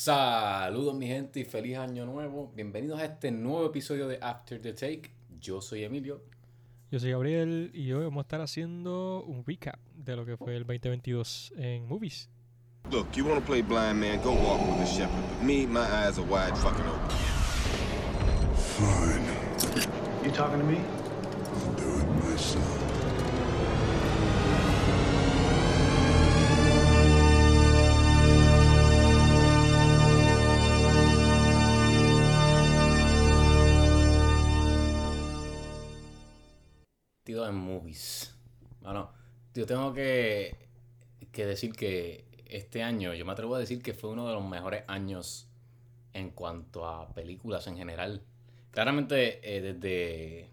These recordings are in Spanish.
Saludos mi gente y feliz año nuevo. Bienvenidos a este nuevo episodio de After the Take. Yo soy Emilio. Yo soy Gabriel y hoy vamos a estar haciendo un recap de lo que fue el 2022 en movies. Look, you want to play blind man, go walk with the shepherd. But me, my eyes are wide fucking open. Fine. You talking to me? I'll do it myself. En movies. Bueno, yo tengo que, que decir que este año, yo me atrevo a decir que fue uno de los mejores años en cuanto a películas en general. Claramente eh, desde,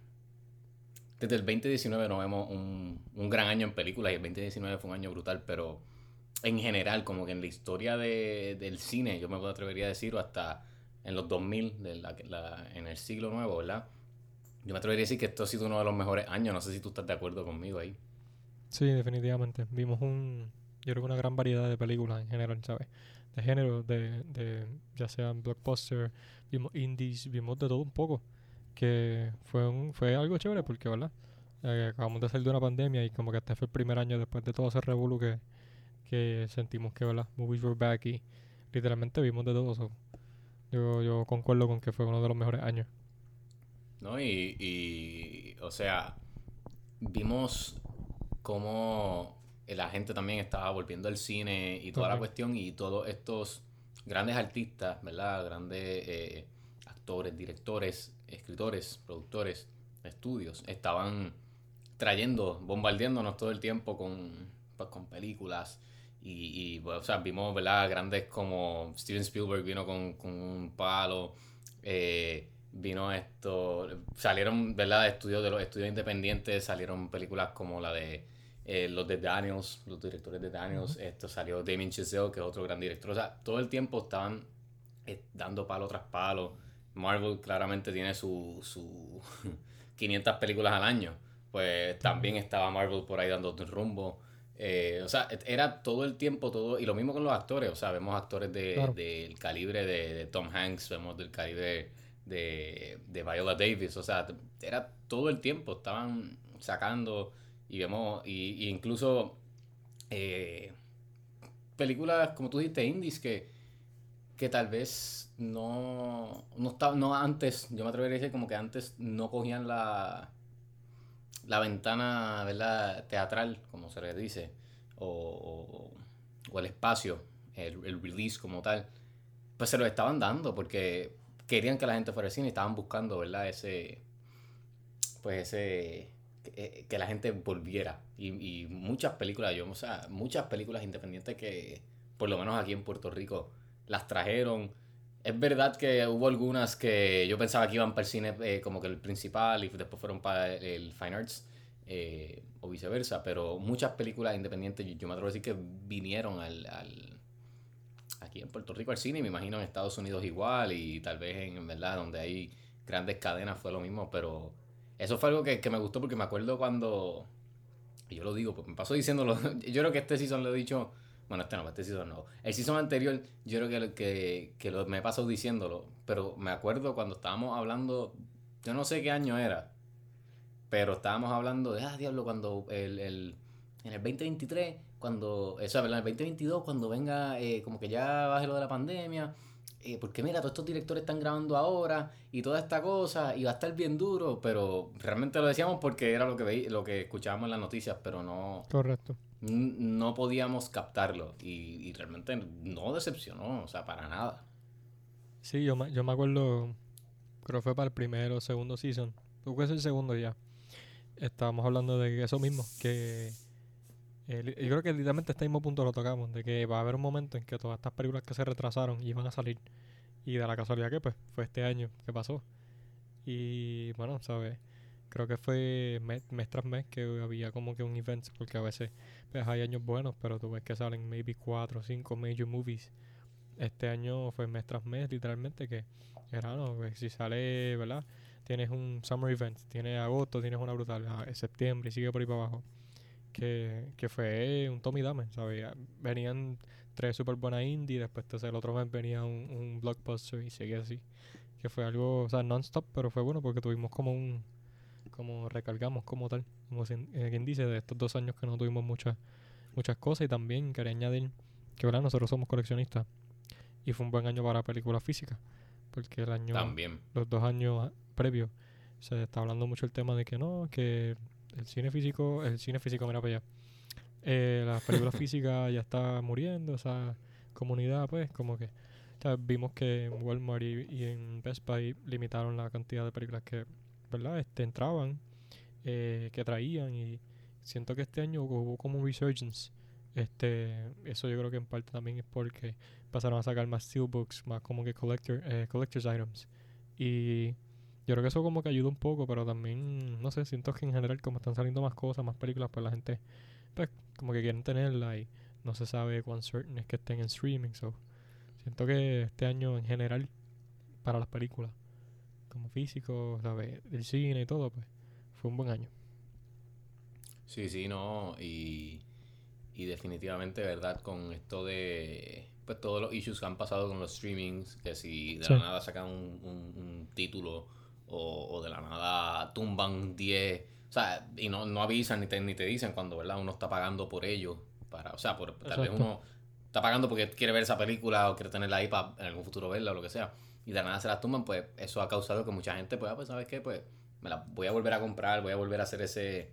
desde el 2019 no vemos un, un gran año en películas y el 2019 fue un año brutal, pero en general, como que en la historia de- del cine, yo me atrevería a decir, o hasta en los 2000, de en el siglo nuevo, ¿verdad? Yo me atrevería a decir que esto ha sido uno de los mejores años, no sé si tú estás de acuerdo conmigo ahí. Sí, definitivamente. Vimos un, yo creo que una gran variedad de películas en general, ¿sabes? De género, de, de ya sean blockbuster, vimos indies, vimos de todo un poco. Que fue un, fue algo chévere porque, ¿verdad? Eh, acabamos de salir de una pandemia y como que este fue el primer año después de todo ese revuelo que, sentimos que, ¿verdad? Movies were back y literalmente vimos de todo. so, yo, yo concuerdo con que fue uno de los mejores años. ¿No? Y, y, o sea, vimos cómo la gente también estaba volviendo al cine y toda la cuestión y todos estos grandes artistas, ¿verdad? Grandes eh, actores, directores, escritores, productores, estudios, estaban trayendo, bombardeándonos todo el tiempo con, pues, con películas. Y, y, pues, o sea, vimos, ¿verdad? Grandes como Steven Spielberg vino con, con un palo. eh, vino esto. Salieron, ¿verdad? Estudios de los estudios independientes. Salieron películas como la de eh, los de Daniels, los directores de Daniels. Esto salió Damien Chazelle, que es otro gran director. O sea, todo el tiempo estaban eh, dando palo tras palo. Marvel claramente tiene su, su 500 películas al año. Pues también estaba Marvel por ahí dando rumbo. Eh, o sea, era todo el tiempo, todo. Y lo mismo con los actores. O sea, vemos actores de- Claro. del calibre de, de Tom Hanks, vemos del calibre de, de Viola Davis. O sea, era todo el tiempo. Estaban sacando. Y vemos. Y, incluso. eh, películas, como tú dijiste, indies que que tal vez no, no no antes, yo me atrevería a decir como que antes no cogían la, la ventana, ¿verdad? teatral, como se le dice, o, o- o el espacio, el, el release como tal, pues se lo estaban dando porque querían que la gente fuera al cine estaban buscando, ¿verdad? Ese, pues ese, que, la gente volviera. Y, muchas películas, yo, o sea, muchas películas independientes que, por lo menos aquí en Puerto Rico, las trajeron. Es verdad que hubo algunas que yo pensaba que iban para el cine eh, como que el principal y después fueron para el Fine Arts eh, o viceversa, pero muchas películas independientes yo, me atrevo a decir que vinieron al- aquí en Puerto Rico al cine me imagino en Estados Unidos igual y tal vez en, verdad donde hay grandes cadenas fue lo mismo, pero eso fue algo que, que me gustó porque me acuerdo cuando, yo lo digo, pues me paso diciéndolo, yo creo que este season lo he dicho bueno, este no, este season no. El season anterior, yo creo que, que, que lo, me he pasado diciéndolo. Pero me acuerdo cuando estábamos hablando. Yo no sé qué año era. Pero estábamos hablando de, ah, diablo, cuando el, el- en el 2023, cuando. Eso, ¿verdad? En el 2022, cuando venga, eh, como que ya baje lo de la pandemia. eh, porque mira, todos estos directores están grabando ahora y toda esta cosa, y va a estar bien duro, pero realmente lo decíamos porque era lo que veí, lo que escuchábamos en las noticias, pero no, Correcto. no podíamos captarlo y, y realmente no decepcionó, o sea, para nada. Sí, yo me, yo me acuerdo, creo que fue para el primero o segundo season. Creo que es el segundo ya. Estábamos hablando de eso mismo, que yo creo que literalmente este mismo punto lo tocamos, de que va a haber un momento en que todas estas películas que se retrasaron iban a salir. Y de la casualidad que pues fue este año que pasó. Y bueno, ¿sabes? Creo que fue mes, mes tras mes que había como que un event, porque a veces pues, hay años buenos, pero tú ves que salen maybe cuatro o cinco major movies este año fue mes tras mes, literalmente, que era, no, si sale, ¿verdad? Tienes un summer event, tienes agosto, tienes una brutal, ah, septiembre y sigue por ahí para abajo. Que, que fue un Tommy Dame, ¿sabes? Venían tres super buenas indie, después entonces el otro mes venía un, un blockbuster y seguía así. Que fue algo, o sea, non-stop, pero fue bueno porque tuvimos como un, como recargamos como tal, como sin- eh, quien dice, de estos dos años que no tuvimos muchas muchas cosas y también quería añadir que verdad nosotros somos coleccionistas y fue un buen año para películas físicas porque el año También. los dos años previos se está hablando mucho el tema de que no, que el cine físico, el cine físico, mira para allá, eh, las películas físicas ya está muriendo, esa comunidad, pues, como que o sea, vimos que en Walmart y, y en Best Buy limitaron la cantidad de películas que, ¿verdad?, este, entraban, eh, que traían y siento que este año hubo como un resurgence. Este, eso yo creo que en parte también es porque pasaron a sacar más steelbooks, más como que collector, eh, collector's items. Y yo creo que eso como que ayuda un poco, pero también, no sé, siento que en general como están saliendo más cosas, más películas, pues la gente, pues como que quieren tenerla y no se sabe cuán certain es que estén en streaming. So, siento que este año en general, para las películas, como físico, ¿sabes? Del cine y todo, pues fue un buen año. Sí, sí, no, y, y definitivamente, ¿verdad? Con esto de, pues todos los issues que han pasado con los streamings, que si de Sí. la nada sacan un, un- un título o, o de la nada tumban 10, o sea, y no, no avisan ni te, ni te dicen cuando, ¿verdad? Uno está pagando por ello, para, o sea, por, tal vez Exacto. uno está pagando porque quiere ver esa película o quiere tenerla ahí para en algún futuro verla o lo que sea, y de la nada se las tumban, pues eso ha causado que mucha gente, pues, ah, pues ¿sabes qué? Pues me la voy a volver a comprar, voy a volver a hacer ese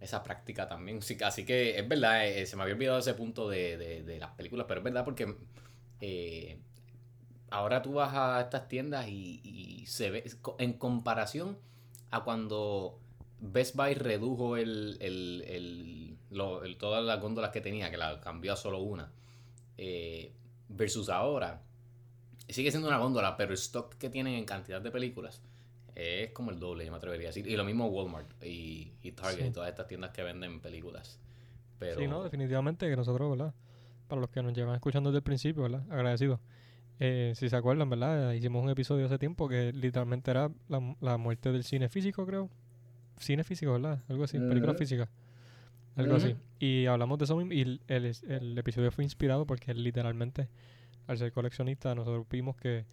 esa práctica también. Sí, así que es verdad, eh, se me había olvidado ese punto de, de- de las películas, pero es verdad porque eh, ahora tú vas a estas tiendas y, y se ve, en comparación a cuando Best Buy redujo el, el, el- lo- el- todas las góndolas que tenía, que la cambió a solo una, eh, versus ahora, sigue siendo una góndola, pero el stock que tienen en cantidad de películas es como el doble, yo me atrevería a decir. Y lo mismo Walmart y, y Target Sí. y todas estas tiendas que venden películas. Pero Sí, no, definitivamente que nosotros, ¿verdad? Para los que nos llevan escuchando desde el principio, ¿verdad? Agradecidos. Eh, si se acuerdan, ¿verdad? Hicimos un episodio hace tiempo que literalmente era la, la muerte del cine físico, creo. Cine físico, ¿verdad? Algo así, película Ujú. física. Algo así. Y hablamos de eso mismo y el, el, el episodio fue inspirado porque literalmente, al ser coleccionista, nosotros vimos que,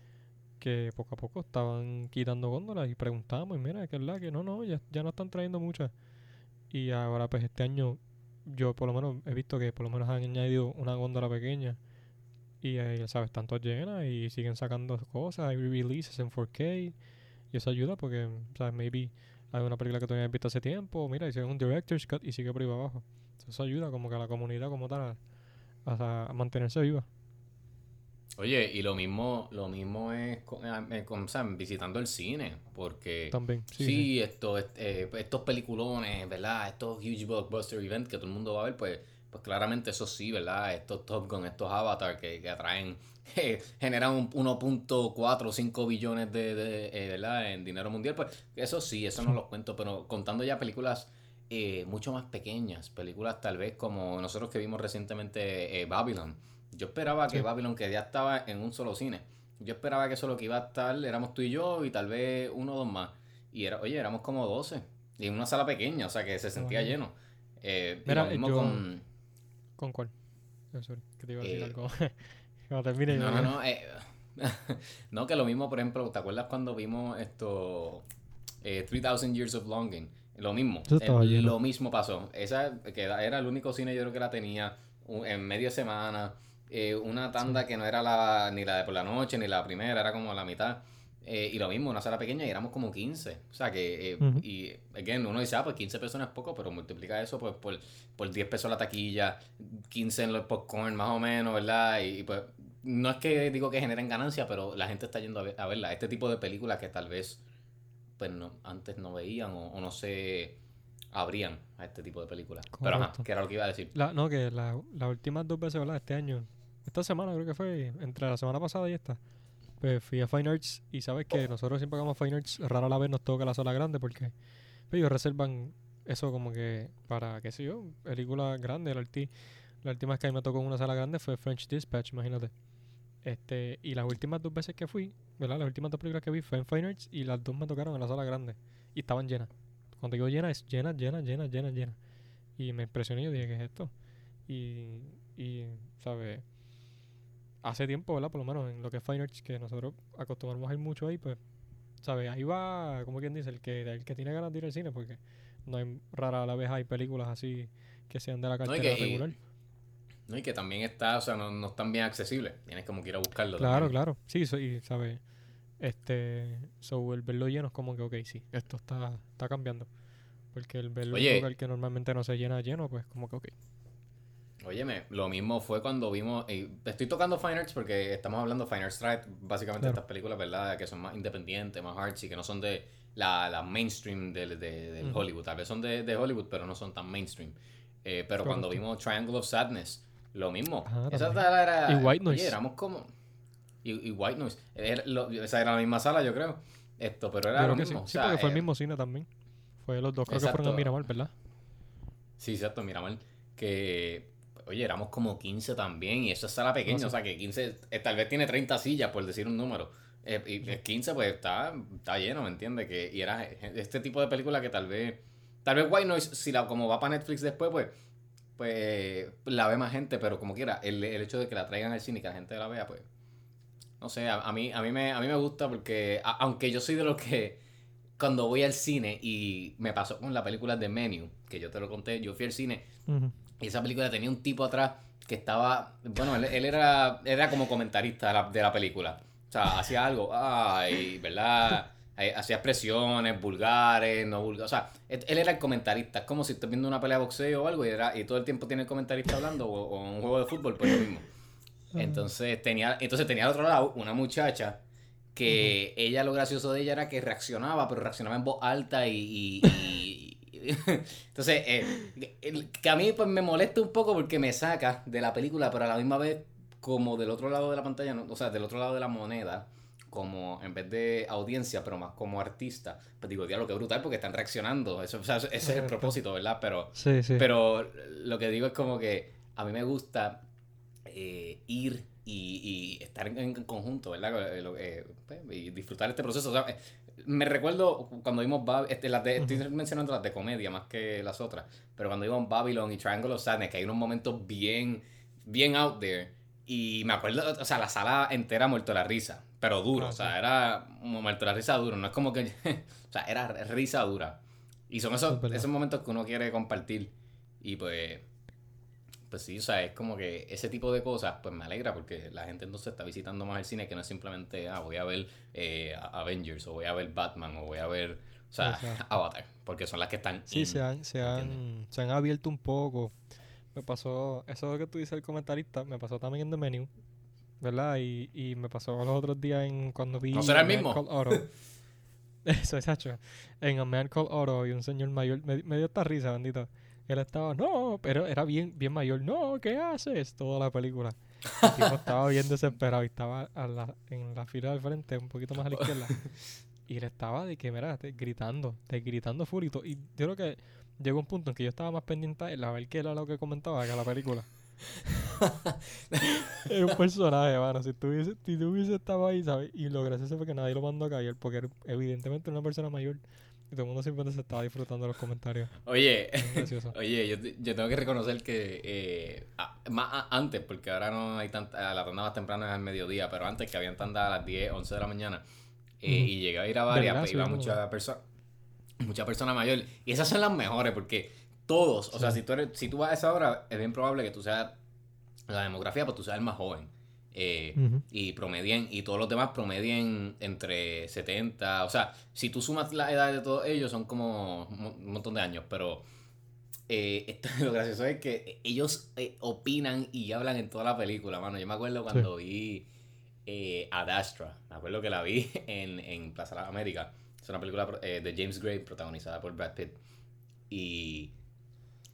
que poco a poco estaban quitando góndolas y preguntamos, y mira, que es la que no, no, ya, ya no están trayendo muchas. Y ahora pues este año yo por lo menos he visto que por lo menos han añadido una góndola pequeña y eh, ya sabes, están todas llenas y siguen sacando cosas, hay releases en 4K y eso ayuda porque, sabes, maybe hay una película que tú no habías visto hace tiempo, mira, hicieron un director's cut y sigue por ahí para abajo. Eso ayuda como que a la comunidad como tal a, mantenerse viva. Oye, y lo mismo, lo mismo es con, eh, con, o sea, visitando el cine, porque También, sí, sí, sí. esto, est- eh, estos peliculones, ¿verdad? Estos huge blockbuster events que todo el mundo va a ver, pues, pues claramente eso sí, ¿verdad? Estos Top Gun, estos Avatar que, que atraen, generan un 1.4 o 5 billones de, de, eh, ¿verdad? En dinero mundial, pues eso sí, eso no los cuento, pero contando ya películas eh, mucho más pequeñas, películas tal vez como nosotros que vimos recientemente eh, Babylon. Yo esperaba que. Babylon, que ya estaba en un solo cine, yo esperaba que eso lo que iba a estar éramos tú y yo y tal vez uno o dos más. Y era, oye, éramos como 12. Y en una sala pequeña, o sea que se sentía Bueno. lleno. Eh, Mira, lo mismo yo- con... ¿Con cuál? Sorry, que te iba a decir Eh, algo. Cuando termine No, yo- no, no. eh, no, que lo mismo, por ejemplo, ¿te acuerdas cuando vimos esto eh, 3000 Years of Longing? Lo mismo. Eh, lo mismo pasó. Esa que era el único cine yo creo que la tenía un- en media semana. eh, una tanda que no era la, ni la de por la noche ni la primera, era como la mitad. Eh, y lo mismo, una sala pequeña y éramos como 15. O sea que, eh, y again, uno dice, ah, pues 15 personas es poco, pero multiplica eso pues por, por 10 pesos la taquilla, 15 en los popcorn más o menos, ¿verdad? Y, y, pues no es que digo que generen ganancia, pero la gente está yendo a, ver, a verla. Este tipo de películas que tal vez pues no, antes no veían o, o no se abrían a este tipo de películas. Pero ajá, que era lo que iba a decir. La, no, que la- las últimas dos veces, ¿verdad? Este año, esta semana creo que fue, entre la semana pasada y esta, pues fui a Fine Arts y sabes que nosotros siempre vamos a Fine Arts, rara la vez nos toca la sala grande porque pues, ellos reservan eso como que para, qué sé yo, películas grandes. La, última vez que a mí me tocó en una sala grande fue French Dispatch, imagínate. Este, y las últimas dos veces que fui, ¿verdad? Las últimas dos películas que vi fue en Fine Arts y las dos me tocaron en la sala grande y estaban llenas. Cuando digo llena, es llena, llena, llena, llena, llena. Y me impresioné yo dije, ¿qué es esto? Y, y ¿sabes? Hace tiempo, ¿verdad? Por lo menos en lo que es Fine Arts, que nosotros acostumbramos a ir mucho ahí, pues, ¿sabes? Ahí va, como quien dice, el que, el que tiene ganas de ir al cine, porque no hay rara a la vez hay películas así que sean de la No, y cartera y- regular. no, y que también está, o sea, no, no están bien accesibles. Tienes como que ir a buscarlo. Claro, también. claro. Sí, so- y, ¿sabes? Este, so, el verlo lleno es como que, ok, sí, esto está, está cambiando. Porque el verlo Oye. lugar que normalmente no se llena lleno, pues como que, ok. Óyeme, lo mismo fue cuando vimos. y estoy tocando Fine Arts porque estamos hablando de Fine Arts Strike, básicamente Claro. estas películas, ¿verdad? Que son más independientes, más artsy, que no son de la, la mainstream del, de, del. Hollywood. Tal vez son de, de Hollywood, pero no son tan mainstream. Eh, pero cuando vimos Triangle of Sadness, lo mismo. Ajá, Esa sala era. Y White oye, Noise. éramos como. Y, y White Noise. Era lo- esa era la misma sala, yo creo. Esto, pero era lo mismo. sí. Sí, o sea, porque fue el eh, mismo cine también. Fue los dos, creo que fueron Exacto. a Miramar, ¿verdad? Sí, cierto, mira mal. Que, oye, éramos como 15 también y esa sala pequeña, No sé. o sea que 15, eh, tal vez tiene 30 sillas, por decir un número. Eh, y el 15 pues está, está lleno, ¿me entiendes? Que, y era este tipo de película que tal vez, tal vez White Noise, si la, como va para Netflix después, pues, pues la ve más gente, pero como quiera, el, el hecho de que la traigan al cine y que la gente la vea, pues, no sé, a, a mí, a, mí me, a mí me gusta porque, a- aunque yo soy de los que cuando voy al cine y me pasó con la película de Menu, que yo te lo conté, yo fui al cine. Y esa película tenía un tipo atrás que estaba, bueno, él, él era, era como comentarista de la, de la película. O sea, hacía algo, ay, ¿verdad? Hacía expresiones vulgares, no vulgares. O sea, él era el comentarista. Es como si estás viendo una pelea de boxeo o algo y, era, y todo el tiempo tiene el comentarista hablando o, o un juego de fútbol, pues lo mismo. Entonces tenía, entonces tenía al otro lado una muchacha que ella lo gracioso de ella era que reaccionaba, pero reaccionaba en voz alta y... y- y- entonces, eh, el- que a mí pues me molesta un poco porque me saca de la película, pero a la misma vez como del otro lado de la pantalla, ¿no? o sea, del otro lado de la moneda, como en vez de audiencia, pero más como artista, pues digo, diablo, qué brutal porque están reaccionando, eso, o sea, ese es el propósito, ¿verdad? Pero Sí, sí. pero lo que digo es como que a mí me gusta eh, ir y, y estar en, conjunto, ¿verdad? Eh, pues, y disfrutar este proceso. O sea, me recuerdo cuando vimos Bab- este, las de, estoy mencionando las de comedia más que las otras, pero cuando vimos Babylon y Triangle of Sadness, que hay unos momentos bien, bien out there. Y me acuerdo, o sea, la sala entera muerto la risa, pero duro, Ah, o sea, sí. era mu- muerto de la risa duro, no es como que, o sea, era risa dura. Y son esos, esos momentos que uno quiere compartir. Y pues, pues sí, o sea, es como que ese tipo de cosas, pues me alegra porque la gente entonces está visitando más el cine que no es simplemente, ah, voy a ver eh, Avengers o voy a ver Batman o voy a ver, o sea, Exacto. Avatar, porque son las que están... Sí, in, se han, se, han, se han abierto un poco. Me pasó, eso que tú dices el comentarista, me pasó también en The Menu, ¿verdad? Y, y me pasó los otros días en cuando vi... ¿No será el mismo? Otto. Eso, exacto. En A Man Called Otto y un señor mayor, me, me dio esta risa, bendito. Él estaba, no, pero era bien, bien mayor. No, ¿qué haces? Toda la película. El tipo estaba bien desesperado y estaba a la- en la fila del frente, un poquito más a la izquierda. Y él estaba de que, mira, de- gritando, de gritando full y yo creo que llegó un punto en que yo estaba más pendiente a él, a ver qué era lo que comentaba que a la película. era un personaje, mano. Si tú hubiese, si tú hubiese estado ahí, ¿sabes? Y lo gracioso fue que nadie lo mandó a callar porque era evidentemente una persona mayor. Y todo el mundo simplemente se estaba disfrutando de los comentarios. Oye, oye, yo, yo tengo que reconocer que eh, a- más a- antes, porque ahora no hay tanta, la tanda más temprana es al mediodía, pero antes que habían tanda a las 10, 11 de la mañana, eh, y llegué a ir a varias, ¿Verdad? pues iba mucha persona, mucha persona mayor, y esas son las mejores, porque todos, o sea, si tú, eres, si tú vas a esa hora, es bien probable que tú seas, la demografía, pues tú seas el más joven. Eh, y promedien, y todos los demás promedien entre 70, o sea, si tú sumas la edad de todos ellos son como un mo- un montón de años, pero eh, esto- lo gracioso es que ellos eh, opinan y hablan en toda la película, mano. Yo me acuerdo cuando vi eh, Ad Astra, me acuerdo que la vi en, en Plaza de las Américas, es una película de James Gray protagonizada por Brad Pitt, y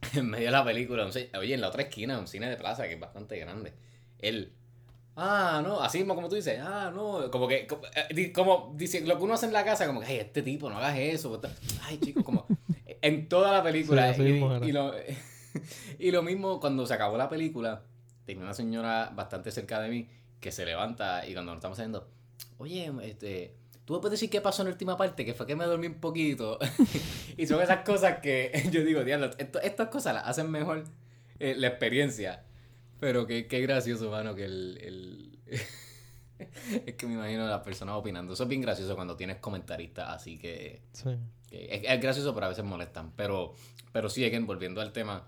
en medio de la película, oye, en la otra esquina, un cine de plaza que es bastante grande, él... Ah, no, así mismo como tú dices, ah, no, como que, como, eh, como dice, lo que uno hace en la casa, como que, hey, este tipo, no hagas eso, ay, chico, como, en toda la película, Sí, y, lo, y lo mismo cuando se acabó la película, tenía una señora bastante cerca de mí que se levanta y cuando nos estamos haciendo, oye, este, tú me puedes decir qué pasó en la última parte, que fue que me dormí un poquito, y son esas cosas que yo digo, diablo, esto- estas cosas las hacen mejor eh, la experiencia. Pero qué, qué gracioso, mano, que el, el, es que me imagino a las personas opinando. Eso es bien gracioso cuando tienes comentaristas, así que, Sí. que es, es gracioso, pero a veces molestan. Pero, pero sí, again, volviendo al tema,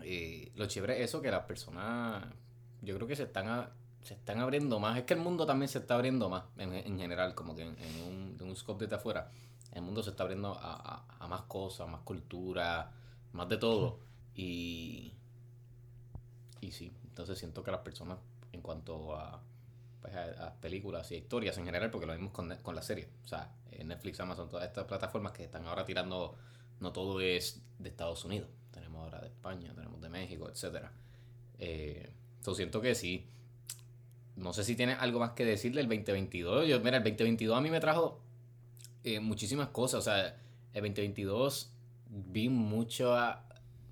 eh, lo chévere es eso, que las personas, yo creo que se están, a- se están abriendo más. Es que el mundo también se está abriendo más, en, en general, como que en, en un, de un scope desde afuera. El mundo se está abriendo a, a- a más cosas, más cultura, más de todo. Y, y sí, entonces siento que las personas, en cuanto a, pues, películas y historias en general, porque lo mismo con, con la serie. O sea, eh, Netflix, Amazon, todas estas plataformas que están ahora tirando, no todo es de Estados Unidos. Tenemos ahora de España, tenemos de México. Eh, entonces siento que sí. No sé si tienes algo más que decir del 2022. Yo, mira, el 2022 a mí me trajo eh, muchísimas cosas. O sea, el 2022 vi mucha,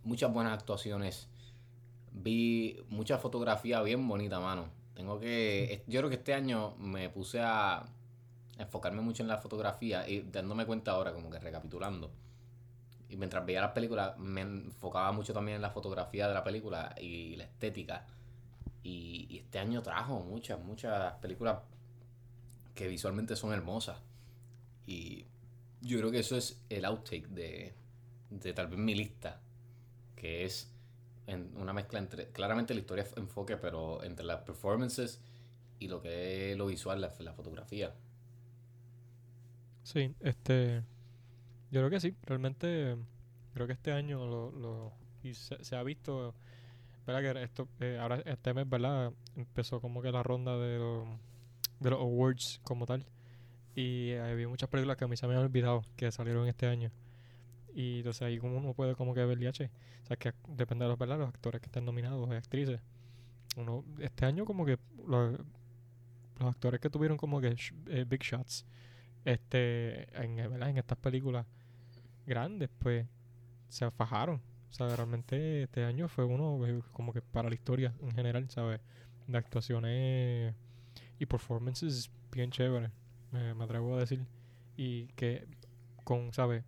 muchas buenas actuaciones. Vi mucha fotografía bien bonita, mano. Tengo que. Yo creo que este año me puse a enfocarme mucho en la fotografía y dándome cuenta ahora, como que recapitulando. Y mientras veía las películas, me enfocaba mucho también en la fotografía de la película y la estética. Y, y este año trajo muchas, muchas películas que visualmente son hermosas. Y yo creo que eso es el outtake de, de tal vez mi lista. Que es en una mezcla entre. Claramente la historia enfoque, pero entre las performances y lo que es lo visual, la, fotografía. Sí, este. Yo creo que sí, realmente. Creo que este año lo. lo y se, ha visto. ¿Verdad? Que esto. eh, ahora este mes, ¿verdad? Empezó como que la ronda de los. Awards como tal. Y eh, había muchas películas que a mí se me habían olvidado que salieron este año. Y entonces ahí uno puede como que ver H. O sea, que depende de los, ¿verdad? los actores que están nominados y actrices. Uno, este año como que los, actores que tuvieron como que eh, big shots este en, estas películas grandes pues se fajaron o sea realmente este año fue uno eh, como que para la historia en general sabes de actuaciones y performances bien chéveres me, me atrevo a decir y que con sabes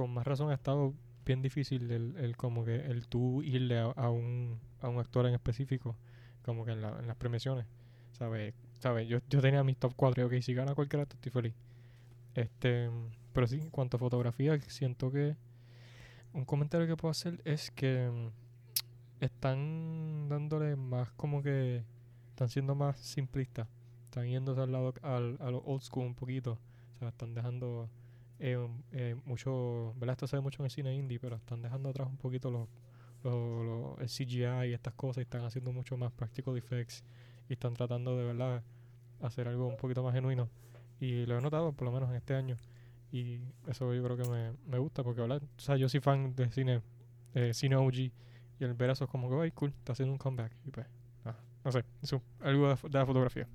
con más razón ha estado bien difícil el, el como que el tú irle a, un a un actor en específico como que en, la- en las premiaciones sabes ¿sabes? Yo, yo tenía mis top 4 y ok, si gana cualquiera estoy feliz. Este, pero sí, en cuanto a fotografía, siento que un comentario que puedo hacer es que mm, están dándole más como que están siendo más simplistas. Están yéndose al lado al, a lo old school un poquito. O sea, están dejando eh, eh, mucho, ¿verdad? Esto se ve mucho en el cine indie, pero están dejando atrás un poquito los, los, los- el CGI y estas cosas y están haciendo mucho más practical effects y están tratando de verdad hacer algo un poquito más genuino y lo he notado por lo menos en este año y eso yo creo que me, me gusta porque ¿verdad? o sea yo soy fan de cine eh, cine OG y el ver eso es como que ay cool está haciendo un comeback y pues ah, no sé eso algo de, de la fotografía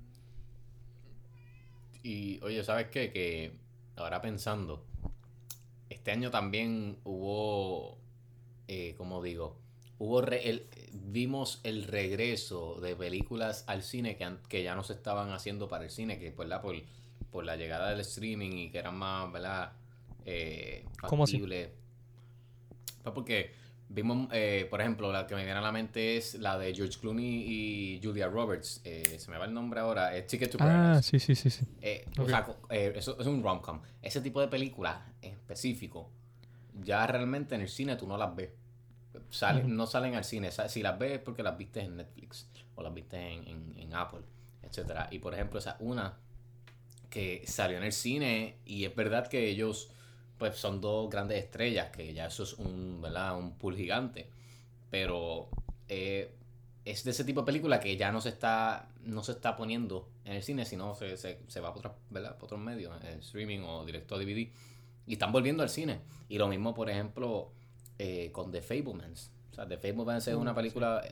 Y oye, ¿sabes qué? Que ahora pensando, este año también hubo, eh, como digo, hubo re- el- vimos el regreso de películas al cine que, que ya no se estaban haciendo para el cine, que ¿verdad? Por, por la llegada del streaming y que eran más, ¿verdad? Eh, ¿Cómo así? Pues porque vimos, eh, por ejemplo, la que me viene a la mente es la de George Clooney y Julia Roberts. eh, se me va el nombre ahora, es Ticket to ah Paradise. sí sí sí sí Eh. O sea, eh, eso es un rom-com. Ese tipo de películas en específico, ya realmente en el cine tú no las ves. Salen, Ujú. No salen al cine. Si las ves es porque las viste en Netflix o las viste en, en- en Apple, etcétera Y por ejemplo, esa una que salió en el cine y es verdad que ellos pues son dos grandes estrellas, que ya eso es un, ¿verdad? un pool gigante. Pero eh, es de ese tipo de película que ya no se está no se está poniendo en el cine, sino se, se, se va para, para otros medios, en streaming o directo a DVD. Y están volviendo al cine. Y lo mismo, por ejemplo, eh, con The Fablemans. O sea, The Fablemans es Uh, una película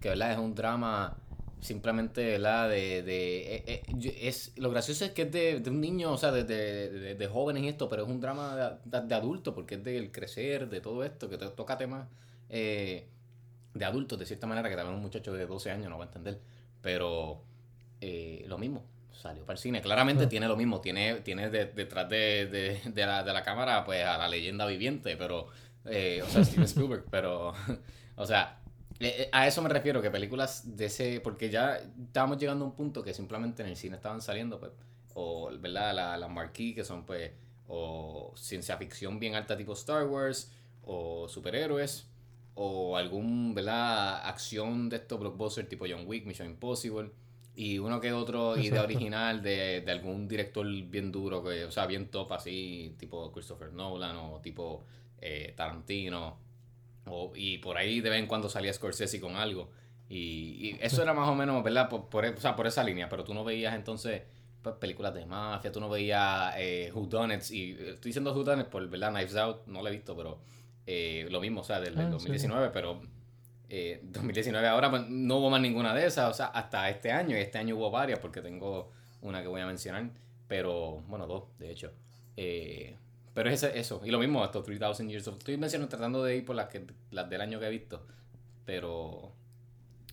que ¿verdad? es un drama simplemente ¿verdad? de, de eh, eh, es lo gracioso es que es de, de un niño o sea de, de, jóvenes y esto pero es un drama de, adulto porque es del crecer de todo esto que toca temas eh, de adultos de cierta manera que también un muchacho de 12 años no va a entender pero eh, lo mismo salió para el cine claramente tiene lo mismo tiene tiene de- detrás de, la, de la cámara pues a la leyenda viviente pero o sea Steven Spielberg pero o sea Eh, eh, A eso me refiero, que películas de ese. Porque ya estábamos llegando a un punto que simplemente en el cine estaban saliendo, pues. O, ¿verdad? Las la marquee, que son, pues. O ciencia ficción bien alta, tipo Star Wars. O superhéroes. O algún, ¿verdad? Acción de estos blockbusters, tipo John Wick, Mission Impossible. Y uno que otro idea original de, de algún director bien duro, que, o sea, bien top, así, tipo Christopher Nolan o tipo eh, Tarantino. O- y por ahí de vez en cuando salía Scorsese con algo. Y, y eso era más o menos, ¿verdad? Por, por, o sea, por esa línea. Pero tú no veías entonces pues, películas de mafia, tú no veías eh, Whodunits. Y eh, estoy diciendo Whodunits por, ¿verdad? Knives Out, no lo he visto, pero eh, lo mismo, o sea, del, del Ah, sí, 2019. Pero eh, 2019 ahora pues, no hubo más ninguna de esas. O sea, hasta este año. Y este año hubo varias porque tengo una que voy a mencionar. Pero, bueno, dos, de hecho. Eh, pero es ese- eso. Y lo mismo, estos 3000 Years of... Estoy mencionando, tratando de ir por las, que, las del año que he visto. Pero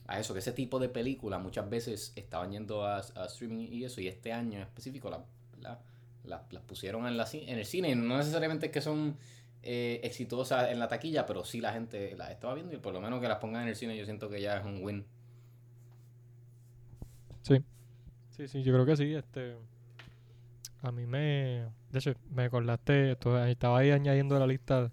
a eso, que ese tipo de películas muchas veces estaban yendo a, a streaming y eso. Y este año en específico la- la- la- las pusieron en, la, en el cine. No necesariamente es que son eh, exitosas en la taquilla, pero sí la gente las estaba viendo. Y por lo menos que las pongan en el cine yo siento que ya es un win. Sí. Sí, sí, yo creo que sí. Este, a mí me... De hecho, me acordaste, estaba ahí añadiendo la lista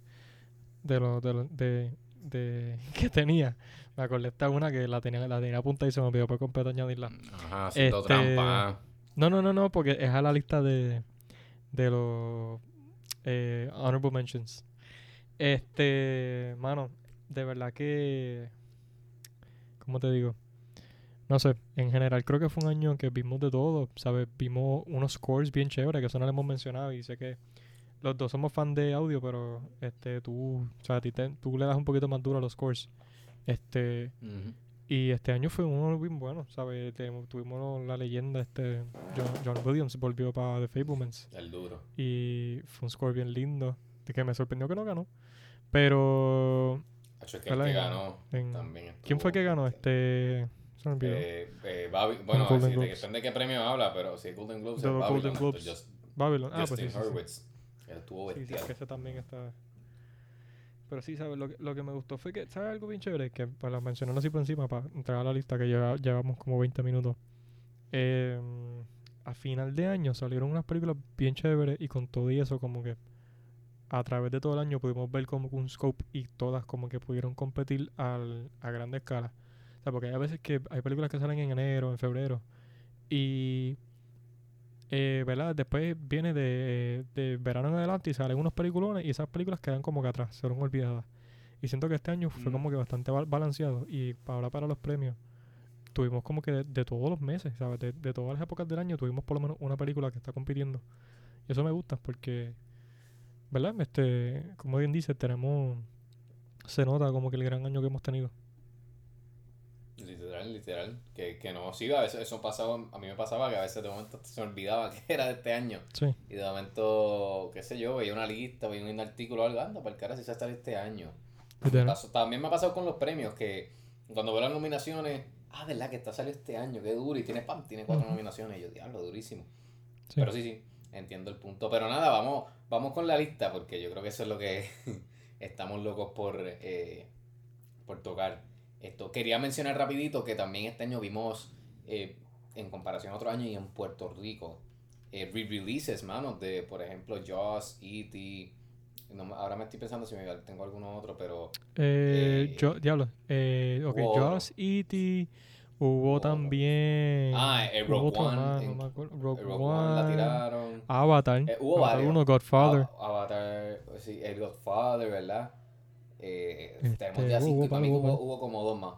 de los de, los- de, de- que tenía. Me acordé esta una que la tenía, la tenía apuntada y se me olvidó por completo añadirla. Ajá, haciendo Este, trampa. No, no, no, no, porque es a la lista de, de los eh, honorable mentions. Este, mano, de verdad que, ¿cómo te digo? No sé, en general creo que fue un año que vimos de todo, ¿sabes? Vimos unos scores bien chéveres que eso no le hemos mencionado y sé que los dos somos fan de audio, pero este, tú, o sea, a ti te- tú le das un poquito más duro a los scores. Este, Ujú. y este año fue uno bien bueno, ¿sabes? Tuvimos la leyenda, este John, John Williams volvió para The Fablemans El duro. y fue un score bien lindo, de que me sorprendió que no ganó. Pero, Hacho, es que el ¿Cuál que ganó En- también estuvo- ¿quién fue que ganó? Este, se me olvidó. Eh, eh, Babi- bueno, Golden sí, de- Globes. depende de qué premio habla, pero si es Golden Globes, De es los Babylon, Golden entonces Globes. Just- Babylon, ah, pues Justin sí, sí, sí. Hurwitz. Él estuvo Sí, sí, bestial. que ese también está. Pero sí, ¿sabes? Lo que, lo que me gustó fue que, ¿sabes algo bien chévere? Que para mencionarlo así por encima, para entrar a la lista que lleva- llevamos como 20 minutos. Eh, a final de año salieron unas películas bien chéveres y con todo y eso, como que a través de todo el año pudimos ver como un scope y todas como que pudieron competir al, a grande escala. Sea, porque hay veces que hay películas que salen en enero, en febrero y eh, ¿verdad? Después viene de, de verano en adelante y salen unos peliculones y esas películas quedan como que atrás, fueron olvidadas. Y siento que este año fue Mm. como que bastante bal- balanceado y ahora para los premios tuvimos como que de, de todos los meses, ¿sabes? De, de todas las épocas del año tuvimos por lo menos una película que está compitiendo. Y eso me gusta porque, ¿verdad? Este, como bien dice, tenemos, se nota como que el gran año que hemos tenido. Literal, literal. Que, que no, sí, a veces eso pasaba, a mí me pasaba que a veces de momento se me olvidaba que era de este año. Sí, Y de momento, qué sé yo, veía una lista, veía un artículo o algo, anda, para el cara si se está este año. Pasó- también me ha pasado con los premios que cuando veo las nominaciones, ah, verdad que está salió este año, qué duro, y tiene pam, tiene cuatro nominaciones, y yo, diablo, durísimo. Sí. Pero sí, sí, entiendo el punto. Pero nada, vamos, vamos con la lista, porque yo creo que eso es lo que estamos locos por, eh, por tocar. Esto quería mencionar rapidito que también este año vimos, eh, en comparación a otro año y en Puerto Rico, eh, re-releases, manos, de, por ejemplo, Jaws, E.T., no ahora me estoy pensando si me tengo alguno otro, pero Eh, Eh, yo, diablo. Jaws, E.T. Hubo también. Ah, eh, Rogue One, más, en- no me acuerdo, Rogue, One la tiraron. Avatar. Eh, hubo Avatar varios. 1, Godfather. Ava- Avatar, sí, el Godfather, ¿verdad? Eh, Este, tenemos ya cinco, hubo para mí hubo, hubo como dos más.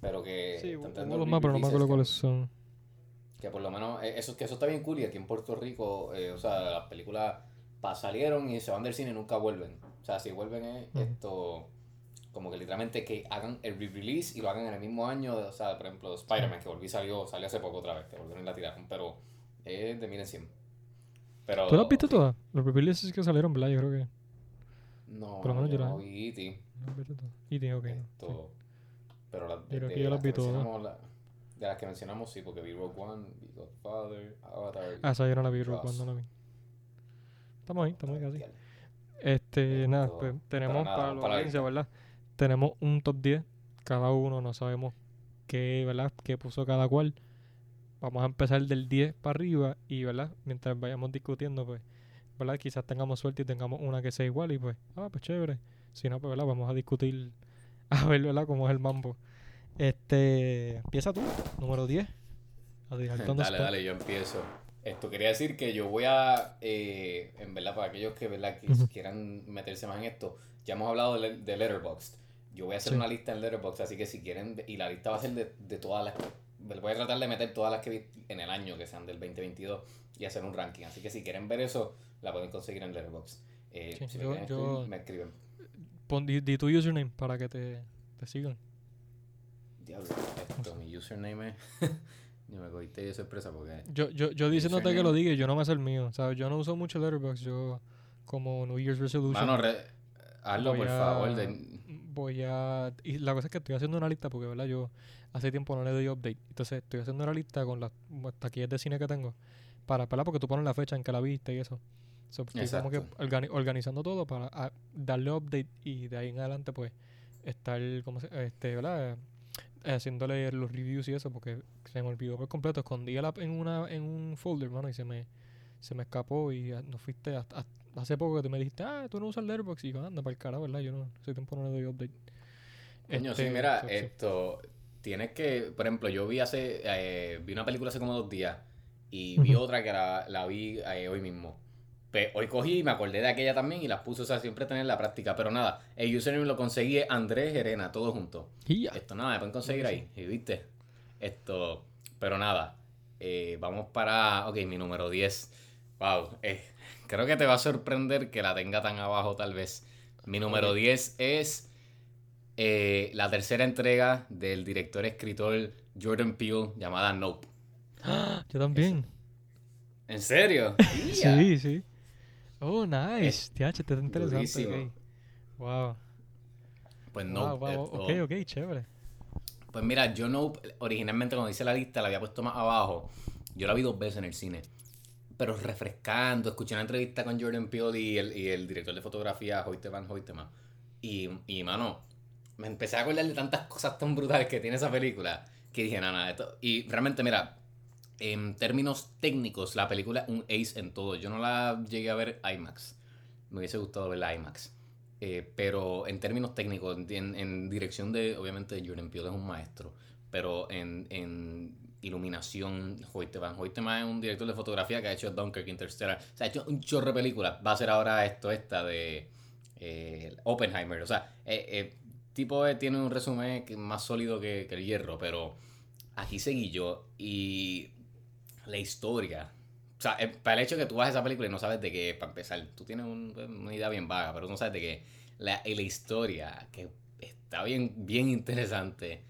Pero que sí, hubo dos más, pero no me acuerdo cuáles re-releases son. Que, por lo menos, eh, eso, que eso está bien cool y aquí en Puerto Rico, eh, o sea, las películas pa- salieron y se van del cine y nunca vuelven. O sea, si vuelven es Ujú. esto, como que literalmente que hagan el re-release y lo hagan en el mismo año, o sea, por ejemplo, Spider-Man, que volví salió, salió hace poco otra vez, que volvieron y la tiraron, pero es de 1100. Pero, ¿Tú las viste sí. todas? Los releases que salieron, ¿verdad? Yo creo que. No, Por lo menos yo yo no vi E.T. todas. E.T., ok. Esto, sí. Pero la, Yo creo de que yo las vi que todas. de las que mencionamos, sí, porque vi Rogue One, vi Godfather, Avatar. Ah, esa yo no la vi, Rogue. One, no la vi. Estamos ahí, estamos ahí casi. Este, nada, pues tenemos nada, para la audiencia. ¿verdad? Tenemos un top 10 cada uno, no sabemos qué, ¿verdad? qué puso cada cual. Vamos a empezar del 10 para arriba y, ¿verdad? Mientras vayamos discutiendo, pues, ¿verdad? Quizás tengamos suerte y tengamos una que sea igual y pues, ah, pues chévere. Si no, pues, ¿verdad? Vamos a discutir a ver, ¿verdad? Cómo es el mambo. Este, empieza tú, número 10. A tirar con Dale, spot. dale, yo empiezo. Esto quería decir que yo voy a, eh, en verdad, para aquellos que ¿verdad? que quieran meterse más en esto, ya hemos hablado de, de Letterboxd. Yo voy a hacer Sí. una lista en Letterboxd, así que si quieren, y la lista va a ser de, de todas las, voy a tratar de meter todas las que vi en el año, que sean del 2022, y hacer un ranking. Así que si quieren ver eso, la pueden conseguir en Letterboxd. Eh, Sí, si me yo- yo- me escriben. Pon, di, di tu username para que te, te sigan. Diablo, esto, mi username es... yo me cogiste de sorpresa porque... Yo, yo, yo diciéndote que lo diga, yo no me sé el mío. ¿sabes? Yo no uso mucho Letterboxd. Yo, como New Year's Resolution, Mano, re- hazlo por a- favor. de- voy a. Y la cosa es que estoy haciendo una lista porque, ¿verdad? Yo hace tiempo no le doy update. Entonces, estoy haciendo una lista con las taquillas de cine que tengo. Para, ¿verdad? Porque tú pones la fecha en que la viste y eso. So, estoy como que Exacto. organi- organizando todo para a- darle update y de ahí en adelante, pues, estar, como se, este, ¿verdad? Haciéndole los reviews y eso, porque se me olvidó por completo. Escondí el app en, una, en un folder, mano, y se me, se me escapó. Y ah, no fuiste hasta, hasta hace poco que tú me dijiste, ah, tú no usas Letterboxd. Y yo, anda, para el carajo, ¿verdad? Yo no, hace tiempo no le doy update. Coño, sí, Este, mira, so, esto, tienes que, por ejemplo, yo vi hace, eh, vi una película hace como dos días y vi otra que la, la vi eh, hoy mismo. Pe- hoy cogí y me acordé de aquella también y las puse, o sea, siempre tener la práctica. Pero nada, el username lo conseguí Andrés Gerena, todo junto. Y ya. Esto nada, me pueden conseguir ahí, y viste. Esto, pero nada, eh, vamos para, ok, mi número 10. Wow, eh, creo que te va a sorprender que la tenga tan abajo tal vez. Mi número Ok. 10 es eh, la tercera entrega del director escritor Jordan Peele llamada Nope. Yo también. ¿En serio? Sí, sí. Oh, nice. TH, está interesante. durísimo. ok. Wow. Pues wow, Nope. wow. esto- Ok, ok, chévere. Pues mira, yo no, originalmente cuando hice la lista la había puesto más abajo. Yo la vi dos veces en el cine. Pero refrescando, escuché una entrevista con Jordan Peele y el, y el director de fotografía, Hoyte Van Hoytema. Y, y, mano, me empecé a acordar de tantas cosas tan brutales que tiene esa película que dije, nada, esto. Y realmente, mira, en términos técnicos, la película es un ace en todo. Yo no la llegué a ver IMAX. Me hubiese gustado verla IMAX. Eh, pero en términos técnicos, en, dirección de, obviamente, Jordan Peele es un maestro, pero en, en iluminación, Hoytema, Hoytema es un director de fotografía que ha hecho Dunkirk, Interstellar, o sea, ha hecho un chorro de películas, va a hacer ahora esto, esta de eh, Oppenheimer, o sea, eh, eh, tipo tiene un resumen más sólido que, que el hierro, pero aquí seguí yo y la historia, o sea, eh, para el hecho de que tú vas esa película y no sabes de qué, para empezar, tú tienes un- una idea bien vaga, pero no sabes de qué. La, la historia, que está bien, bien interesante.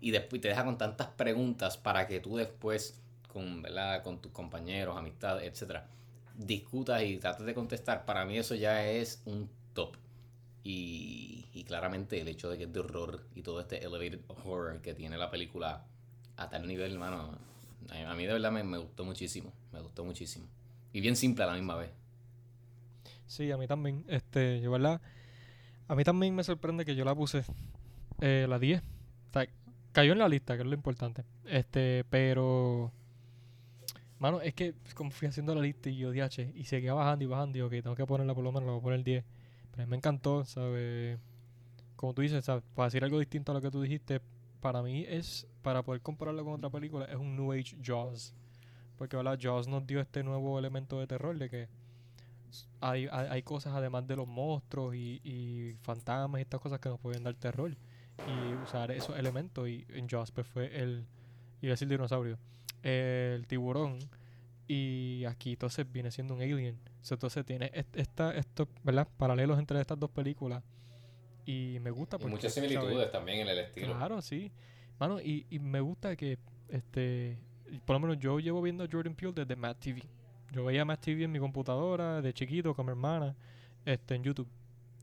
Y después te deja con tantas preguntas para que tú después, con, ¿verdad? con tus compañeros, amistades, etcétera, discutas y trates de contestar. Para mí eso ya es un top. Y, y claramente el hecho de que es de horror y todo este elevated horror que tiene la película a tal nivel, hermano, a, mí de verdad me, me gustó muchísimo. Me gustó muchísimo. Y bien simple a la misma vez. Sí, a mí también. Este, yo, ¿verdad? A mí también me sorprende que yo la puse eh, la 10. O sea, cayó en la lista, que es lo importante. Este, pero. Mano, es que como fui la lista y yo, DH, y seguía bajando y bajando, y ok, tengo que ponerla por lo menos, la voy a poner 10. Pero a mí me encantó, ¿sabes? Como tú dices, ¿sabes? Para decir algo distinto a lo que tú dijiste, para mí es, para poder compararlo con otra película, es un New Age Jaws. Porque, ¿verdad? Jaws nos dio este nuevo elemento de terror de que hay, hay, cosas además de los monstruos y, y fantasmas y estas cosas que nos pueden dar terror. Y usar esos elementos. Y en Jaws pues fue el. Iba a decir dinosaurio. El tiburón. Y aquí entonces viene siendo un alien. Entonces tiene est- esta, estos, ¿verdad? Paralelos entre estas dos películas. Y me gusta Y porque. muchas ¿sabes? similitudes también en el estilo. Claro, sí. Mano, y, y me gusta que, este, y por lo menos yo llevo viendo a Jordan Peele desde Mad TV. Yo veía Mad TV en mi computadora, de chiquito, con mi hermana, este, en YouTube.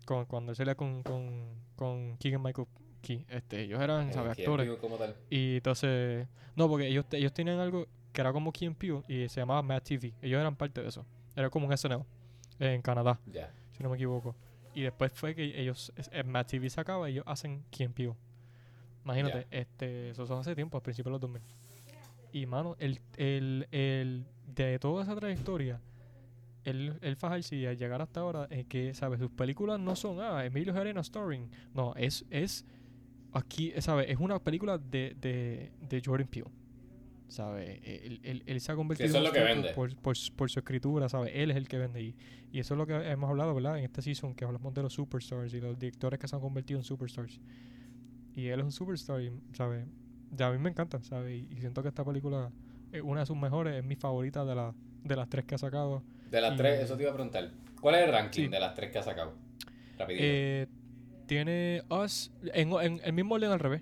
Con, cuando él con, con, con Keegan Michael Key. Este, ellos eran, Eh, ¿sabes? Actores. vivo como tal. Y entonces, no, porque ellos, ellos tenían algo que era como Key Peele y se llamaba Mad TV. Ellos eran parte de eso. Era como un SNL en Canadá si no me equivoco. Y después fue que ellos, Mad TV se acaba y ellos hacen and Peele. Imagínate, este, eso son hace tiempo, a principios de los 2000. Y, mano, el, el, el, de toda esa trayectoria, él fajarse y al llegar hasta ahora, es que, ¿sabes? Sus películas no son, ah, Emilio Arena starring. No, es, es, aquí, ¿sabes? Es una película de, de, de Jordan Peele. ¿Sabes? Él, él- él se ha convertido eso es lo que vende. Por, por, su- por su escritura, ¿sabes? Él es el que vende. Y, y eso es lo que hemos hablado, ¿verdad? En este season, que hablamos de los superstars y los directores que se han convertido en superstars. Y él es un superstar, ¿sabes? Ya a mí me encanta, ¿sabes? Y, y siento que esta película es una de sus mejores, es mi favorita de, la, de las tres que ha sacado. De las Y- tres, eso te iba a preguntar. ¿Cuál es el ranking Sí. de las tres que ha sacado? Rapidito. Eh, tiene Us, en, en el mismo orden al revés.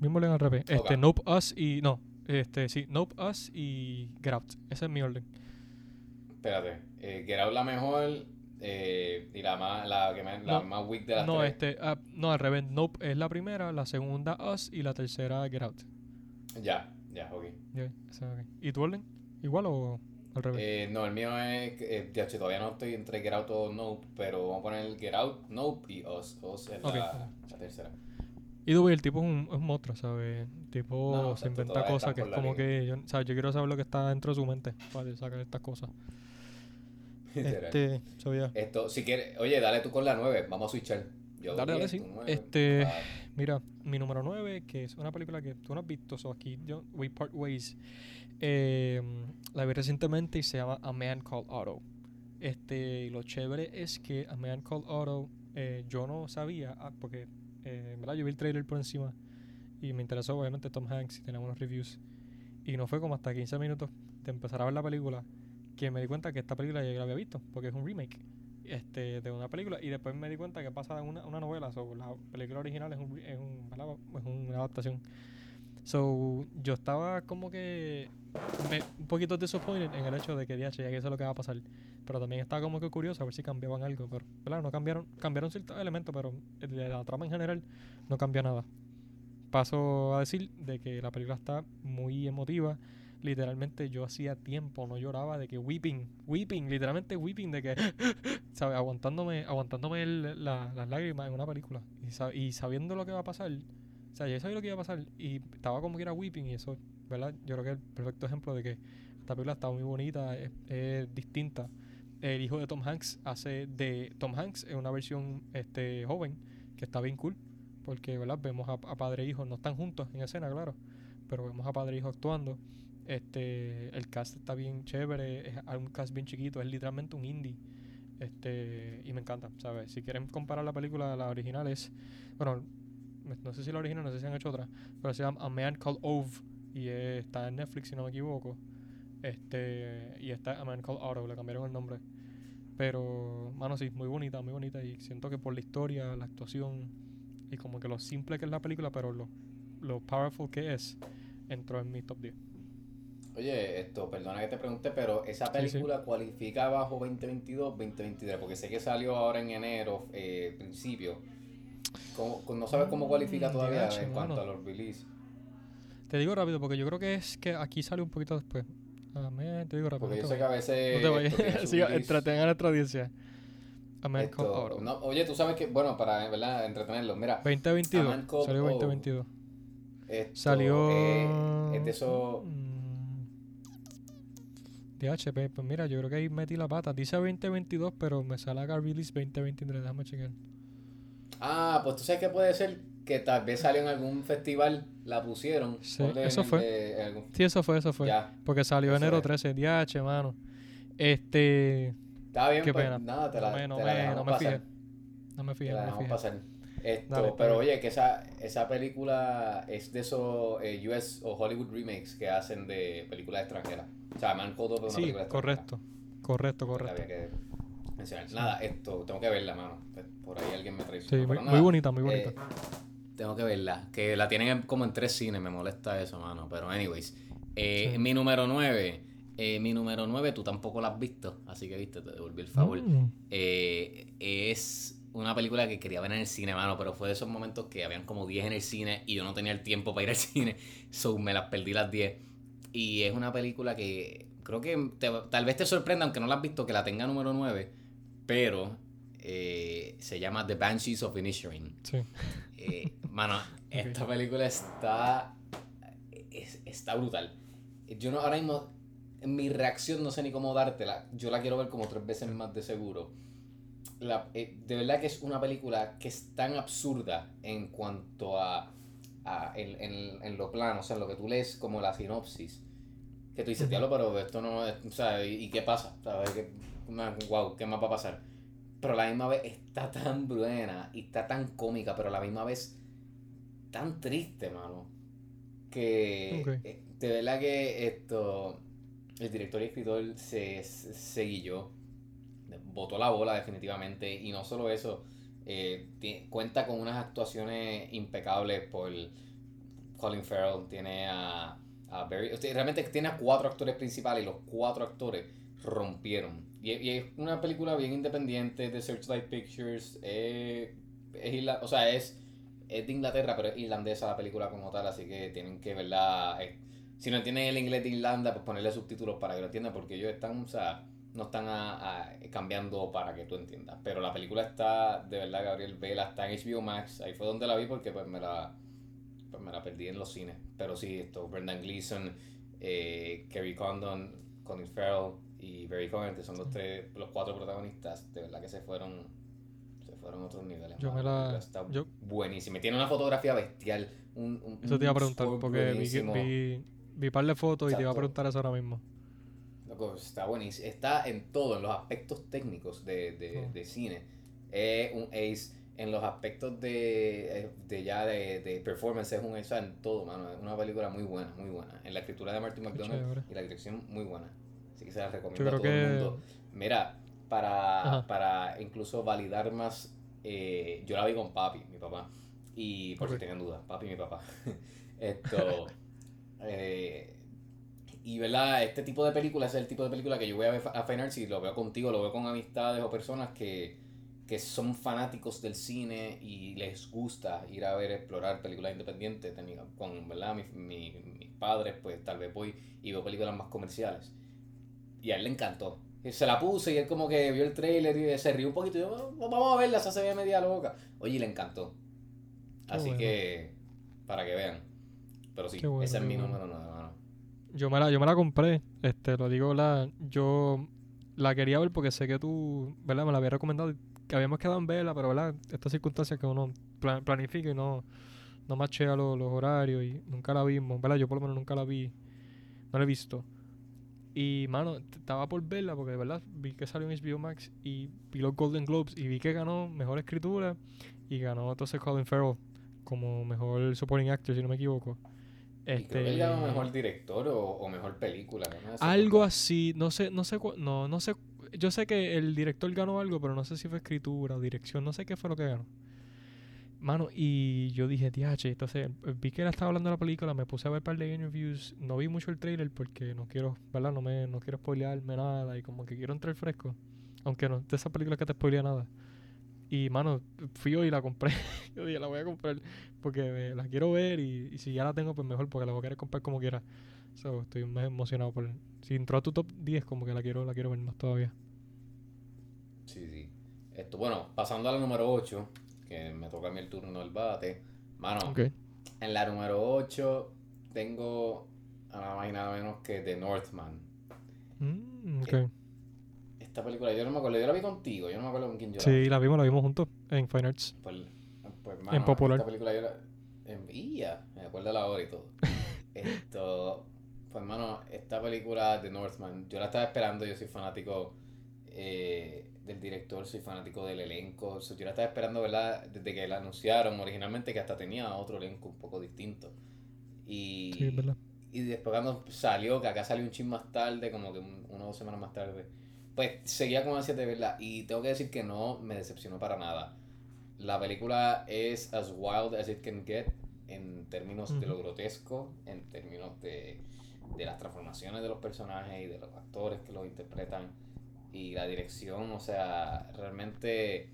Mismo orden al revés. Este, Ok. Nope, Us y. No, este, sí, Nope, Us y Get Out. Ese es mi orden. Espérate. Eh, Get Out la mejor eh, y la más, la, que me- la No, más weak de las No, tres. este, ah, no, al revés. Nope es la primera, la segunda Us y la tercera Get Out. Ya, ya, ok. Ya, ese, ok. ¿Y tu orden? ¿Igual o al revés? Eh, no, el mío es. Eh, todavía no estoy entre Get Out o Nope, pero vamos a poner Get Out, Nope y Us. Us es la tercera. Y el tipo es un, es un monstruo, ¿sabes? El tipo No, se inventa cosas que es como que, yo, ¿sabes? Yo quiero saber lo que está dentro de su mente para sacar estas cosas. Este, so, yeah. Esto, si quieres, oye, dale tú con la 9, vamos a switchar. Yo Dale, dale, sí. Este- Ah, Mira, mi número 9, que es una película que tú no has visto, so aquí yo, We Part Ways. Eh, la vi recientemente y se llama A Man Called Otto. Este, y lo chévere es que A Man Called Otto, eh, yo no sabía, ah, porque, eh, ¿verdad? Yo vi el trailer por encima y me interesó, obviamente, Tom Hanks y tenemos unos reviews. Y no fue como hasta 15 minutos de empezar a ver la película que me di cuenta que esta película ya la había visto, porque es un remake este, de una película y después me di cuenta que pasa una, una novela, so, la película original es, un, es, un- es una adaptación. So, yo estaba como que me- un poquito disappointed en el hecho de que, DH, ya que eso es lo que va a pasar. Pero también estaba como que curioso a ver si cambiaban algo. Pero, ¿verdad? No cambiaron, cambiaron ciertos elementos, pero el de la trama en general no cambia nada. Paso a decir de que la película está muy emotiva. Literalmente yo hacía tiempo no lloraba de que weeping, weeping, literalmente weeping de que, ¿sabes? Aguantándome, aguantándome el- la- las lágrimas en una película y, y sabiendo lo que va a pasar. O sea, yo sabía lo que iba a pasar y estaba como que era weeping y eso, ¿verdad? Yo creo que es el perfecto ejemplo de que esta película está muy bonita, es, distinta. El hijo de Tom Hanks hace de Tom Hanks en una versión este joven que está bien cool porque, ¿verdad? Vemos a, padre e hijo, no están juntos en escena, claro, pero vemos a padre e hijo actuando. Este, el cast está bien chévere, es un cast bien chiquito, es literalmente un indie. Este, y me encanta, ¿sabes? Si quieren comparar la película a la original es, bueno, no sé si la original, no sé si han hecho otra, pero se llama A Man Called Ove y eh, está en Netflix si no me equivoco. Este, y está A Man Called Otto, le cambiaron el nombre. Pero, mano, sí, muy bonita, muy bonita y siento que por la historia, la actuación y como que lo simple que es la película, pero lo, lo powerful que es, entró en mi top 10. Oye, esto, perdona que te pregunte, pero esa sí. película cualifica bajo 2022, 2023, porque sé que salió ahora en enero, eh, principio. ¿Cómo- con- no sabes cómo cualifica Mm, todavía en cuanto a los release. Te digo rápido porque yo creo que es que aquí sale un poquito después. Ah, man, te digo rápido. Porque yo sé que a veces. No te vayas. entretengan a nuestra audiencia. A Man Esto- Otto. no, oye, tú sabes que, bueno, para ¿verdad? entretenerlos, mira, 2022. A Man Called Salió Ove. 2022. esto, Salió. eh, es de esos. Mm. DHP, pues mira, yo creo que ahí metí la pata. Dice 2022, pero me sale acá release 2023. Déjame chequear. Ah, pues tú sabes que puede ser que tal vez salió en algún festival, la pusieron. Sí, eso fue. de- algún- Sí, eso fue, eso fue. Ya, Porque salió Eso enero es. 13. DH, mano. Este. está bien, Qué pues pena. nada, te no la, me, no te la me, no me fijé. No me Te fijé, la no me fijé. pasar. Esto, Dale, pero oye, que esa, esa película es de esos eh, US o Hollywood remakes que hacen de películas extranjeras. O sea, Man Called Ove es una Sí, película extranjera. correcto. Correcto, correcto. Que mencionar. Nada, esto, tengo que verla, mano. Por ahí alguien me Sí, traicionó. muy, pero muy nada, bonita, muy bonita. eh, tengo que verla. Que la tienen en- como en tres cines, me molesta eso, mano. Pero, anyways. Eh, Sí. Mi número 9. mi número 9, tú tampoco la has visto. Así que, viste, te devolví el favor. Mm. Eh, es una película que quería ver en el cine, mano, pero fue de esos momentos que habían como 10 en el cine y yo no tenía el tiempo para ir al cine, so me las perdí las 10. Y es una película que creo que te- tal vez te sorprenda, aunque no la has visto, que la tenga número 9, pero eh, se llama The Banshees of Inisherin. Sí. Eh, Mano, esta película está. es- está brutal. Yo no, ahora mismo, mi reacción no sé ni cómo dártela. Yo la quiero ver como tres veces más de seguro. La- eh, de verdad que es una película que es tan absurda en cuanto a. a- en, en- en lo plano, o sea, en lo que tú lees como la sinopsis. Que tú dices, diablo, pero esto no es. O sea, ¿y, y qué pasa? ¿Sabes? ¿Qué, wow, ¿qué más va a pasar? Pero a la misma vez está tan buena y está tan cómica, pero a la misma vez tan triste, mano. Que Ok. eh, de verdad que esto, el director y escritor se, se, guilló, botó la bola definitivamente. Y no solo eso, eh, cuenta con unas actuaciones impecables por Colin Farrell, tiene a, a Barry, realmente tiene a cuatro actores principales y los cuatro actores rompieron. Y, y es una película bien independiente de Searchlight Pictures. eh, es o sea, es, es de Inglaterra, pero es irlandesa la película como tal, así que tienen que verla. eh, si no entienden el inglés de Irlanda, pues ponerle subtítulos para que lo entiendan, porque ellos están, o sea, no están cambiando para que tú entiendas. Pero la película está, de verdad, Gabriel Vela, está en HBO Max. Ahí fue donde la vi porque pues me la, pues, me la perdí en los cines. Pero sí, esto, Brendan Gleeson, eh, Kerry Condon, Colin Farrell y Barry Cohen, que son los tres, los cuatro protagonistas, de verdad que se fueron, se fueron a otros niveles. Yo me la- Está yo- buenísima. Tiene una fotografía bestial. Un, un- Eso te iba a un preguntar, porque vi, buenísimo. vi, vi par de fotos y te iba a preguntar eso ahora mismo. Loco, está buenísimo. Está en todo, en los aspectos técnicos de, de, Oh. de cine. Es un ace. En los aspectos de, eh, de ya de, de performance es un ace. En todo, mano. Es una película muy buena, muy buena. En la escritura de Martin McDonald y la dirección muy buena. Así que se la recomiendo a todo el mundo. Mira, para, para incluso validar más, eh, yo la vi con papi, mi papá. Y por si tenían dudas, papi y mi papá. Esto. eh, y verdad, este tipo de películas es el tipo de película que yo voy a ver a Fine Arts y lo veo contigo, lo veo con amistades o personas que, que son fanáticos del cine y les gusta ir a ver, explorar películas independientes. Con ¿verdad? Mi- mi- mis padres, pues tal vez voy y veo películas más comerciales. Y a él le encantó. Y Se la puse y él como que vio el trailer y se rió un poquito y yo, "Oh, vamos a verla, esa se ve media loca. Oye, y le encantó. Así bueno. que, para que vean. Pero sí, bueno, ese es mi número 9, mano. Yo me la, yo me la compré, este, lo digo, la, yo la quería ver porque sé que tú, ¿verdad? Me la había recomendado, que habíamos quedado en verla, pero, ¿verdad? Estas circunstancias que uno pla- planifica y no, no machea los, los horarios y nunca la vimos, ¿verdad? Yo por lo menos nunca la vi, no la he visto. Y, mano, estaba por verla porque, de verdad, vi que salió en HBO Max y vi los Golden Globes y vi que ganó Mejor Escritura y ganó entonces Colin Farrell como Mejor Supporting Actor, si no me equivoco. Y creo que él ganó mejor director o, o mejor película. Algo así, no sé, no sé, no, no sé, yo sé que el director ganó algo, pero no sé si fue escritura o dirección, no sé qué fue lo que ganó. Mano, y yo dije, diache, entonces eh, vi que él estaba hablando de la película, me puse a ver un par de interviews, no vi mucho el trailer porque no quiero, ¿verdad? No me, no quiero spoilearme nada y como que quiero entrar fresco, aunque no de esas películas que te spoilea nada. Y, mano, fui hoy y la compré, yo dije, la voy a comprar porque eh, la quiero ver y, y si ya la tengo, pues mejor porque la voy a querer comprar como quiera. So, estoy más emocionado por... Si entró a tu top 10, como que la quiero, la quiero ver más todavía. Sí, sí. Esto, bueno, pasando a la número 8, que me toca a mí el turno del bate. Mano, en la número 8 tengo a nada más y nada menos que The Northman. Mm, ok. Eh, Esta película, yo no me acuerdo, yo la vi contigo, yo no me acuerdo con quién yo la Sí, la vimos, la vimos juntos en Fine Arts. Pues, pues mano, Popular. Esta película yo la. En, me acuerdo la hora y todo. Esto. Pues, hermano, esta película de Northman, yo la estaba esperando, yo soy fanático eh, del director, soy fanático del elenco. so, yo la estaba esperando, ¿verdad? Desde que la anunciaron originalmente, que hasta tenía otro elenco un poco distinto. Y, Sí, verdad. y después cuando salió, que acá salió un chin más tarde, como que un- una o dos semanas más tarde, pues seguía con ansias de verla. Y tengo que decir que no me decepcionó para nada. La película es as wild as it can get en términos de lo grotesco, en términos de, de las transformaciones de los personajes y de los actores que los interpretan y la dirección, o sea, realmente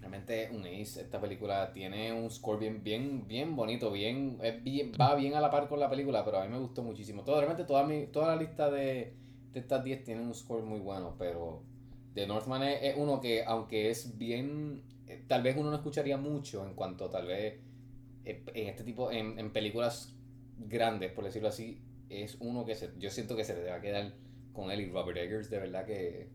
realmente es un ace. Esta película tiene un score bien bien bien bonito, bien, es bien va bien a la par con la película, pero a mí me gustó muchísimo. Todo, realmente toda mi toda la lista de, de estas 10 tiene un score muy bueno, pero The Northman es, es uno que aunque es bien eh, tal vez uno no escucharía mucho en cuanto tal vez eh, en este tipo, en, en películas grandes, por decirlo así, es uno que se, yo siento que se te va a quedar con él y Robert Eggers, de verdad que,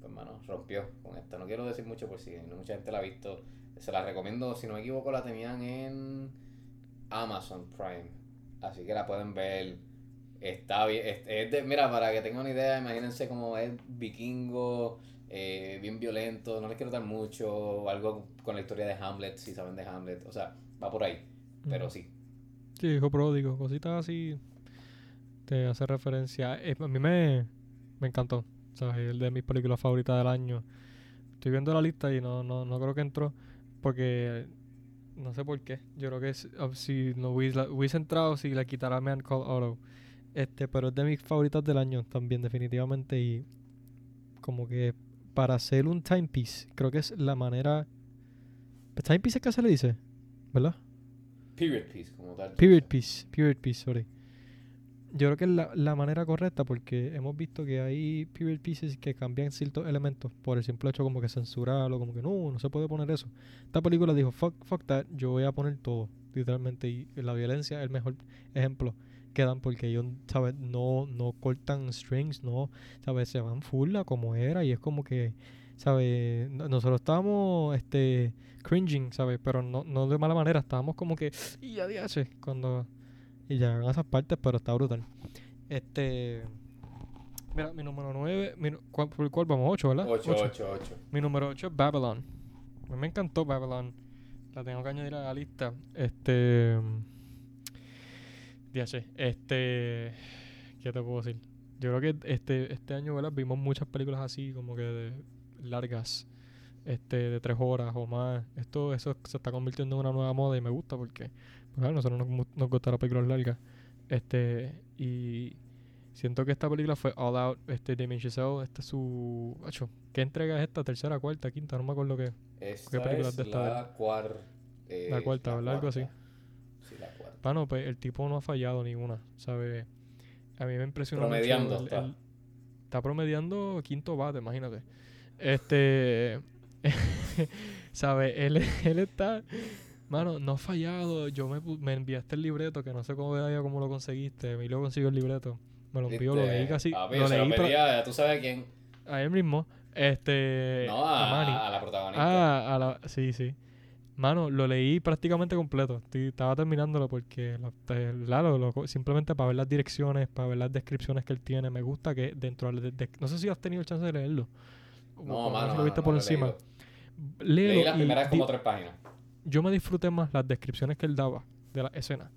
pues, mano, rompió con esta. No quiero decir mucho por si no mucha gente la ha visto. Se la recomiendo, si no me equivoco, la tenían en Amazon Prime. Así que la pueden ver. Está bien. Es, es de- mira, para que tengan una idea, imagínense como es vikingo, eh, bien violento. No les quiero dar mucho. Algo con la historia de Hamlet, si saben de Hamlet. O sea, va por ahí. Pero sí. Sí, hijo pródigo, cositas así. Te hace referencia. Eh, a mí me, me encantó. ¿sabes? Es de mis películas favoritas del año. Estoy viendo la lista y no, no, no creo que entró. Porque no sé por qué. Yo creo que es- ah, si no hubiese, la- hubiese entrado, si le quitara Man Call Auto. Este, pero es de mis favoritas del año también, definitivamente. Y como que para hacer un timepiece, creo que es la manera. Timepiece es que se le dice, ¿verdad? Period piece, como tal. Period piece, period piece, sorry. Yo creo que es la, la manera correcta porque hemos visto que hay period pieces que cambian ciertos elementos por el simple hecho como que censurarlo, como que no, no se puede poner eso. Esta película dijo, fuck, fuck that, yo voy a poner todo, literalmente, y la violencia es el mejor ejemplo que dan porque ellos, ¿sabes? No, no cortan strings, no, ¿sabes? Se van full a como era y es como que, ¿sabes? No- Nosotros estábamos, este, cringing, ¿sabes? Pero no, no de mala manera, estábamos como que, y a cuando y llegan a esas partes, pero está brutal. Este. Mira, mi número 9. ¿cuál, ¿Por cuál vamos? 8, ¿verdad? 8, Ocho. 8, 8. Mi número 8 es Babylon. A mí me encantó Babylon. La tengo que añadir a la lista. Este. Díase, este. ¿Qué te puedo decir? Yo creo que este, este año, ¿verdad? Vimos muchas películas así, como que de largas. Este, de tres horas o más. Esto, eso se está convirtiendo en una nueva moda y me gusta porque, pues, a nosotros nos, nos gustan las películas largas. Este, y siento que esta película fue All Out, este, Damien Chazelle, este es su... Acho, ¿Qué entrega es esta? ¿Tercera, cuarta, quinta? No me acuerdo qué. Esta película es de esta la cuarta. La cuarta, ¿verdad? Algo así. Sí, la cuarta. Bueno, pues el tipo no ha fallado ninguna, ¿sabes? A mí me impresionó mucho Promediando el- está. el- está promediando quinto bate, imagínate. Este... ¿Sabes? Él, él está... Mano, no ha fallado. Yo me, me enviaste el libreto, que no sé cómo, vea cómo lo conseguiste. Me lo consiguió el libreto. Me lo envió, lo leí casi... papi, lo se leí lo pedía, tú sabes a quién. a él mismo. Este... No, a Manny. a, a la protagonista. Ah, a la, sí, sí. Mano, lo leí prácticamente completo. Estaba terminándolo porque lo, lo simplemente para ver las direcciones, para ver las descripciones que él tiene. Me gusta que dentro de, de- no sé si has tenido el chance de leerlo. No, lo mano. si lo viste por no lo encima. Leí las primeras como tres páginas. Yo me disfruté más las descripciones que él daba de la escena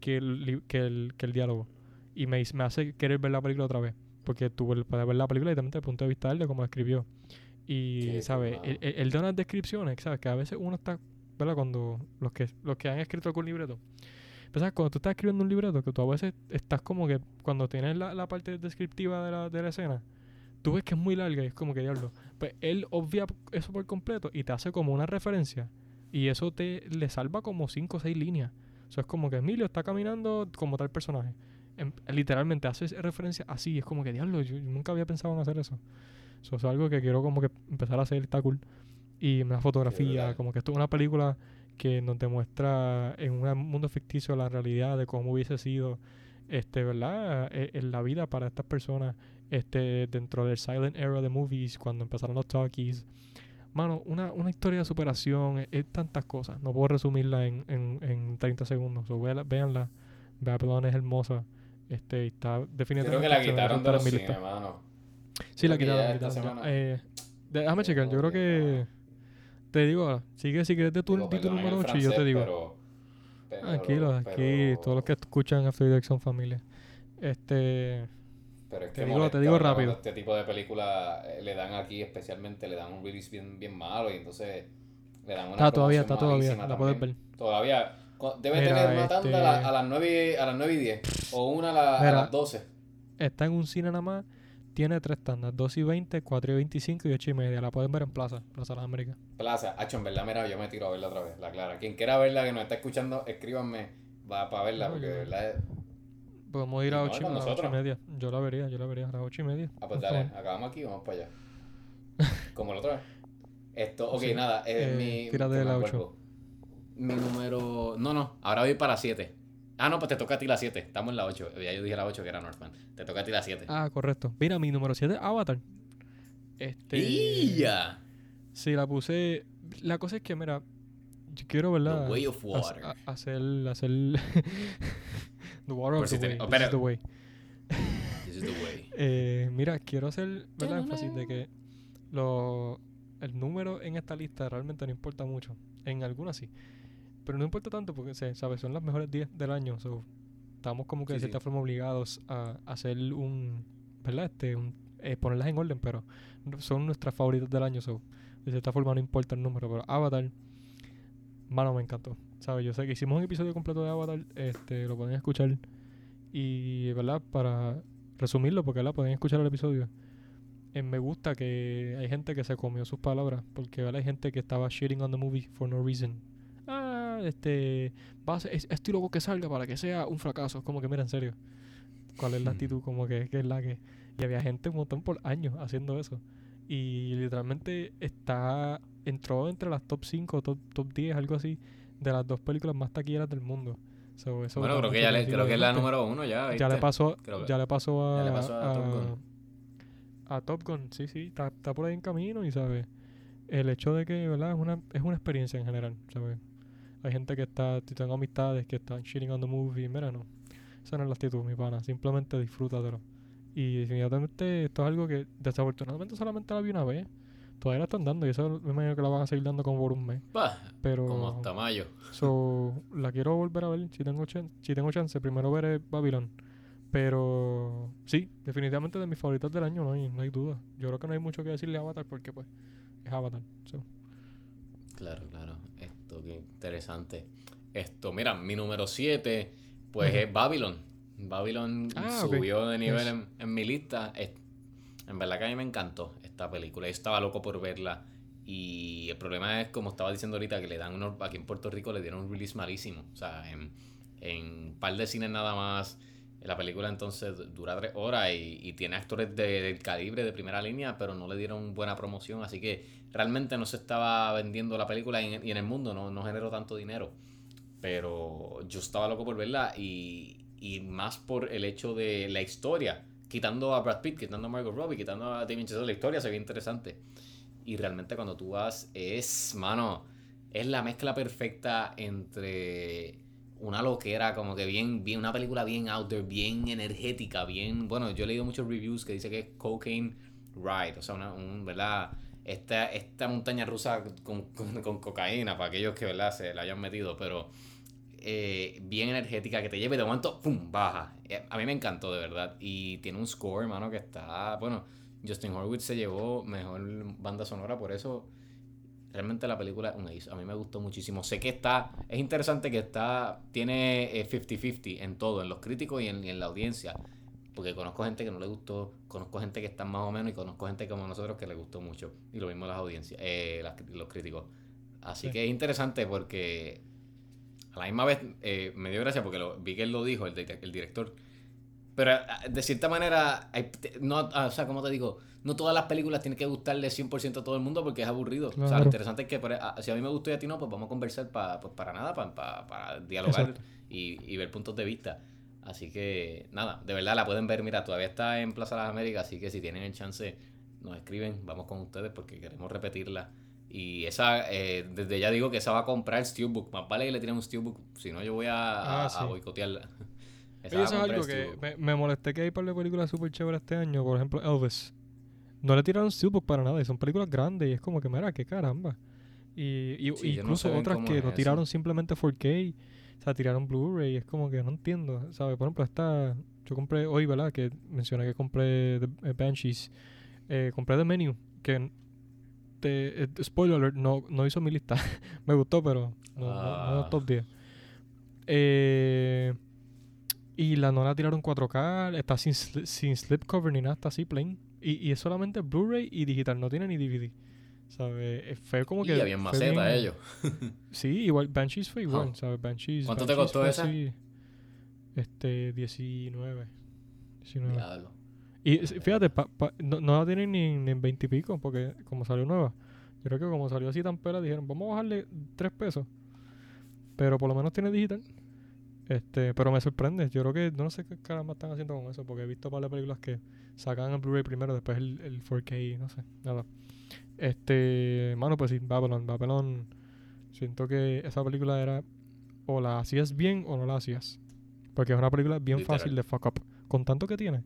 que el, que el, que el diálogo. Y me, me hace querer ver la película otra vez. Porque tú puedes ver la película y también desde el punto de vista de él, de cómo la escribió. Y, Qué ¿sabes? él- él da unas descripciones, ¿sabes? Que a veces uno está, ¿verdad? Cuando los que, los que han escrito algún libreto. Pero, ¿sabes? Cuando tú estás escribiendo un libreto, que tú a veces estás como que, cuando tienes la, la parte descriptiva de la, de la escena, tú ves que es muy larga y es como que diablo. Pues él obvia eso por completo y te hace como una referencia. Y eso te le salva como 5 o 6 líneas. O sea, es como que Emilio está caminando como tal personaje. Em- literalmente hace referencia así. Es como que, diablo, yo, yo nunca había pensado en hacer eso. Eso es algo que quiero como que empezar a hacer, está cool. Y la fotografía, como que esto es una película que nos demuestra en un mundo ficticio la realidad de cómo hubiese sido, este, ¿verdad? Eh, En la vida para estas personas, este, dentro del silent era de movies, cuando empezaron los talkies. Mano, una, una historia de superación, es, es tantas cosas. No puedo resumirla en, en, en 30 segundos. So, véala- véanla. Babylon es hermosa. Este, está Creo definitivamente. que la quitaron de los cines, mano. Sí, la Creo quitaron. esta semana. Eh, déjame checar. Yo creo que. Te digo ahora. Sigue si quieres de tu, di tu número el 8 y yo te digo. Pero, pero- Tranquilo, aquí todos los que escuchan After Dark son familia. Este. Pero es Te que digo- te digo rápido. Este tipo de película eh, le dan aquí, especialmente, le dan un release bien, bien malo y entonces le dan una Está todavía, está todavía. La puedes ver. Todavía. Debe Mira, tener una tanda a, la- este- a las 9, a las 9 y 10. O una a, la- a Mira. las 12. Está en un cine nada más. Tiene tres tandas: 2 y 20, 4 y 25 y 8 y media. La pueden ver en Plaza, Plaza de las Américas. Plaza, hacho, en verdad, mira, yo me tiro a verla otra vez, la clara. Quien quiera verla, que nos está escuchando, escríbanme va para verla, porque de verdad es... Podemos ir a 8, las ocho y media. Yo la vería, yo la vería a las 8 y media. Ah, pues dale, acabamos aquí, vamos para allá. Como la otra vez. Esto, ok, Sí, nada, es eh, mi... tírate de la acuerdo. Mi número. No, no, ahora voy para 7. Ah, no, pues te toca a ti la 7. Estamos en la 8. Ya yo dije la 8 que era Northman. Te toca a ti la 7. Ah, correcto. Mira, mi número 7 Avatar. Este. ¡Y ya! Sí, la puse. La cosa es que, mira, yo quiero, ¿verdad? The Way of Water. hacer. hacer the Water Por of si the Way. oh, this is the way. This is the way. Eh, mira, quiero hacer ¿verdad? énfasis de que lo, el número en esta lista realmente no importa mucho. En algunas sí. Pero no importa tanto porque, se- ¿sabes? Son las mejores 10 del año. so, estamos como que de Sí, sí. cierta forma obligados a hacer un. ¿Verdad? Este, un, eh, ponerlas en orden, pero son nuestras favoritas del año. So, de cierta forma no importa el número. Pero Avatar, mano, me encantó. ¿Sabes? Yo sé que hicimos un episodio completo de Avatar. Este, lo pueden escuchar. Y, ¿verdad? Para resumirlo, porque ¿verdad? pueden escuchar el episodio. Eh, me gusta que hay gente que se comió sus palabras, porque ¿verdad? hay gente que estaba shitting on the movie for no reason. Ah, este, va a ser, es, estoy loco que salga para que sea un fracaso. Es como que, mira, en serio, ¿cuál es la Hmm. actitud? Como que, que es la que... Y había gente un montón por años haciendo eso. Y literalmente está, entró entre las top 5, top, top 10, algo así, de las dos películas más taquilleras del mundo. So, eso Bueno, creo que ya le, creo que es la número uno ya. Ya le pasó, que- ya le pasó a, ya le pasó a Top Gun. a Top Gun, sí, sí, está, está por ahí en camino y sabe el hecho de que, ¿verdad? Es una, es una experiencia en general, ¿sabes? Hay gente que está, si tengo amistades que están shitting on the movie, mira, no, esa no es la actitud, mi pana, simplemente disfrútatelo. Y definitivamente esto es algo que desafortunadamente solamente la vi una vez, todavía la están dando y eso me imagino que la van a seguir dando como por un mes, Bah, pero... como hasta mayo. So, la quiero volver a ver si tengo, chan- si tengo chance. Primero veré Babylon. Pero sí, definitivamente de mis favoritas del año, no hay, no hay duda. Yo creo que no hay mucho que decirle a Avatar porque pues es Avatar. So, Claro, claro. Esto, qué interesante. Esto, mira, mi número 7, pues es Babylon. Babylon Ah, subió de nivel Yes. en, en mi lista. En verdad que a mí me encantó esta película. Yo estaba loco por verla. Y el problema es, como estaba diciendo ahorita, que le dan unos, aquí en Puerto Rico le dieron un release malísimo. O sea, en, en un par de cines nada más. La película entonces dura tres horas y, y tiene actores de- del calibre de primera línea, pero no le dieron buena promoción. Así que realmente no se estaba vendiendo la película y en, y en el mundo no, no generó tanto dinero. Pero yo estaba loco por verla y, y más por el hecho de la historia. Quitando a Brad Pitt, quitando a Margot Robbie, quitando a Damien Chazelle, la historia se ve interesante. Y realmente cuando tú vas es, mano, es la mezcla perfecta entre una loquera, como que bien, bien, una película bien out there, bien energética, bien, bueno, yo he leído muchos reviews que dice que es cocaine ride, o sea, una, un, ¿verdad? Esta, esta montaña rusa con, con- con cocaína, para aquellos que, ¿verdad? Se la hayan metido, pero eh, bien energética, que te lleve de momento, ¡pum! baja. Eh, a mí me encantó, de verdad. Y tiene un score, hermano, que está, bueno, Justin Horwitz se llevó mejor banda sonora, por eso realmente la película es un ace. A mí me gustó muchísimo. Sé que está, es interesante que está, tiene eh, 50-50 en todo, en los críticos y en, en la audiencia. Porque conozco gente que no le gustó, conozco gente que está más o menos y conozco gente como nosotros que le gustó mucho. Y lo mismo las audiencias, eh, las- los críticos. Así Sí. que es interesante porque a la misma vez eh, me dio gracia porque lo, vi que él lo dijo, el, de- el director. Pero ah, de cierta manera, hay- no, ah, o sea, como te digo, no todas las películas tienen que gustarle 100% a todo el mundo porque es aburrido. O sea, lo interesante es que por- ah, si a mí me gustó y a ti no, pues vamos a conversar pa- pues para nada, pa- pa- para dialogar y, y ver puntos de vista. Así que, nada, de verdad la pueden ver. Mira, todavía está en Plaza Las Américas, así que si tienen el chance, nos escriben, vamos con ustedes porque queremos repetirla. Y esa, eh, desde ya digo que esa va a comprar Steelbook. Más vale que le tiren un Steelbook, si no yo voy a, Ah, a boicotearla. Esa Oye, va a eso es algo que me, me molesté que hay par de películas súper chéveres este año. Por ejemplo, Elvis. No le tiraron Steelbook para nada y son películas grandes y es como que, mira, qué caramba. Y, y- Sí, yo no incluso sé otras que es no tiraron simplemente 4K, o sea, tiraron Blu-ray. Es como que no entiendo, ¿sabes? Por ejemplo, esta. Yo compré hoy, ¿verdad? Que mencioné que compré The eh, Banshees. Eh, compré The Menu, que. Te- eh, spoiler alert, no, no hizo mi lista. Me gustó, pero no, no, no Ah. top 10. Eh, y la no la tiraron 4K, está sin, sin slipcover ni nada, está así plain. Y, y es solamente Blu-ray y digital, no tiene ni DVD. ¿Sabes? Eh, Fue como que. Y habían maceta bien- ellos. Sí, igual Banshees fue igual. ¿sabes? Banshees. ¿Cuánto te costó esa? así, este, 19. 19. Diablo. Y fíjate, pa- pa- no, no la tienen ni, ni en 20 y pico, porque como salió nueva. Yo creo que como salió así tan pera, dijeron, vamos a bajarle 3 pesos. Pero por lo menos tiene digital. Este, pero me sorprende. Yo creo que no sé qué caramba están haciendo con eso, porque he visto varias películas que sacan el Blu-ray primero, después el, el 4K, no sé, nada. Este, mano, pues sí, Babylon, Babylon. Siento que esa película era o la hacías bien o no la hacías. Porque es una película bien Literal. fácil de fuck up. Con tanto que tiene.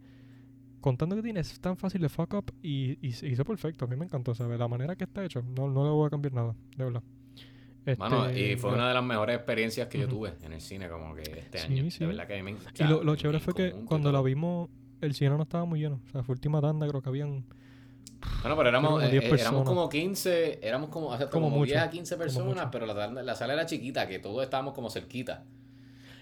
Con tanto que tiene, es tan fácil de fuck up y, y se hizo perfecto. A mí me encantó, ¿sabes? La manera que está hecho. No, no le voy a cambiar nada, de verdad. Mano, Este, y fue una de las mejores experiencias que yo tuve en el cine, como que este Sí, año. sí. De verdad que a mí me Y lo, lo chévere fue que cuando la vimos, el cine no estaba muy lleno. O sea, fue última tanda, creo que habían. Bueno, pero éramos, como eh, 10 éramos como 15, éramos como, o sea, Como como, mucho, 10 a 15 como personas, pero la, la sala era chiquita, que todos estábamos como cerquita.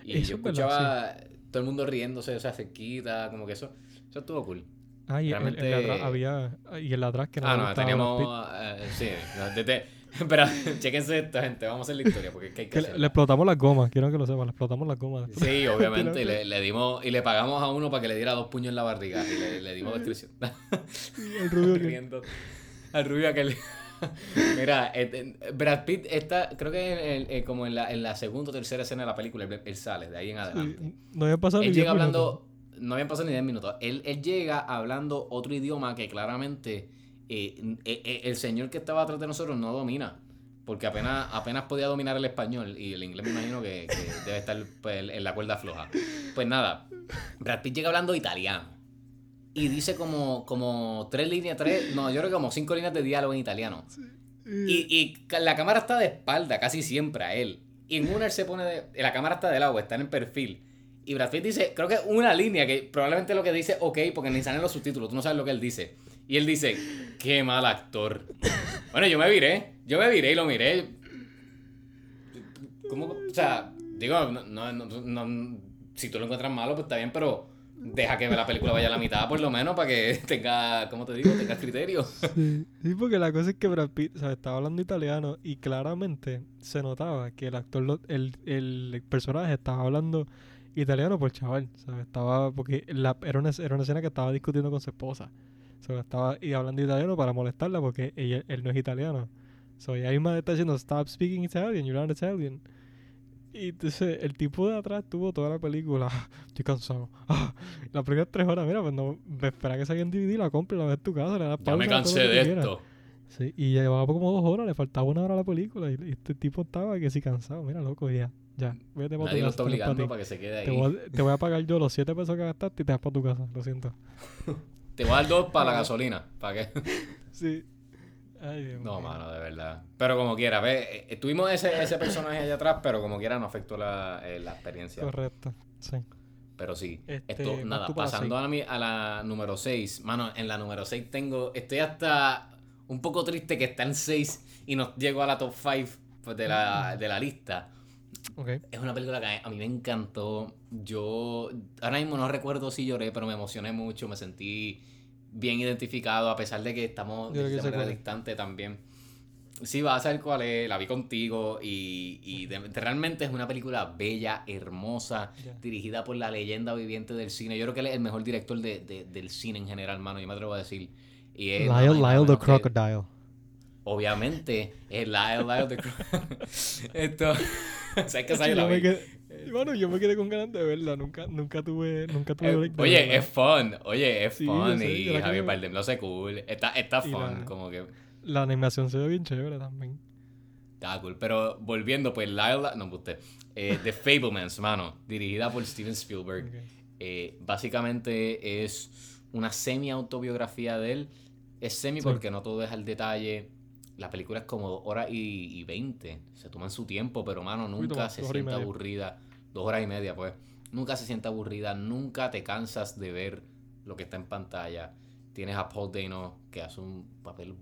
Y Eso yo es verdad, escuchaba todo el mundo riéndose, o sea, cerquita, como que eso, eso estuvo cool. Ah, y el, el atrás Realmente- había. Y el atrás que no ah, no, teníamos, eh, sí, no, desde- pero chequense esto, gente, vamos a hacer la historia, porque es que hay que que le, explotamos las gomas, quiero que lo sepan, le explotamos las gomas. Sí, obviamente, y le, le dimos, y le pagamos a uno para que le diera dos puños en la barriga, y le, le dimos descripción. el rubio que- riendo al rubio aquel. Mira, este, Brad Pitt está, creo que en- en- como en la, en la segunda o tercera escena de la película, él, sale de ahí en adelante. sí, no había pasado Él llega minutos. No habían pasado ni 10 minutos, él, él llega hablando otro idioma que claramente eh, eh, eh, el señor que estaba atrás de nosotros no domina. Porque apenas, apenas podía dominar el español y el inglés me imagino que, que debe estar pues, en la cuerda floja. Pues nada, Brad Pitt llega hablando italiano. Y dice como, como tres líneas, tres, no, yo creo que como cinco líneas de diálogo en italiano. Y, y la cámara está de espalda casi siempre a él. Y en una él se pone de, la cámara está de lado, está en el perfil. Y Brad Pitt dice, creo que una línea que probablemente lo que dice, ok, porque ni salen los subtítulos, tú no sabes lo que él dice. Y él dice, qué mal actor. Bueno, yo me viré, yo me viré y lo miré. ¿Cómo? O sea, digo, no, no, no- si tú lo encuentras malo, pues está bien, pero deja que la película vaya a la mitad por lo menos para que tenga, ¿cómo te digo? Tenga criterio. Sí, sí, porque la cosa es que Brad Pitt o sea, estaba hablando italiano y claramente se notaba que el actor, el, el personaje estaba hablando italiano por chaval, ¿sabes? Estaba, porque la, era, una, era una escena que estaba discutiendo con su esposa. Estaba y hablando italiano para molestarla porque ella, él no es italiano. So, ella misma está diciendo, stop speaking Italian, you're not Italian. Y entonces el tipo de atrás tuvo toda la película. "Ah, Estoy cansado. Ah, las primeras tres horas, mira, pues no, espera que salga en DVD, la compre, la ves en tu casa, le das Ya pausa, me todo lo cansé de quieras". esto. Sí, y llevaba como dos horas, le faltaba una hora a la película. Y, y este tipo estaba que sí cansado. Mira, loco, ya, ya, vete para tu Nadie lo casa. está esto no es pa' obligando para que se quede ahí. Te voy, a, te voy a pagar yo los siete pesos que gastaste y te vas para tu casa, lo siento. Te voy a dar dos para la gasolina. ¿Para qué? Sí. Ay, Dios No, mío. mano, de verdad. Pero como quiera, ve, eh, tuvimos ese, ese personaje allá atrás, pero como quiera no afectó la, eh, la experiencia. Correcto, sí. Pero sí, Este, esto, nada, la pasando a, mi- a la número 6. Mano, en la número 6 tengo, estoy hasta un poco triste que está en 6 y nos llegó a la top 5 de la, de la lista. Es una película que a mí me encantó. Yo ahora mismo no recuerdo si lloré, pero me emocioné mucho, me sentí bien identificado, a pesar de que estamos de que manera distante también. Sí, vas a saber cuál es, la vi contigo y, y de- realmente es una película bella, hermosa, dirigida por la leyenda viviente del cine. Yo creo que él es el mejor director de, de- del cine en general, mano, yo me atrevo a decir. Y es nada Lyle, Lyle the Crocodile. Obviamente, es Lyle, Lyle the Crocodile. Esto, ¿sabes que yo, la vi? quedé, bueno, yo me quedé con ganas de verla. Nunca, nunca tuve, nunca tuve Eh, break de oye, verla. es fun, oye, es Sí, fun sé, y la Javier Bardem lo hace cool, está, está fun, la- como que La animación se ve bien chévere también. está cool, pero volviendo pues Lyle, no usted, eh, The Fablemans, mano, dirigida por Steven Spielberg, eh, básicamente es una semi autobiografía de él, es semi Sí. porque no todo es al detalle, la película es como dos horas y, 20, se toman su tiempo, pero mano, nunca se siente aburrida, dos horas y media pues, nunca se siente aburrida, nunca te cansas de ver lo que está en pantalla. Tienes a Paul Dano que hace un papel,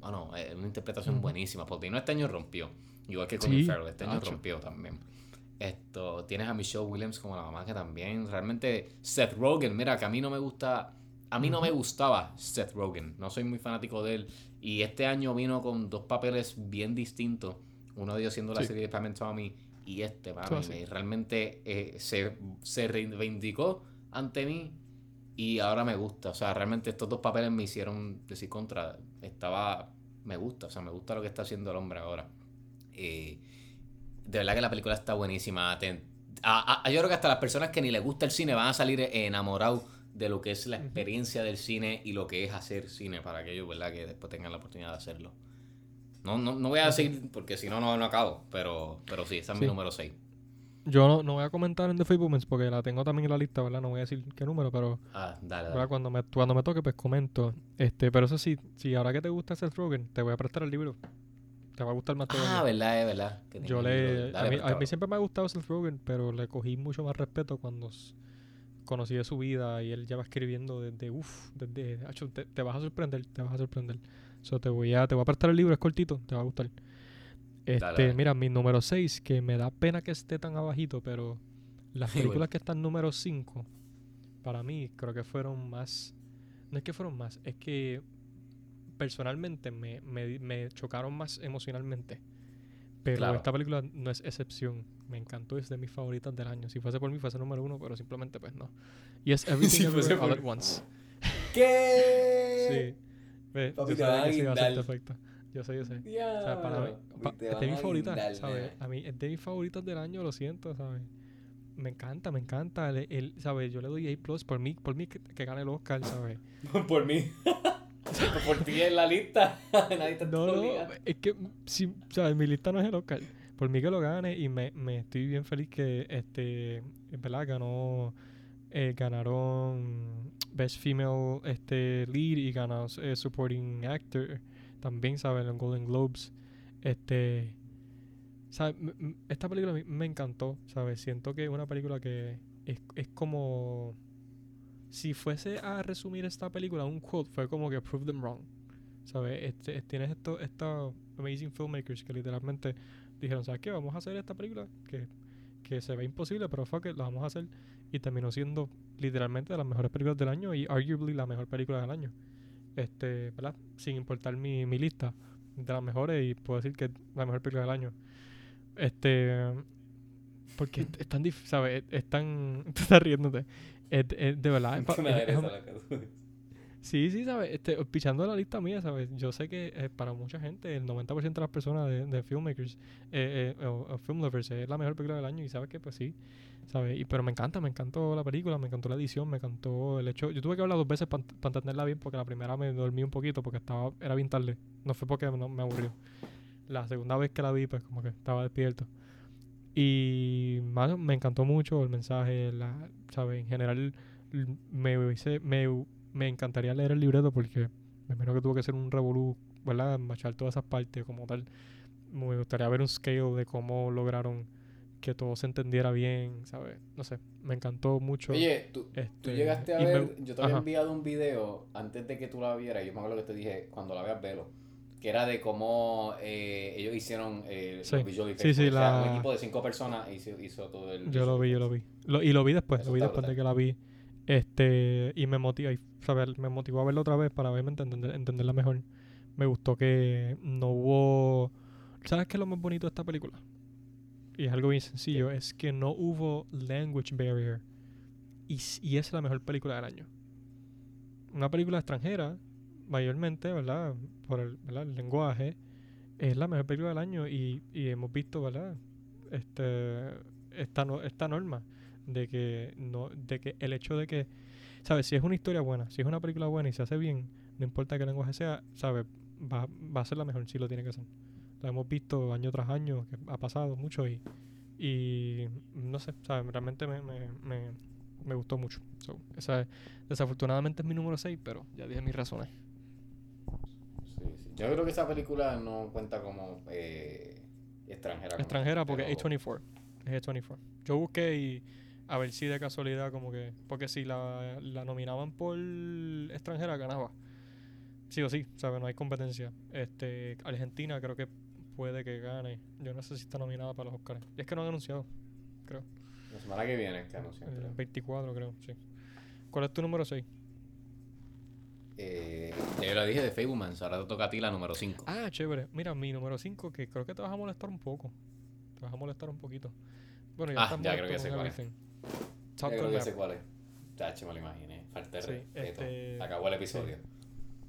bueno, es una interpretación buenísima. Paul Dano este año rompió, igual que Colin Sí, Farrell, este año rompió también. Esto, tienes a Michelle Williams como la mamá que también, realmente Seth Rogen, mira que a mí no me gusta, a mí no me gustaba Seth Rogen, no soy muy fanático de él y este año vino con dos papeles bien distintos, uno de ellos siendo la Sí. serie de Pam Tommy y este, me- realmente eh, se, se reivindicó ante mí y ahora me gusta. O sea, realmente estos dos papeles me hicieron decir contra. Estaba. Me gusta, o sea, me gusta lo que está haciendo el hombre ahora. Eh, de verdad que la película está buenísima. Te- a- a- yo creo que hasta las personas que ni les gusta el cine van a salir enamorados de lo que es la experiencia del cine y lo que es hacer cine para aquellos, ¿verdad? Que después tengan la oportunidad de hacerlo. No, no, no voy a seguir porque si no, no, no acabo. Pero, pero sí, esa es mi número 6. Yo no, no voy a comentar en The Fablemans porque la tengo también en la lista, ¿verdad? No voy a decir qué número, pero Ah, dale, dale. cuando me cuando me toque pues comento. Este, pero eso sí, si ahora que te gusta Seth Rogen, te voy a prestar el libro. Te va a gustar más Ah, todavía. verdad, es verdad. que Yo le Dale, a, mí, pues, a mí siempre me ha gustado Seth Rogen, pero le cogí mucho más respeto cuando conocí de su vida y él ya va escribiendo desde uff, desde acho, te, te vas a sorprender, te vas a sorprender. So, te voy a te voy a prestar el libro, es cortito, te va a gustar. Este, dale. mira, mi número 6, que me da pena que esté tan abajito, pero las Sí, bueno. películas que están número 5, para mí creo que fueron más. No es que fueron más, es que personalmente me, me, me chocaron más emocionalmente. Pero Claro. esta película no es excepción. Me encantó, es de mis favoritas del año. Si fuese por mí, fuese número uno, pero simplemente pues no. Y es Everything Si All at Once. ¿Qué? Sí. Ve, Papi, yo sabía que sí iba a ser guindar. perfecta. Yo sé, yo sé. O Ya, sea, para mí, pa- te es de mis favoritas, ¿sabes? A mí es de mis favoritas del año, lo siento, ¿sabes? Me encanta, me encanta. El, el- ¿sabes? Yo le doy A plus por mí, por mí que, que gane el Oscar, ¿sabes? Por mí. Por ti en la lista. Te No, está no, es que, si, ¿sabes? Mi lista no es el Oscar. Por mí que lo gane y me, estoy bien feliz que, este, es verdad, ganó, eh, ganaron Best Female este, Lead y ganó eh, Supporting Actor también, ¿sabes? En Golden Globes. Este, ¿sabes? Esta película me encantó, ¿sabes? Siento que es una película que es, es como... Si fuese a resumir esta película un quote, fue como que prove them wrong. ¿Sabes? Este, es- tienes estos estos amazing filmmakers que literalmente dijeron, ¿sabes qué? Vamos a hacer esta película que, que se ve imposible, pero fuck it, la vamos a hacer. Y terminó siendo literalmente de las mejores películas del año y arguably la mejor película del año. Este, ¿verdad? Sin importar mi, mi lista de las mejores y puedo decir que es la mejor película del año. Este, porque es, es tan difícil, ¿sabes? Es, es tan... Estás riéndote. Es, es de verdad. es pa- Sí, sí, ¿sabes? Este, pichando la lista mía, ¿sabes? Yo sé que eh, para mucha gente, el 90% de las personas de, de filmmakers eh, eh, o, film lovers es la mejor película del año y sabes que pues sí, ¿sabes? Y, pero me encanta, me encantó la película, me encantó la edición, me encantó el hecho... Yo tuve que hablar dos veces para entenderla bien porque la primera me dormí un poquito porque estaba era bien tarde. No fue porque no, me aburrió. La segunda vez que la vi, pues como que estaba despierto. Y mano, me encantó mucho el mensaje, la, ¿sabes? En general me, hubiese- me, me encantaría leer el libreto porque me imagino que tuvo que ser un revolú, ¿verdad? Machar todas esas partes como tal. Me gustaría ver un scale de cómo lograron que todo se entendiera bien, ¿sabes? No sé, me encantó mucho. Oye, tú, tú Este, llegaste a me- ver, yo te había ajá. enviado un video antes de que tú la vieras, yo me acuerdo que te dije, cuando la veas, velo, que era de cómo eh, ellos hicieron eh, Sí. los visual Sí, effects, sí, o sea, la- un equipo de cinco personas hizo, hizo todo el... Yo lo vi, yo lo vi. Lo- y lo vi después, Eso lo vi después de que la vi. Este, y me motiva, y, saber, me motivó a verla otra vez para obviamente entender, entenderla mejor. Me gustó que no hubo. ¿Sabes qué es lo más bonito de esta película? Y es algo bien sencillo, es que no hubo language barrier. Y, y es la mejor película del año. Una película extranjera, mayormente, ¿verdad? Por el, ¿verdad? el lenguaje, es la mejor película del año y, y hemos visto, ¿verdad? Este, esta, esta norma de que, no, de que el hecho de que, ¿sabes? Si es una historia buena, si es una película buena y se hace bien, no importa qué lenguaje sea, ¿sabes? Va, va a ser la mejor, si lo tiene que ser. La hemos visto año tras año, que ha pasado mucho y, y no sé, ¿sabes? Realmente me, me, me, me gustó mucho. So, esa es- desafortunadamente es mi número 6, pero ya dije mis razones. Sí, sí. Yo creo que esa película no cuenta como eh, extranjera. como- Extranjera porque pero- es A24. Es A24. Yo busqué y a ver si de casualidad como que... Porque si la, la nominaban por extranjera ganaba. Sí o sí, ¿sabes? No hay competencia. Este, Argentina creo que puede que gane. Yo no sé si está nominada para los Oscars. Y es que no han anunciado, creo. La semana que viene que anuncian, El creo. 24 creo, sí. ¿Cuál es tu número 6? Eh, ya yo lo dije de Fablemans, ahora te toca a ti la número 5. Ah, chévere. Mira, mi número 5 que creo que te vas a molestar un poco. Te vas a molestar un poquito. Bueno, ya Ah, estás ya creo que sé cuál es. Everything. Yo Top creo que sé cuál es. Tacho, me lo imaginé. Falta de Sí, este- Acabó el episodio.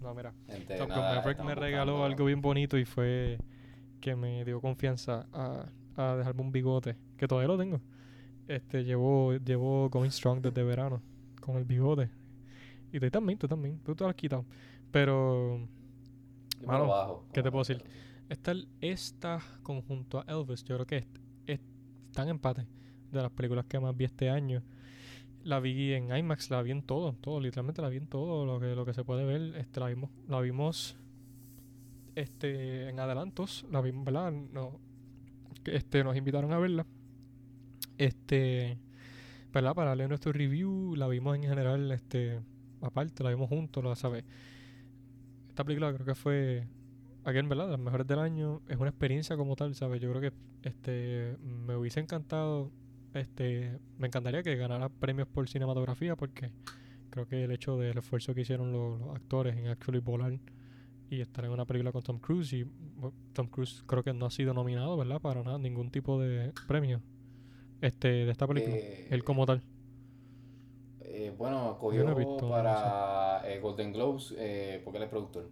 No, mira. Gente, Top Gun nada, Maverick me regaló buscando- algo bien bonito y fue que me dio confianza a a dejarme un bigote, que todavía lo tengo. Este, llevo, llevo Going Strong desde verano, con el bigote. Y tú también, tú también, tú te lo has quitado. Pero, Mano, bajo. ¿qué te puedo decir? esta, esta conjunto a Elvis, yo creo que es, es- está en empate de las películas que más vi este año. La vi en IMAX, la vi en todo, todo, literalmente la vi en todo lo que, lo que se puede ver. Este, la vimos, la vimos este, en adelantos, la vimos, ¿verdad? No, este, nos invitaron a verla. Este, ¿verdad? Para leer nuestro review, la vimos en general, este, aparte, la vimos juntos, ¿lo sabes? Esta película creo que fue, again, ¿verdad? De las mejores del año. Es una experiencia como tal, ¿sabes? Yo creo que este, me hubiese encantado, este, me encantaría que ganara premios por cinematografía porque creo que el hecho del esfuerzo que hicieron los, los actores en actually volar y estar en una película con Tom Cruise y bueno, Tom Cruise creo que no ha sido nominado, ¿verdad? Para nada, ningún tipo de premio este de esta película. Eh, Él como tal. Eh, bueno, cogió visto, no para eh, Golden Globes eh, porque él es productor.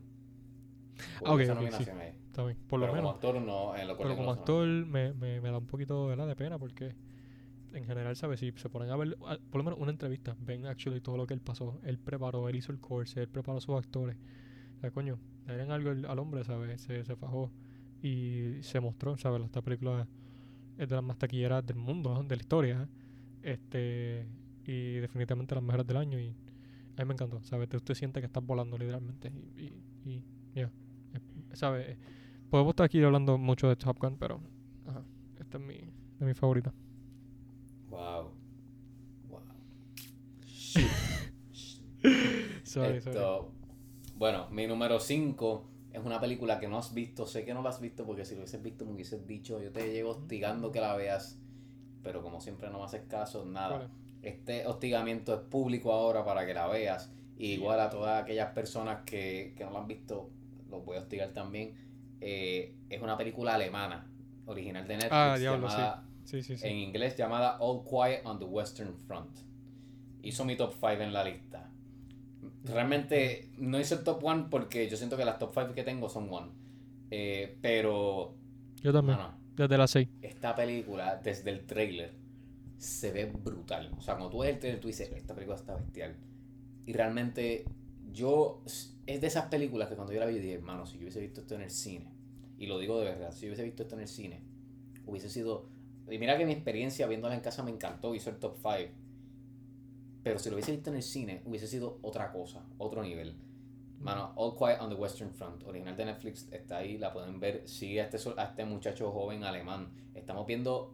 Ah, ok, sí. Está bien, por lo Pero menos. como actor no, en los Pero como no. actor me, me, me da un poquito ¿verdad? de pena porque en general, ¿sabes? Si se ponen a ver, por lo menos una entrevista, ven actually todo lo que él pasó. Él preparó, él hizo el course, él preparó a sus actores. O sea, coño, le darían algo al, hombre, ¿sabes? Se, se fajó y se mostró, ¿sabes? Esta película es de las más taquilleras del mundo, de la historia. ¿eh? Este, y definitivamente las mejores del año. Y a mí me encantó, ¿sabes? Tú te sientes que estás volando literalmente. Y, ya, eh, ¿sabes? Podemos estar aquí hablando mucho de Top pero ajá, esta es mi, de mi favorita. Sorry, sorry. Esto, bueno, mi número 5 es una película que no has visto. Sé que no la has visto porque si lo hubieses visto me hubieses dicho, yo te llego hostigando que la veas, pero como siempre no me haces caso, ¿Cuál nada. es? Este hostigamiento es público ahora para que la veas. Y igual a todas aquellas personas que, que no la han visto, los voy a hostigar también. Eh, es una película alemana, original de Netflix, Ah, diablo, llamada, Sí, sí, sí. en inglés llamada All Quiet on the Western Front. Hizo mi top 5 en la lista. Realmente no hice el top 1 porque yo siento que las top 5 que tengo son 1. pero, Yo también. Desde las 6. esta película, desde el trailer, se ve brutal. O sea, cuando tú ves el trailer, tú dices, esta película está bestial. Y realmente, yo, es de esas películas que cuando yo la vi, dije, hermano, si yo hubiese visto esto en el cine, y lo digo de verdad, si yo hubiese visto esto en el cine, hubiese sido. Y mira que mi experiencia viéndola en casa me encantó, hizo el top 5. Pero si lo hubiese visto en el cine, hubiese sido otra cosa, otro nivel. Mano, All Quiet on the Western Front, original de Netflix, está ahí, la pueden ver. Sigue a este, a este muchacho joven alemán. Estamos viendo,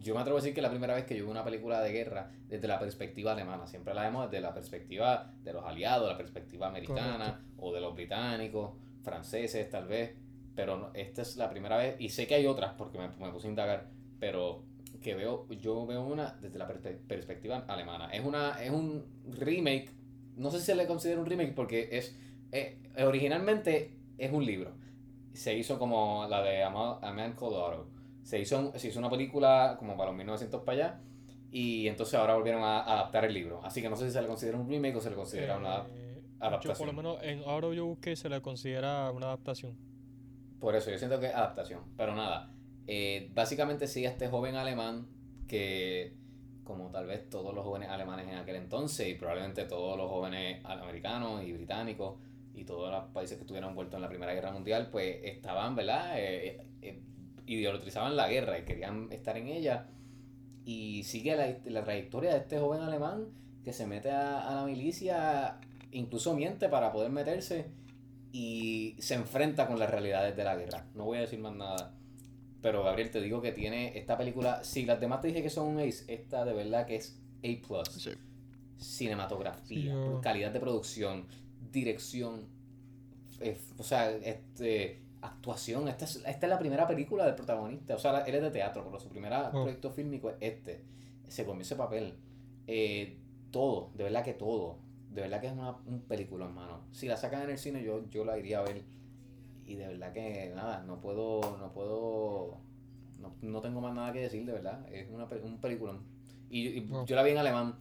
yo me atrevo a decir que es la primera vez que yo veo una película de guerra desde la perspectiva alemana. Siempre la vemos desde la perspectiva de los aliados, la perspectiva americana o de los británicos, franceses tal vez. Pero esta es la primera vez, y sé que hay otras porque me, me puse a indagar, pero que veo, yo veo una desde la perspe- perspectiva alemana. Es una, es un remake, no sé si se le considera un remake porque es, eh, originalmente es un libro. Se hizo como la de A Ma- A Man Called Otto. Se hizo, se hizo una película como para los 1900 para allá. Y entonces ahora volvieron a adaptar el libro. Así que no sé si se le considera un remake o se le considera una Eh, yo por adaptación. lo menos en ahora yo busqué se le considera una adaptación. Por eso yo siento que es adaptación. Pero nada, eh, básicamente sigue este joven alemán que, como tal vez todos los jóvenes alemanes en aquel entonces, y probablemente todos los jóvenes americanos y británicos y todos los países que estuvieron envueltos en la Primera Guerra Mundial, pues estaban, ¿verdad? Eh, eh, ideologizaban la guerra y querían estar en ella. Y sigue la, la trayectoria de este joven alemán que se mete a, a la milicia, incluso miente para poder meterse y se enfrenta con las realidades de la guerra. No voy a decir más nada. Pero Gabriel, te digo que tiene esta película, si las demás te dije que son un ace, esta de verdad que es A+. Sí. Cinematografía, Sí, yo- calidad de producción, dirección, eh, o sea, este, actuación. Esta es, esta es la primera película del protagonista. O sea, él es de teatro, pero su primer Oh. proyecto fílmico es este. Se comió ese papel. Eh, todo, de verdad que todo. De verdad que es una, un película, hermano. Si la sacan en el cine, yo, yo la iría a ver. Y de verdad que nada, no puedo, no puedo, no, no tengo más nada que decir, de verdad. Es una, un película. Y, y Wow. yo la vi en alemán.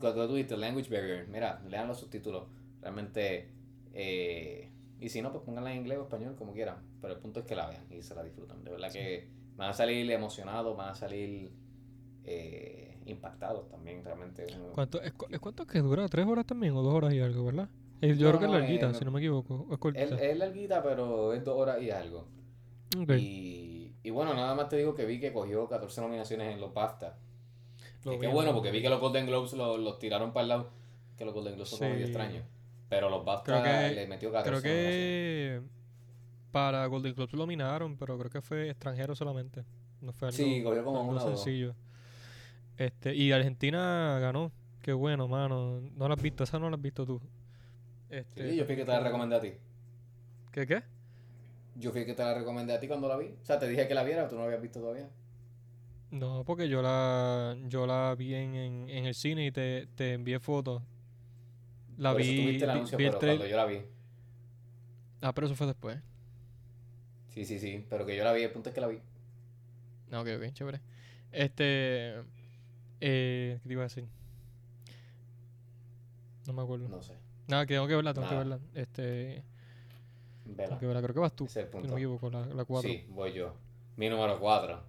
Cuando tú dijiste Language Barrier, mira, lean los subtítulos. Realmente, eh, y si no, pues pónganla en inglés o español, como quieran. Pero el punto es que la vean y se la disfrutan. De verdad que van a salir emocionados, van a salir eh, impactados también, realmente. ¿Cuánto, es, cu- es cuánto es que dura? ¿Tres horas también o dos horas y algo, verdad? Eh, Yo No, creo que es larguita, si no me equivoco. Es Es, cortita. es larguita, pero es dos horas y algo. Ok. Y, y bueno, nada más te digo que vi que cogió 14 nominaciones en los BAFTA. Lo Y qué bueno, porque vi que los Golden Globes los, los tiraron para el lado, que los Golden Globes son como medio Sí. extraños. Pero los BAFTA que- le metió 14 Creo que para Golden Globes lo nominaron, pero creo que fue extranjero solamente. No fue algo, Sí, cogió como algo una sencillo. Este, y Argentina ganó. Qué bueno, mano. No la has visto, esa no la has visto tú. Este, Sí, yo fui que te la recomendé a ti. ¿Qué qué? Yo fui que te la recomendé a ti cuando la vi. O sea, te dije que la viera, tú no la habías visto todavía. No, porque yo la yo la vi en, en, en el cine y te, te envié fotos. La Por eso vi, viste el vi- anuncio, vi el pero trail- cuando yo la vi. Ah, pero eso fue después. Sí, sí, sí. Pero que yo la vi, el punto es que la vi. Ah, ok, ok, chévere. Este. Eh, ¿Qué te iba a decir? No me acuerdo. No sé. Nada, que tengo que verla, tengo que verla. Este. Vela. Tengo que verla, creo que vas tú. Ese es el Si no punto. me equivoco, la, la 4. Sí, voy yo. Mi número 4.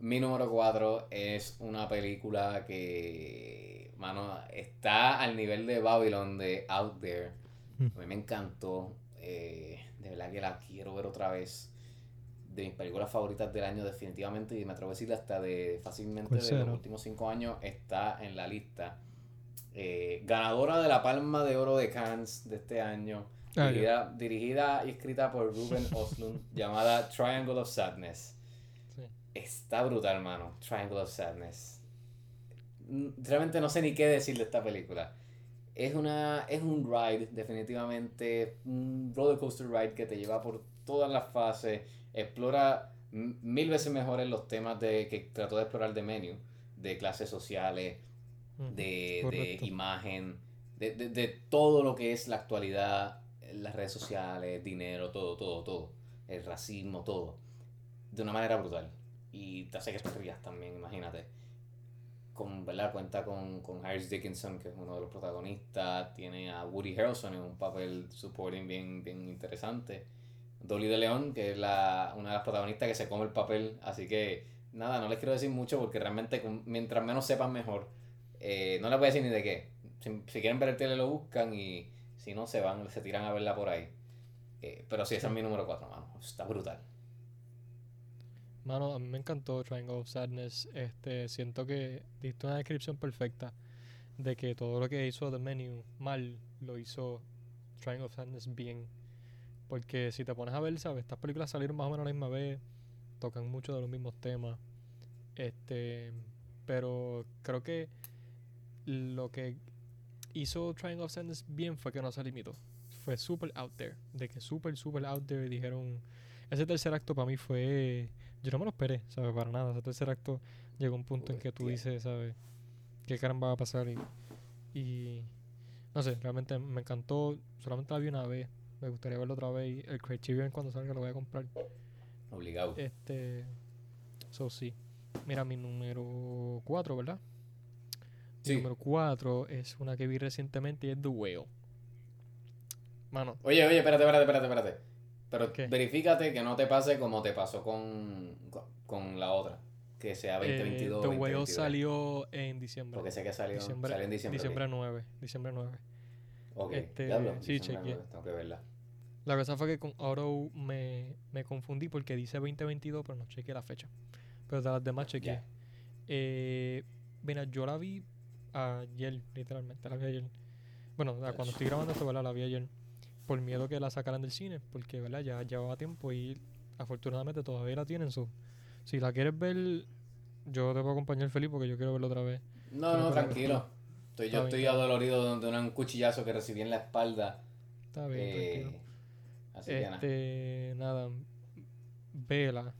Mi número 4 es una película que, mano, está al nivel de Babylon de Out There. Mm. A mí me encantó. eh, de verdad que la quiero ver otra vez. De mis películas favoritas del año, definitivamente. Y me atrevo a decir hasta de fácilmente ¿Cuál de los últimos 5 años. Está en la lista. Eh, ganadora de la Palma de Oro de Cannes de este año. Ah, dirigida, dirigida y escrita por Ruben Oslund, llamada Triangle of Sadness. Sí. Está brutal, hermano. Triangle of Sadness. Mm, Realmente no sé ni qué decir de esta película. Es una es un ride, definitivamente. Un roller coaster ride que te lleva por todas las fases. Explora mil veces mejor en los temas de que trató de explorar de menú. De clases sociales, de, de imagen, de, de, de todo lo que es la actualidad, las redes sociales, dinero, todo, todo, todo. El racismo, todo. De una manera brutal. Y te hace que te rías también, imagínate. Con, ¿verdad? Cuenta con, con Harris Dickinson, que es uno de los protagonistas. Tiene a Woody Harrelson en un papel supporting bien, bien interesante. Dolly de León, que es la, una de las protagonistas que se come el papel. Así que, nada, no les quiero decir mucho porque realmente mientras menos sepan mejor. Eh, no les voy a decir ni de qué. Si, quieren ver el tele lo buscan y si no se van, se tiran a verla por ahí. Eh, pero sí, ese es mi número 4, mano. Está brutal. Mano, a mí me encantó Triangle of Sadness. Este, siento que diste una descripción perfecta de que todo lo que hizo The Menu mal lo hizo Triangle of Sadness bien. Porque si te pones a ver, ¿sabes? Estas películas salieron más o menos a la misma vez, tocan mucho de los mismos temas. Este, pero creo que lo que hizo Triangle of Sadness bien fue que no se limitó. Fue super out there. De que super, super out there dijeron. Ese tercer acto para mí fue. Yo no me lo esperé, ¿sabes? Para nada. Ese tercer acto llegó a un punto en que tú dices, ¿sabes? ¿Qué caramba va a pasar? Y, y no sé, realmente me encantó. Solamente la vi una vez. Me gustaría verlo otra vez. Y el Criterion cuando salga lo voy a comprar. Obligado. Este. So sí. Mira, mi número 4, ¿verdad? Sí. número 4 es una que vi recientemente y es The Whale. Mano, Oye, oye, espérate, espérate, espérate, espérate. Pero ¿Qué? verifícate que no te pase como te pasó con, con, con la otra. Que sea eh, 2022 The o Whale 2023. salió en diciembre. Porque sé que salió, diciembre, salió en diciembre. diciembre 9. Diciembre 9. Ok, este, sí, chequeé. Tengo que verla. La cosa fue que con Auto me, me confundí porque dice 2022, pero no chequeé la fecha. Pero de las demás chequeé. Ya. Eh, mira, yo la vi ayer, literalmente, la vi ayer. Bueno, cuando estoy grabando esto, ¿verdad? La vi ayer. Por miedo que la sacaran del cine, porque, ¿verdad? Ya llevaba tiempo y afortunadamente todavía la tienen. So, si la quieres ver, yo te puedo acompañar feliz porque yo quiero verla otra vez. No, no, tranquilo. Estoy, yo estoy bien. adolorido de, un cuchillazo que recibí en la espalda. Está bien, Eh, tranquilo. así que nada. Este, nada, vela.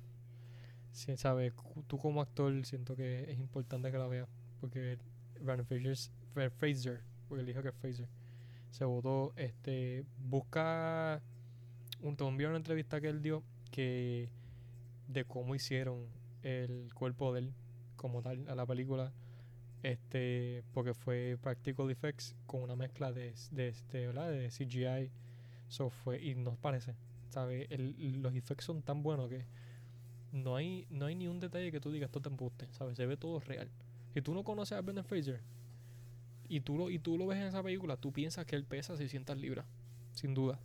Si, ¿sabes? Tú como actor siento que es importante que la veas. Porque Brandon Fraser, Fra- Fraser porque él dijo que Fraser, se votó. Este, busca un, enviar una entrevista que él dio que de cómo hicieron el cuerpo de él como tal a la película. Este, porque fue practical effects con una mezcla de, de, este, ¿verdad? de CGI So fue, y nos parece, ¿sabes? Los effects son tan buenos que no hay, no hay ni un detalle que tú digas esto te embuste, ¿sabes? Se ve todo real. Si tú no conoces a Brendan Fraser y tú lo, y tú lo ves en esa película, tú piensas que él pesa 600 libras, sin duda.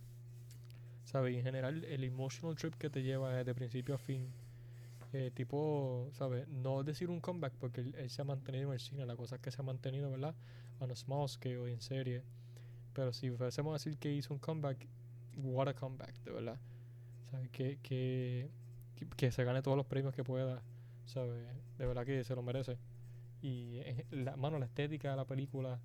¿Sabes? Y en general, el emotional trip que te lleva de principio a fin. eh, tipo, ¿sabes? No decir un comeback porque él, se ha mantenido en el cine. La cosa es que se ha mantenido, ¿verdad? A small scale y en serie. Pero si fuésemos a decir que hizo un comeback, what a comeback, de verdad. ¿Sabes? Que, que, que- que se gane todos los premios que pueda. ¿Sabes? De verdad que se lo merece. Y eh, la mano, la estética de la película.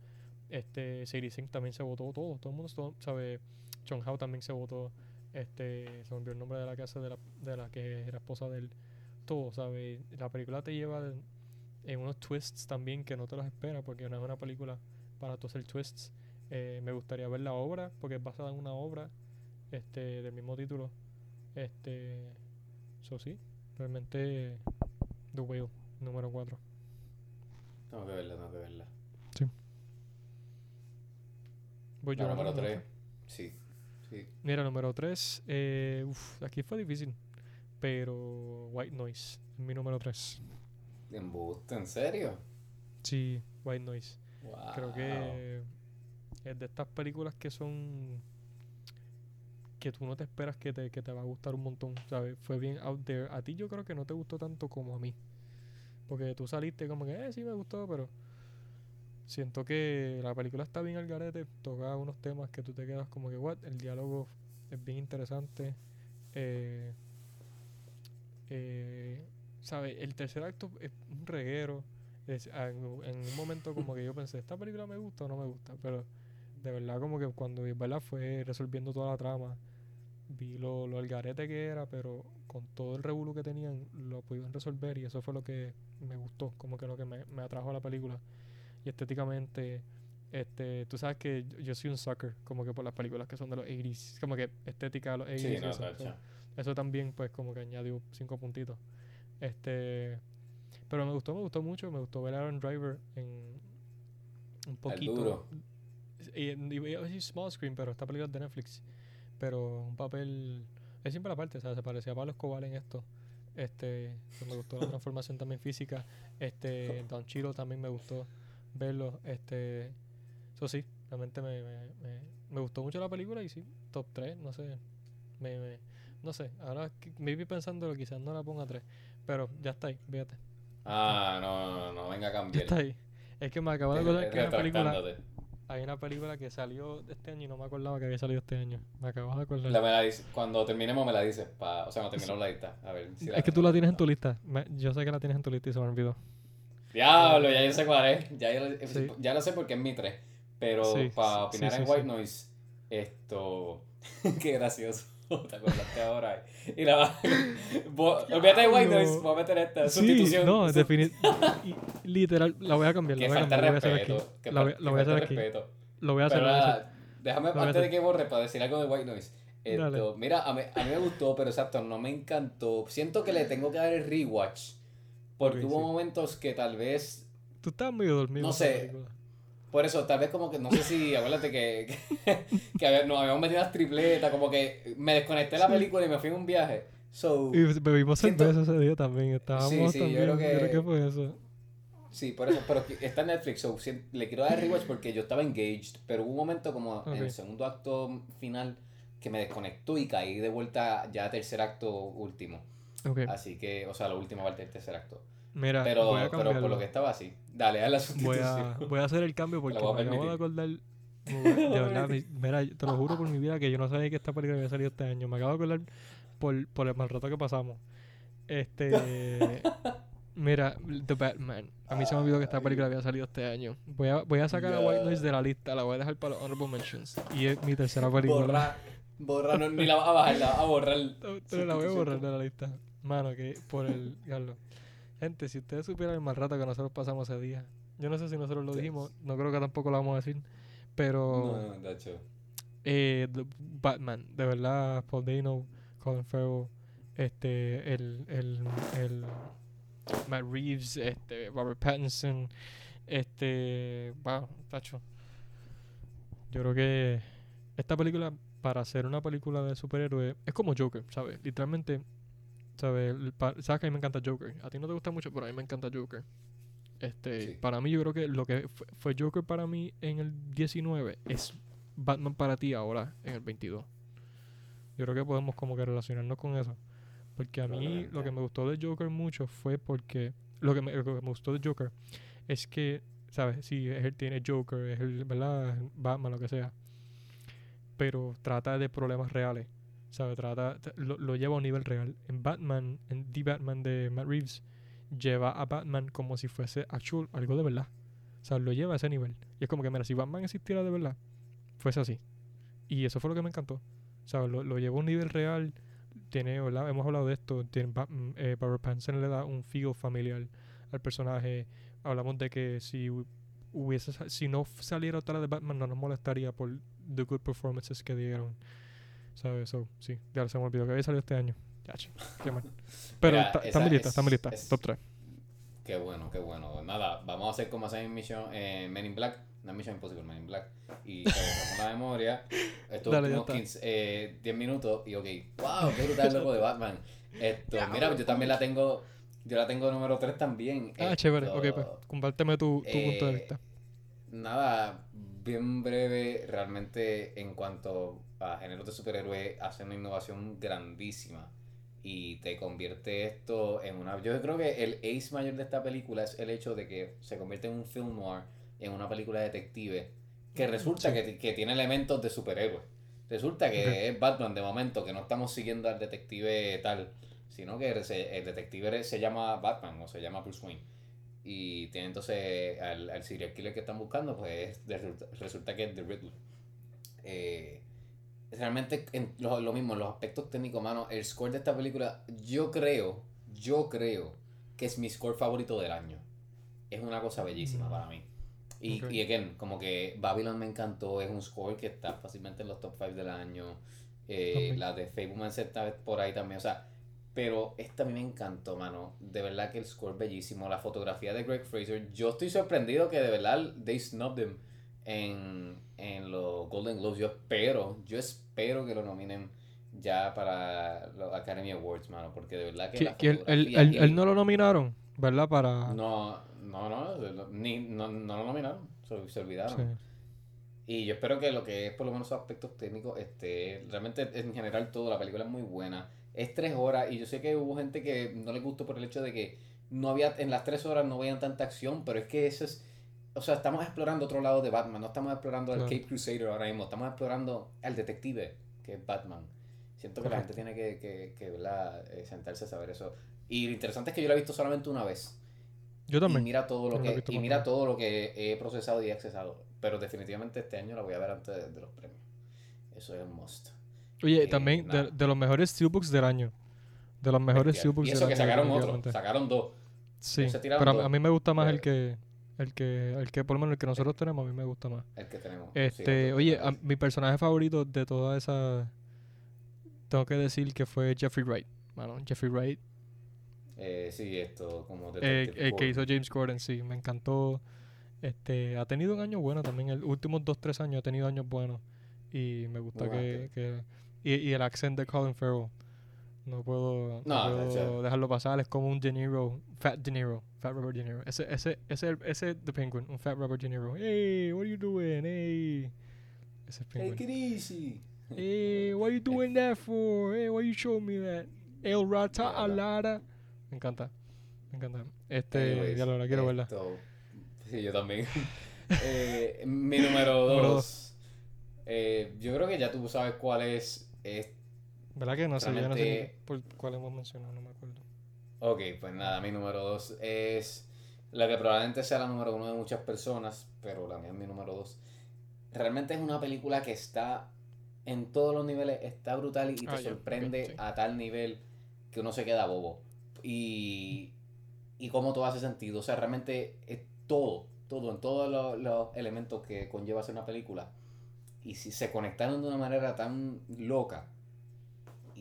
Este, Sink también se votó todo. Todo el mundo, ¿sabe? Chong Hao también se votó. Este, se me olvidó el nombre de la casa de la, de la que era esposa de él. Todo, ¿sabes? La película te lleva en unos twists también que no te los esperas porque no es una película para tú hacer twists. Eh, me gustaría ver la obra porque es basada en una obra este, del mismo título. Este, eso sí, realmente The Whale, número 4. Tengo que verla, tengo que verla. Voy La yo, número ¿no? 3. Sí. Sí. Mira, número 3. Eh, uf, aquí fue difícil. Pero White Noise, es mi número 3. Embuste, ¿en serio? Sí, White Noise. Wow. Creo que es de estas películas que son que tú no te esperas que te, que te va a gustar un montón, ¿sabes? Fue bien out there. A ti yo creo que no te gustó tanto como a mí. Porque tú saliste como que, eh, sí me gustó, pero siento que la película está bien al garete, toca unos temas que tú te quedas como que, what, el diálogo es bien interesante. Eh, eh, ¿sabes? El tercer acto es un reguero. En un momento como que yo pensé, ¿esta película me gusta o no me gusta? Pero de verdad como que cuando ¿verdad? fue resolviendo toda la trama, vi lo, lo algarete que era, pero con todo el revuelo que tenían, lo pudieron resolver y eso fue lo que me gustó, como que lo que me, me atrajo a la película. Y estéticamente, este, tú sabes que yo, yo soy un sucker, como que por las películas que son de los 80s, como que estética de los 80s. Sí, y no, eso, so- tacha. eso también, pues, como que añadió cinco puntitos. Este. Pero me gustó, me gustó mucho. Me gustó ver a Aaron Driver en un poquito. Y, y a decir small screen, pero esta película es de Netflix. Pero un papel. Es siempre la parte, o sea, se parecía a Pablo Escobar en esto. Este. me gustó la transformación también física. Este. Don Chiro también me gustó verlo. Este. Eso sí, realmente me, me, me, me gustó mucho la película y sí, top 3, no sé. Me, me, no sé, ahora que- maybe pensándolo quizás no la ponga 3, pero ya está ahí, fíjate. Ah, no, no, no, no, venga a Ya cambiar. está ahí. Es que me acabo de acordar que una película. Hay una película que salió este año y no me acordaba que había salido este año. Me acabo de acordar. La me la dice- cuando terminemos me la dices, pa, o sea, cuando terminemos la lista. A ver si es que tú la tienes en tu lista. Me- yo sé que la tienes en tu lista y se me olvidó. Diablo, ya yo sé cuál es. Ya, Sí. ya lo sé porque es mi 3. Pero Sí, para opinar sí, en. White Noise, esto. Qué gracioso. Te acordaste ahora. Y la va- Olvídate de White Noise, voy a meter esta sustitución. Sí, no, Su- definitivamente. Literal, la voy a cambiar. Que voy a falta cambiar. La voy a hacer aquí. respeto. Que La voy, la voy a hacer aquí. respeto. Lo voy a hacer. Pero lo voy a nada, déjame, antes de que borre, para decir algo de White Noise. Esto, mira, a mí, a mí me gustó, pero exacto, no me encantó. Siento que le tengo que dar el rewatch. Porque Ok, hubo sí. momentos que tal vez Tú estabas medio dormido. No sé. película. Por eso, tal vez como que, no sé si, acuérdate que, que, que nos habíamos metido unas tripletas, como que me desconecté de la Sí. película y me fui en un viaje. So, Y bebimos cerveza ese día también. Estábamos Sí, sí, yo también. creo que- Yo creo que fue eso. sí, por eso, pero está en Netflix, so, si- le quiero dar rewatch porque yo estaba engaged, pero hubo un momento como en el segundo acto final que me desconectó y caí de vuelta ya a tercer acto último. Así que, o sea, la última parte del tercer acto. Mira, Pero, voy a pero por lo que estaba así. Dale, haz la Voy sustitución. a, voy a hacer el cambio porque voy me acabo de acordar. De verdad, mi- mira, te lo juro por mi vida que yo no sabía que esta película había salido este año. Me acabo de acordar por, por el mal rato que pasamos. Este. Mira, The Batman. A mí se me olvidó que esta película había salido este año. Voy a, voy a sacar a White. Noise de la lista. La voy a dejar para los Honorable Mentions. Y es mi tercera película. Borra, borra, no, ni la vas a bajar, la vas a borrar. Te la voy a borrar de la lista. Mano, que por el. Carlos. Gente, si ustedes supieran el mal rato que nosotros pasamos ese día. Yo no sé si nosotros lo dijimos. No creo que tampoco lo vamos a decir. Pero. No, no, eh, Batman, de verdad, Paul Dano, Colin Farrell, este, el, el, el Matt Reeves, este, Robert Pattinson, este, wow, tacho. Yo creo que esta película, para ser una película de superhéroes, es como Joker, ¿sabes? Literalmente, ¿sabes? Sabes que a mí me encanta Joker. A ti no te gusta mucho, pero a mí me encanta Joker. Este, Sí. para mí yo creo que lo que fue, fue Joker para mí en el 19 es Batman para ti ahora en el 22. Yo creo que podemos como que relacionarnos con eso. Porque a mí lo que me gustó de Joker mucho fue porque lo que me, lo que me gustó de Joker es que, ¿sabes? Sí, es él tiene Joker, es el, ¿verdad? Batman, lo que sea. Pero trata de problemas reales. ¿Sabes? Trata, lo, lo lleva a un nivel real. En Batman, en The Batman de Matt Reeves, lleva a Batman como si fuese actual, algo de verdad. O sea, lo lleva a ese nivel. Y es como que, mira, si Batman existiera de verdad, fuese así. Y eso fue lo que me encantó. O sea, lo, lo lleva a un nivel real. Tiene, ¿verdad? Hemos hablado de esto. Tiene, mm, eh, Robert Pattinson le da un feel familiar al personaje. Hablamos de que si hu- hubiese si no saliera otra de Batman no nos molestaría por the good performances que dieron. ¿Sabes? So, sí, ya se me olvidó que había salido este año. Yache, qué mal. Pero Mira, está está en mi lista, es- está en mi lista. es- Top 3. Qué bueno, qué bueno. Nada, vamos a hacer como hacen en Mission, eh, Men in Black. No Mission Impossible, Men in Black. Y se borramos la memoria. Estos Dale, ya últimos está. 15, eh, 10 minutos y ok. ¡Wow! ¡Qué brutal el loco de Batman! Esto, mira, yo también la tengo. Yo la tengo número 3 también. Ah, chévere. Esto, Ok, pues compárteme tu, tu punto de eh, vista. Nada, bien breve, realmente en cuanto a géneros de superhéroes, hace una innovación grandísima y te convierte esto en una... Yo creo que el ace mayor de esta película es el hecho de que se convierte en un film noir, en una película de detective, que resulta Sí. que, que tiene elementos de superhéroe. Resulta que es Batman de momento, que no estamos siguiendo al detective tal, sino que el detective se llama Batman o se llama Bruce Wayne. Y tiene entonces al, al serial killer que están buscando, pues resulta, resulta que es The Riddler. Eh, realmente en lo, lo mismo, en los aspectos técnicos, mano, el score de esta película, yo creo, yo creo que es mi score favorito del año. Es una cosa bellísima Mm. para mí. Y, again, como que Babylon me encantó, es un score que está fácilmente en los top 5 del año. Eh, la de Fableman está por ahí también, o sea, pero esta a mí me encantó, mano. De verdad que el score bellísimo, la fotografía de Greg Fraser. Yo estoy sorprendido que de verdad they snubbed him en, en los Golden Globes. Yo espero, yo espero que lo nominen ya para los Academy Awards, mano, porque de verdad que la que él, no lo nominaron, ¿verdad? Para... no, no, no, ni, no, no lo nominaron, se, se olvidaron. Sí. Y yo espero que lo que es por lo menos aspectos técnicos, este, realmente en general todo, la película es muy buena. Es tres horas y yo sé que hubo gente que no le gustó por el hecho de que no había, en las tres horas no veían tanta acción, pero es que eso es, o sea, estamos explorando otro lado de Batman, no estamos explorando al Claro. Cape Crusader ahora mismo, estamos explorando al detective, que es Batman. Siento que la gente tiene que, que, que ¿verdad? Eh, sentarse a saber eso. Y lo interesante es que yo la he visto solamente una vez. Yo Y también. mira todo lo que y mira todo lo que he procesado y he accesado. Pero definitivamente este año la voy a ver antes de, de los premios. Eso es un must. Oye, eh, también de, de los mejores steelbooks del año. De los mejores steelbooks Y del eso que año. sacaron otro, sacaron dos. Sí, pero a, mí me gusta más el que, el que, el que por lo menos el que nosotros tenemos, a mí me gusta más. El que tenemos. Este, oye, a- mi personaje favorito de toda esa, tengo que decir que fue Jeffrey Wright, mano, Jeffrey Wright, Eh, sí, esto como eh, el que hizo. James Gordon, sí, me encantó. Este, ha tenido un año bueno también, el últimos dos tres años ha tenido años buenos y me gusta que, que y, y el accent de Colin Farrell. No puedo, no No, puedo dejarlo pasar, es como un De Niro, Fat De Niro, Fat Robert De Niro. Ese, ese, ese, ese The Penguin, un Fat Robert De Niro. Hey, what are you doing? Hey. Ese es Penguin. Take it easy. Hey, what you doing that for? Hey, why you showing me that? El rata alada. Me encanta. Me encanta. Este, Anyways, ya lo la quiero verla. Sí, yo también. Eh, mi número Número dos. Eh, yo creo que ya tú sabes cuál es. es ¿Verdad que no sé? Yo no sé por cuál hemos mencionado, no me acuerdo. Ok, pues nada, mi número dos es la que probablemente sea la número uno de muchas personas, pero la mía es mi número dos. Realmente es una película que está en todos los niveles, está brutal y te Ah, sorprende sí. a tal nivel que uno se queda bobo. Y, y cómo todo hace sentido. O sea, realmente es todo, todo, en todos los, los elementos que conlleva hacer una película. Y si se conectaron de una manera tan loca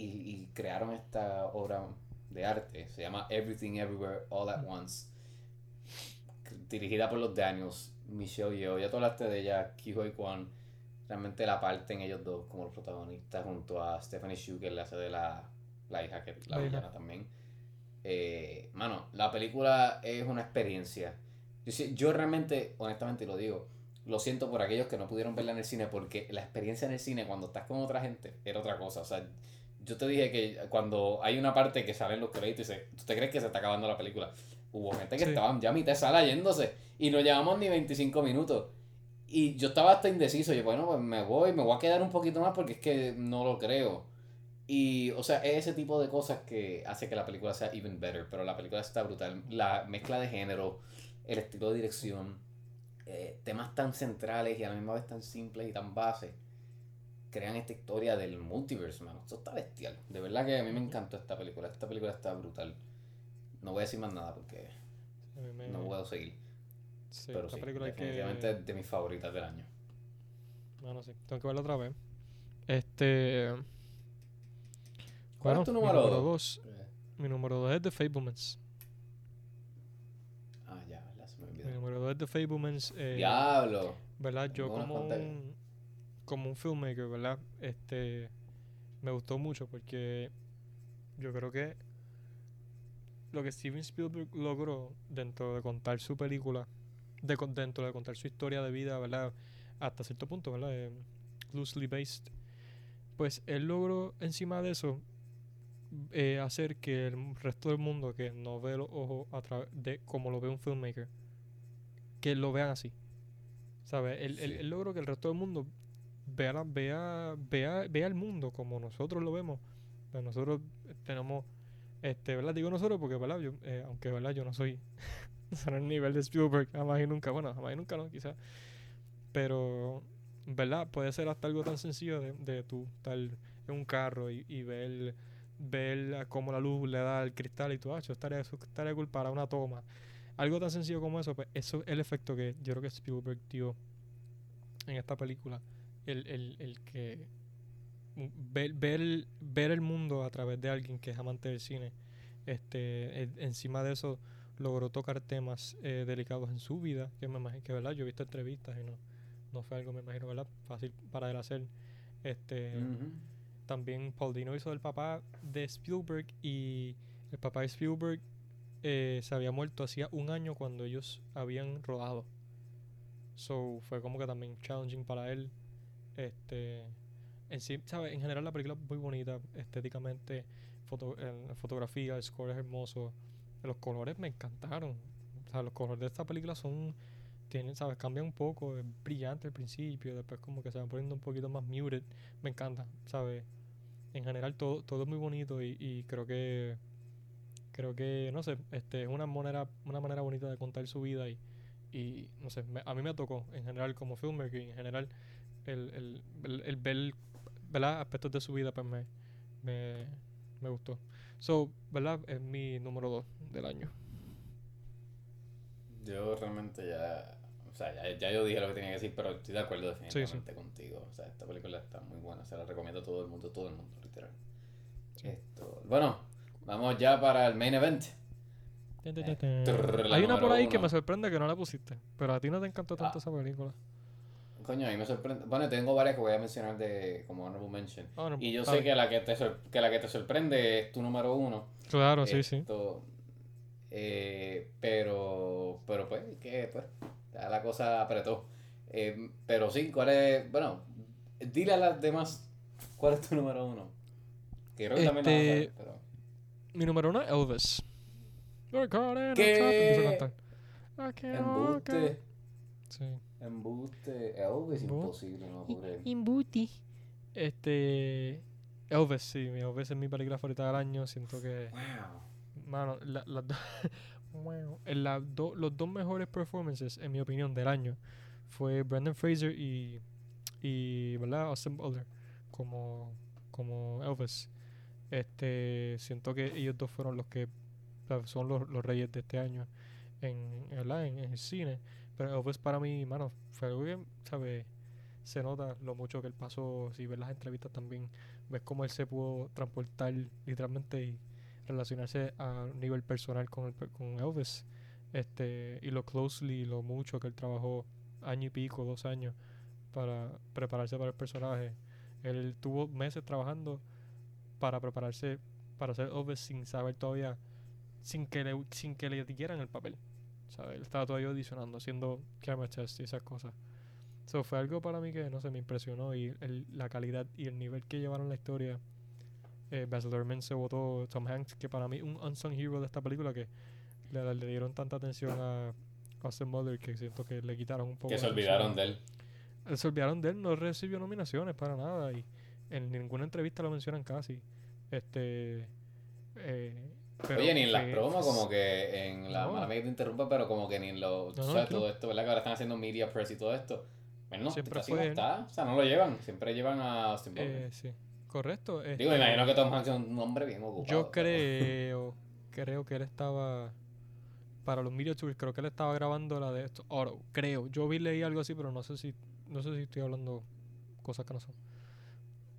y, y crearon esta obra de arte, se llama Everything Everywhere All at Once, dirigida por los Daniels, Michelle Yeoh, ya tú hablaste de ella, Kiho Kwan, realmente la parte en ellos dos como los protagonistas junto a Stephanie Shu que le hace de la, la hija que la La villana también. Eh, mano, la película es una experiencia. Yo, yo realmente, honestamente lo digo, lo siento por aquellos que no pudieron verla en el cine porque la experiencia en el cine cuando estás con otra gente era otra cosa. O sea, yo te dije que cuando hay una parte que salen los créditos y dice, ¿tú te crees que se está acabando la película? Hubo gente que Sí. estaban ya a mitad de sala yéndose y no llevamos ni 25 minutos. Y yo estaba hasta indeciso. Yo, bueno, pues me voy, me voy a quedar un poquito más porque es que no lo creo. Y, o sea, es ese tipo de cosas que hace que la película sea even better. Pero la película está brutal. La mezcla de género, el estilo de dirección, eh, temas tan centrales y a la misma vez tan simples y tan bases, crean esta historia del multiverse, mano. Esto está bestial. De verdad que a mí me encantó esta película. Esta película está brutal. No voy a decir más nada porque me- no puedo seguir. sí, pero esta sí, película hay que... definitivamente es de mis favoritas del año. Bueno, sí, tengo que verla otra vez. Este... ¿Cuál bueno, es tu mi número número dos? dos? Mi número dos es The Fablemans. Ah, ya, ¿verdad? Se me Mi olvidó. número dos es The Fablemans. eh, Diablo. ¿Verdad? Yo como un, como un filmmaker, ¿verdad? Este... Me gustó mucho porque yo creo que lo que Steven Spielberg logró dentro de contar su película, de, dentro de contar su historia de vida, ¿verdad? Hasta cierto punto, ¿verdad? Eh, loosely based. Pues él logró encima de eso eh, hacer que el resto del mundo que no ve los ojos a través de como lo ve un filmmaker, que lo vean así. ¿Sabes? Él, él- Sí. él logró que el resto del mundo vea, vea, vea, vea el mundo como nosotros lo vemos. Pues nosotros tenemos, este, ¿verdad? Digo nosotros porque, ¿verdad? Yo, eh, aunque, ¿verdad? Yo no soy, no el nivel de Spielberg, jamás y nunca, bueno, jamás y nunca no, quizás. Pero, ¿verdad? Puede ser hasta algo tan sencillo de, de tú estar en un carro y, y ver, ver cómo la luz le da al cristal y tú, ah, yo estaría, estaría cool para una toma. Algo tan sencillo como eso, pues eso es el efecto que yo creo que Spielberg dio en esta película. El, el, el que ver, ver, ver el mundo a través de alguien que es amante del cine. Este, el- encima de eso logró tocar temas eh, delicados en su vida, que me imagino que verdad, yo he visto entrevistas y no, no fue algo, me imagino, ¿verdad? Fácil para él hacer. Este, también Paul Dino hizo el papá de Spielberg y el papá de Spielberg eh, se había muerto hacía un año cuando ellos habían rodado. So fue como que también challenging para él. Este, en sí, ¿sabes? En general la película es muy bonita estéticamente, foto, fotografía, el score es hermoso, los colores me encantaron. O sea, los colores de esta película son tienen, ¿sabes? Cambian un poco, es brillante al principio, después como que se van poniendo un poquito más muted. Me encanta, ¿sabes? En general todo, todo es muy bonito y, y creo que creo que, no sé, este es una manera, una manera bonita de contar su vida y, y no sé, me- a mí me tocó en general como filmmaker en general el, el, el, ver ¿verdad? aspectos de su vida pues me, me, me gustó. So, ¿verdad? Es mi número 2 del año. Yo realmente ya. O sea, ya, ya yo dije lo que tenía que decir, pero estoy de acuerdo sí. definitivamente contigo. O sea, esta película está muy buena. Se la recomiendo a todo el mundo, todo el mundo, literal. Sí. Esto, bueno, vamos ya para el main event. Eh, trrr, Hay una por ahí que me sorprende que no la pusiste, pero a ti no te encantó tanto Ah. esa película. Coño, a mí me sorprende. Bueno, tengo varias que voy a mencionar de como honorable mention. Ah, no, Y yo sé que la que, te que la que te sorprende es tu número uno. Claro, sí, sí. Esto, eh, pero, pero pues, que pues, la cosa apretó. Eh, pero sí, ¿cuál es? Bueno, dile a las demás cuál es tu número uno. Que creo que también la Este, pero... Mi número uno es Elvis. ¿Qué? trap. Empiezo a cantar. I can't walk out. Embuste, Sí. Embuste, Elvis, imposible, no. Este. Elvis, sí. mi Elvis es mi película favorita del año. Siento que. Wow. Mano, la- las Wow. En las do- los dos mejores performances, en mi opinión, del año fue Brendan Fraser y, y ¿verdad? Austin Butler como, como Elvis. Este, siento que ellos dos fueron los que son los, los reyes de este año en, ¿verdad? en, en el cine. Pero Elvis para mí, mano, fue algo que, ¿sabes? Se nota lo mucho que él pasó. Si ves las entrevistas también, ves cómo él se pudo transportar literalmente y relacionarse a nivel personal con, el, con Elvis. Este, y lo closely, lo mucho que él trabajó, año y pico, dos años, para prepararse para el personaje. Él tuvo meses trabajando para prepararse para hacer Elvis sin saber todavía, sin que le, sin que le dieran el papel. ¿Sabes? Él estaba todavía audicionando, haciendo camera test y esas cosas. Eso fue algo para mí que, no sé, me impresionó y el- la calidad y el nivel que llevaron la historia. Eh, Baz Luhrmann se votó Tom Hanks, que para mí un unsung hero de esta película que le, le dieron tanta atención a Austin Butler que siento que le quitaron un poco Que se olvidaron de él. Se olvidaron de él, no recibió nominaciones para nada y en ninguna entrevista lo mencionan casi. Este. eh, pero Oye, ni en las promos, como que en la No. mala que te interrumpa, pero como que ni en los. No, no, ¿Sabes? Todo esto, ¿verdad? Que ahora están haciendo media press y todo esto. Bueno, Siempre casi fue no está. O sea, no lo llevan. Siempre llevan a Austin. Eh, sí, correcto. Digo, este, me imagino que Tom Hanks es un hombre bien ocupado. Yo creo, creo que él estaba para los media tours, creo que él estaba grabando la de esto, Oro, creo. Yo vi leí algo así, pero no sé si no sé si estoy hablando cosas que no son.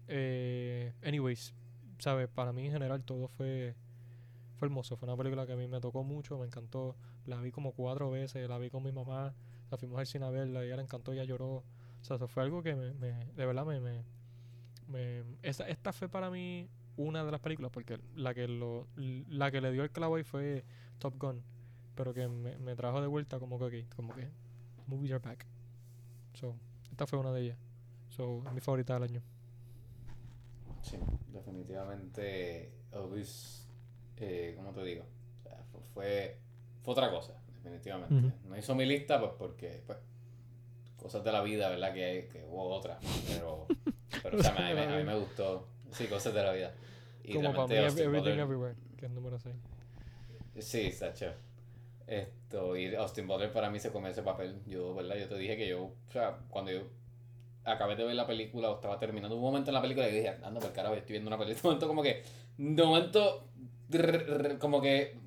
Eh, anyways, sabes, para mí en general todo fue fue hermoso, fue una película que a mí me tocó mucho, me encantó. La vi como cuatro veces, la vi con mi mamá, la fuimos al cine a verla, y ella le encantó, ella lloró. O sea, eso fue algo que me, me- de verdad me, me, me- esa, esta fue para mí una de las películas porque la que lo la que le dio el clavo ahí fue Top Gun pero que me, me trajo de vuelta como que ok, como que movies are back so esta fue una de ellas so mi favorita del año Sí, definitivamente Elvis, eh, ¿cómo te digo? O sea, fu- fue, fue otra cosa, definitivamente. Ujú. No hizo mi lista pues porque, pues, cosas de la vida, ¿verdad? Que, hay- que hubo otras, pero, pero o sea, me- la a mí me gustó. Sí, cosas de la vida. Y como para mí Austin Everything Butler- Everywhere que es el número 6 Sí, chévere. Esto, y Austin Butler para mí se comió ese papel. Yo, ¿verdad? Yo te dije que yo, o sea, cuando yo acabé de ver la película o estaba terminando un momento en la película y dije, anda por carajo, estoy viendo una película. De momento como que, de momento, como que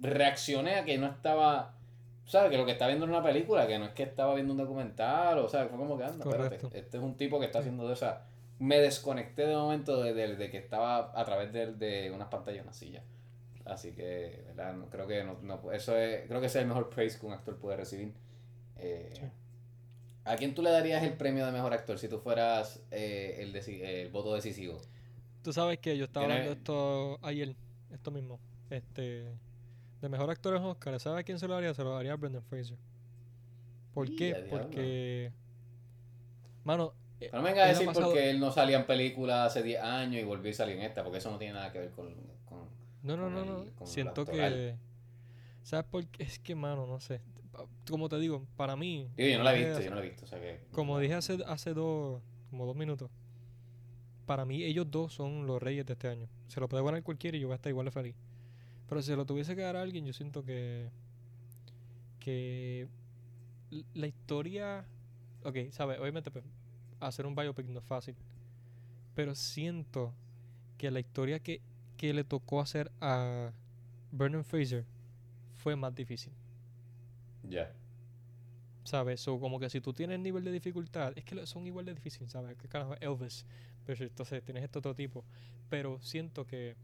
reaccioné a que no estaba, ¿sabes? Que lo que estaba viendo era una película, que no es que estaba viendo un documental, o sea, fue como que, anda, espérate, este es un tipo que está haciendo de esa... Me desconecté de momento de, de- de que estaba a través de, de unas pantallas, una silla. Así que, ¿verdad? No- creo que no, no- eso es, creo que ese es el mejor praise que un actor puede recibir. Eh, Sí. ¿A quién tú le darías el premio de mejor actor si tú fueras eh, el, el voto decisivo? tú sabes que yo estaba hablando esto ayer esto mismo este de mejor actor en Oscar ¿sabes a quién se lo haría? se lo daría a Brendan Fraser ¿por qué? a porque mano eh, Pero no me venga a él ha decir pasado- porque él no salía en películas hace 10 años y volvió a salir en esta, porque eso no tiene nada que ver con... con- No, no, con no, el- con Siento que. ¿Sabes por qué? Es que, mano, no sé. Como te digo, para mí. Digo, yo no la he como visto, yo no la he visto, o sea que... Como dije hace, hace dos. Como dos minutos. Para mí, ellos dos son los reyes de este año. Se lo puede ganar cualquiera y yo voy a estar igual de feliz. Pero si se lo tuviese que dar a alguien, yo siento que. Que. La historia. Ok, ¿sabes? Obviamente, pues, hacer un biopic no es fácil. Pero siento que la historia que, que le tocó hacer a Brendan Fraser fue más difícil. Ya. ¿Sabes? So, como que si tú tienes nivel de dificultad, es que son igual de difíciles, ¿sabes? Que carajo, Elvis, pero entonces tienes este otro tipo. Pero siento que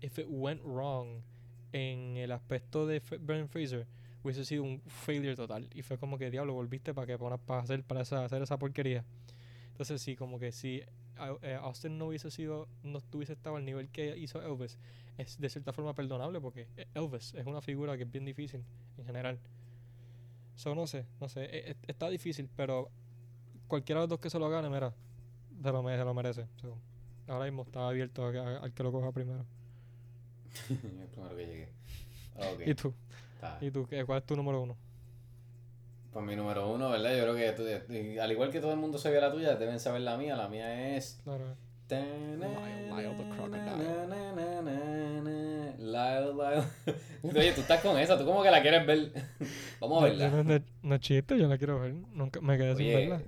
if it went wrong en el aspecto de Brendan Fraser, hubiese sido un failure total. Y fue como que diablo, volviste para que para, para hacer para esa, hacer esa porquería. Entonces sí, como que si eh, Austin no hubiese sido, no hubiese estado al nivel que hizo Elvis, es de cierta forma perdonable porque Elvis es una figura que es bien difícil en general. So, no sé, no sé, e- e- está difícil, pero cualquiera de los dos que se lo gane, mira, se lo, se lo merece. So, ahora mismo está abierto a que- a- al que lo coja primero. el primero que llegue. ¿Y tú? está. ¿Y tú? ¿Qué- ¿Cuál es tu número uno? Pues mi número uno, ¿verdad? Yo creo que tú- al igual que todo el mundo sabía la tuya, deben saber la mía. La mía es... Claro. Lyle, Lyle the Crocodile. Lyle, Lyle. Oye, tú estás con esa, tú como que la quieres ver. Vamos a verla. no, no- no es chiste, yo la quiero ver. Nunca me quedé sin verla.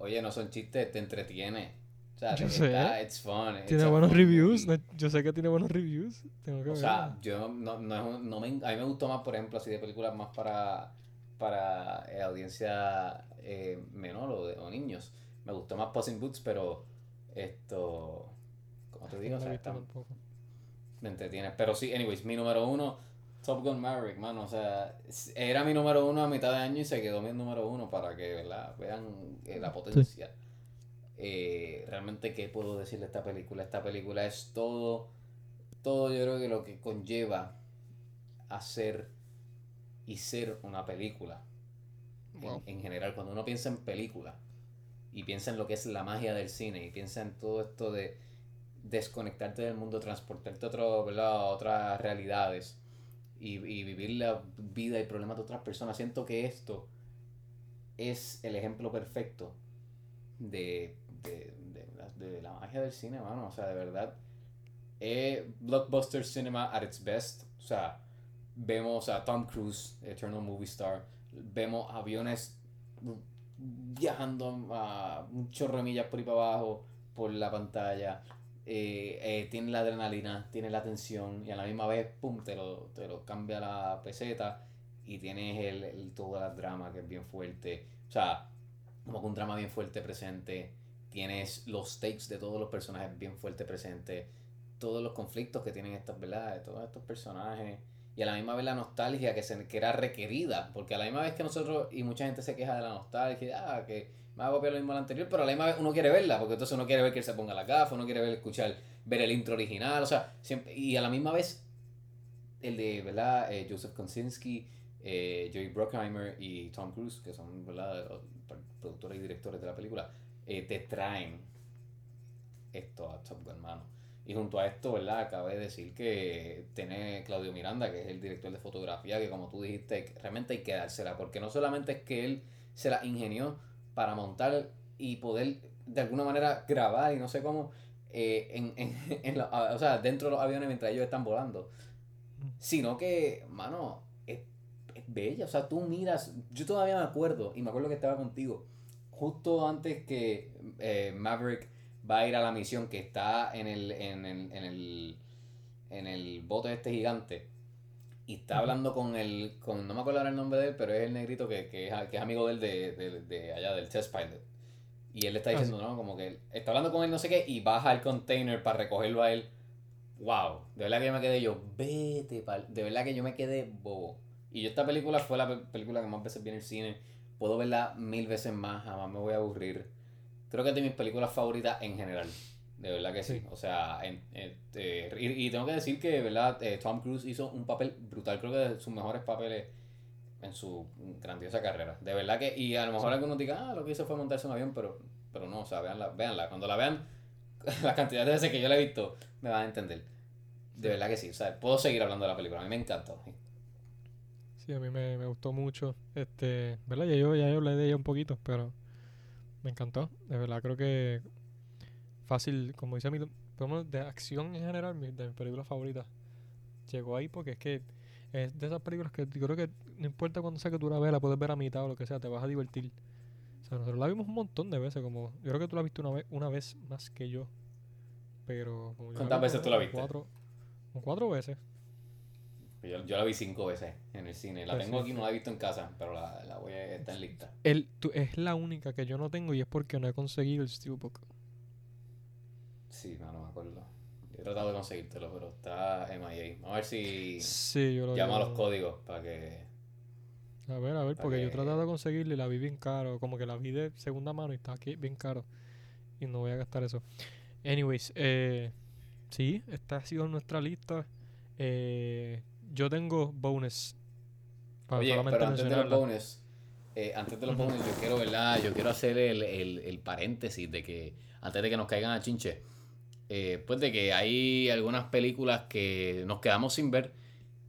Oye, no son chistes, te entretiene. O sea, Yo sé. está- it's fun. it's Tiene buenos fun reviews. no- yo sé que tiene buenos reviews. Tengo que O sea, yo no, no, es un- no me, a mí me gustó más, por ejemplo, así de películas más para, para eh, audiencia eh, menor o, de- o niños. Me gustó más Puss in Boots, pero esto, como te digo, o sea, está- me entretiene. Pero sí, anyways, mi número uno, Top Gun Maverick, mano. O sea, era mi número uno a mitad de año y se quedó mi número uno para que, ¿verdad? Vean eh, la potencia. Eh, realmente, ¿qué puedo decir de esta película? Esta película es todo todo yo creo que lo que conlleva hacer y ser una película. En- Wow. En, general, cuando uno piensa en película y piensa en lo que es la magia del cine y piensa en todo esto de desconectarte del mundo, transportarte a, otro, ¿verdad? a otras realidades y, y vivir la vida y problemas de otras personas, siento que esto es el ejemplo perfecto de, de, de la- magia del cine, mano. O sea, de verdad, es blockbuster cinema at its best. O sea, vemos a Tom Cruise, Eternal Movie Star, vemos aviones viajando a un chorro millas por ahí para abajo, por la pantalla. Eh, eh, tiene la adrenalina, tiene la tensión y a la misma vez, pum, te lo, te lo cambia la peseta y tienes el, todo el drama que es bien fuerte. O sea, como que un drama bien fuerte presente. Tienes los stakes de todos los personajes bien fuerte presentes. Todos los conflictos que tienen estas, ¿verdad? De todos estos personajes. Y a la misma vez la nostalgia que, se, que era requerida. Porque a la misma vez que nosotros, y mucha gente se queja de la nostalgia, ah, que me va a copiar lo mismo a la anterior, pero a la misma vez uno quiere verla, porque entonces uno quiere ver que él se ponga la gafa, uno quiere ver, escuchar, ver el intro original, o sea, siempre, y a la misma vez el de, ¿verdad? Eh, Joseph Kosinski, eh, Joey Bruckheimer y Tom Cruise, que son, ¿verdad? Productores y directores de la película, eh, te traen esto a Top Gun, mano. Y junto a esto, ¿verdad? Acabé de decir que tiene Claudio Miranda, que es el director de fotografía, que como tú dijiste, realmente hay que dársela, porque no solamente es que él se la ingenió para montar y poder de alguna manera grabar y no sé cómo, eh, en, en, en o sea, dentro de los aviones mientras ellos están volando, sino que, mano, es, es bella, o sea, tú miras, yo todavía me acuerdo, y me acuerdo que estaba contigo, justo antes que eh, Maverick va a ir a la misión que está en el, en en el, en el bote este gigante. Y está hablando con el, con, no me acuerdo ahora el nombre de él, pero es el negrito que, que, es, que es amigo de él de, de, de allá, del test pilot. Y él le está Ah, diciendo, ¿no? Como que él está hablando con él no sé qué y baja el container para recogerlo a él. Wow, de verdad que yo me quedé yo, vete, pal. de verdad que yo me quedé bobo. Y yo esta película fue la pe- película que más veces vi en el cine. Puedo verla mil veces más, jamás me voy a aburrir. Creo que es de mis películas favoritas en general. De verdad que sí. Sí. O sea, en- este, y, y tengo que decir que, ¿verdad? Eh, Tom Cruise hizo un papel brutal. Creo que de sus mejores papeles en su grandiosa carrera. De verdad que, y a lo mejor algunos digan, ah, lo que hizo fue montarse un avión, pero, pero no, o sea, veanla, veanla. Cuando la vean, la cantidad de veces que yo la he visto, me van a entender. De verdad que sí, o sea, puedo seguir hablando de la película, a mí me encanta. Sí, a mí me, me gustó mucho. Este, ¿verdad? Ya yo, ya yo hablé de ella un poquito, pero me encantó. De verdad, creo que fácil, como dice mi, por lo menos de acción en general, mi, de mis películas favoritas. Llegó ahí porque es que es de esas películas que yo creo que no importa cuándo sea que tú la veas, la puedes ver a mitad o lo que sea, te vas a divertir. O sea, nosotros la vimos un montón de veces, como yo creo que tú la viste una vez, una vez más que yo. Pero como ¿Cuántas veces como tú la viste? Cuatro, como cuatro veces. Yo, yo la vi cinco veces en el cine. La Pues tengo sí. aquí, no la he visto en casa, pero la, la voy a estar lista. El, tú- es la única que yo no tengo y es porque no he conseguido el Steelbook. Sí, no, no me acuerdo. He tratado de conseguírtelo, pero está MIA. Vamos a ver si Sí, yo lo llamo a los códigos para que. A ver, a ver, porque yo he tratado de conseguirla y la vi bien caro. Como que la vi de segunda mano y está aquí bien caro. Y no voy a gastar eso. Anyways, eh, sí, esta ha sido nuestra lista. Eh, yo tengo bonus. Para Oye, solamente pero antes de los mencionarla. bonus, eh, antes de los bonus, yo quiero, ¿verdad? Yo quiero hacer el, el, el paréntesis de que, antes de que nos caigan a chinche, eh, pues de que hay algunas películas que nos quedamos sin ver.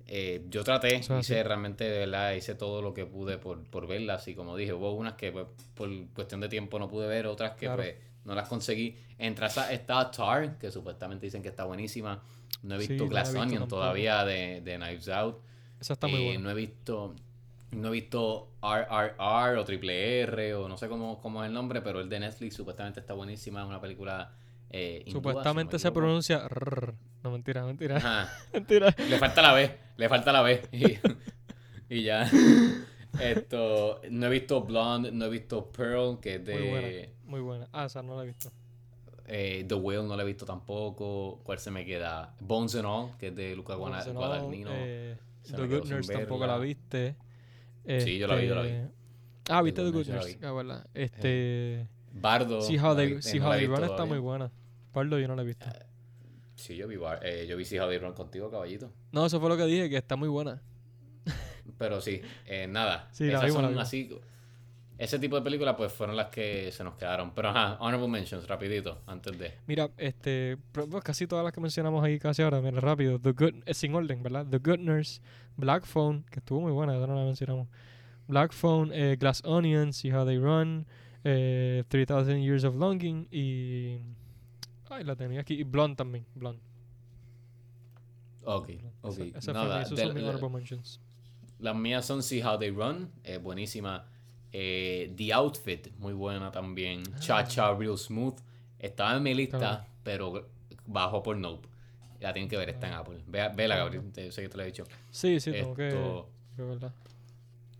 Eh, yo traté, hice realmente, de verdad, hice todo lo que pude por, por verlas. Y como dije, hubo unas que pues, por cuestión de tiempo no pude ver, otras que Claro. pues no las conseguí. Entre esas está Tar, que supuestamente dicen que está buenísima. No he Sí, visto he Glass Onion todavía de, de Knives Out. Esa está muy Eh, buena. No he visto. No he visto RRR o Triple R o no sé cómo, cómo es el nombre, pero el de Netflix supuestamente está buenísima. Es una película. Eh, hindúa, si no Supuestamente se pronuncia. rrr. No, mentira, mentira. Ajá. mentira. Le falta la B. Le falta la B. Y, y ya. Esto. No he visto Blonde. No he visto Pearl, que es Muy buena. de. Muy buena. Ah, esa no la he visto. eh, The Whale no la he visto tampoco. ¿Cuál se me queda? Bones and All, que es de Luca Guana- Guadagnino. eh, The Good Nurse tampoco la viste. Sí, yo la vi, yo la vi. Este, Ah, viste The The Good Nurse, Ah, verdad. Este. Bardo. Sí, no How They, no How They Run está muy buena. Pardo yo no la he visto. Sí, yo vi, eh, yo vi Si How They Run contigo, caballito. No, eso fue lo que dije, que está muy buena. Pero sí, eh, nada. Sí, la esas son así. Ese tipo de películas, pues fueron las que se nos quedaron. Pero ajá, Honorable Mentions, rapidito, antes de. Mira, este, pues, casi todas las que mencionamos ahí casi ahora, mira, rápido. The Good, es sin orden, ¿verdad? The Good Nurse, Black Phone, que estuvo muy buena, esa no la mencionamos. Black Phone, eh, Glass Onion, See How They Run, eh, 3000 Years of Longing y... Ay, la tenía aquí. Y Blonde también, Blonde. Ok, ok. Esa, esa fue Nada, mi- esos de- son mis de- honorable mentions. las mías son See How They Run, eh, buenísima. Eh, The Outfit, muy buena también. Cha Cha, Real Smooth. Estaba en mi lista, Claro. pero bajó por Nope. La tienen que ver, está en Apple. Ve, vela, Gabriel, te- sé que te lo he dicho. Sí, sí, tengo que... Esto, de verdad.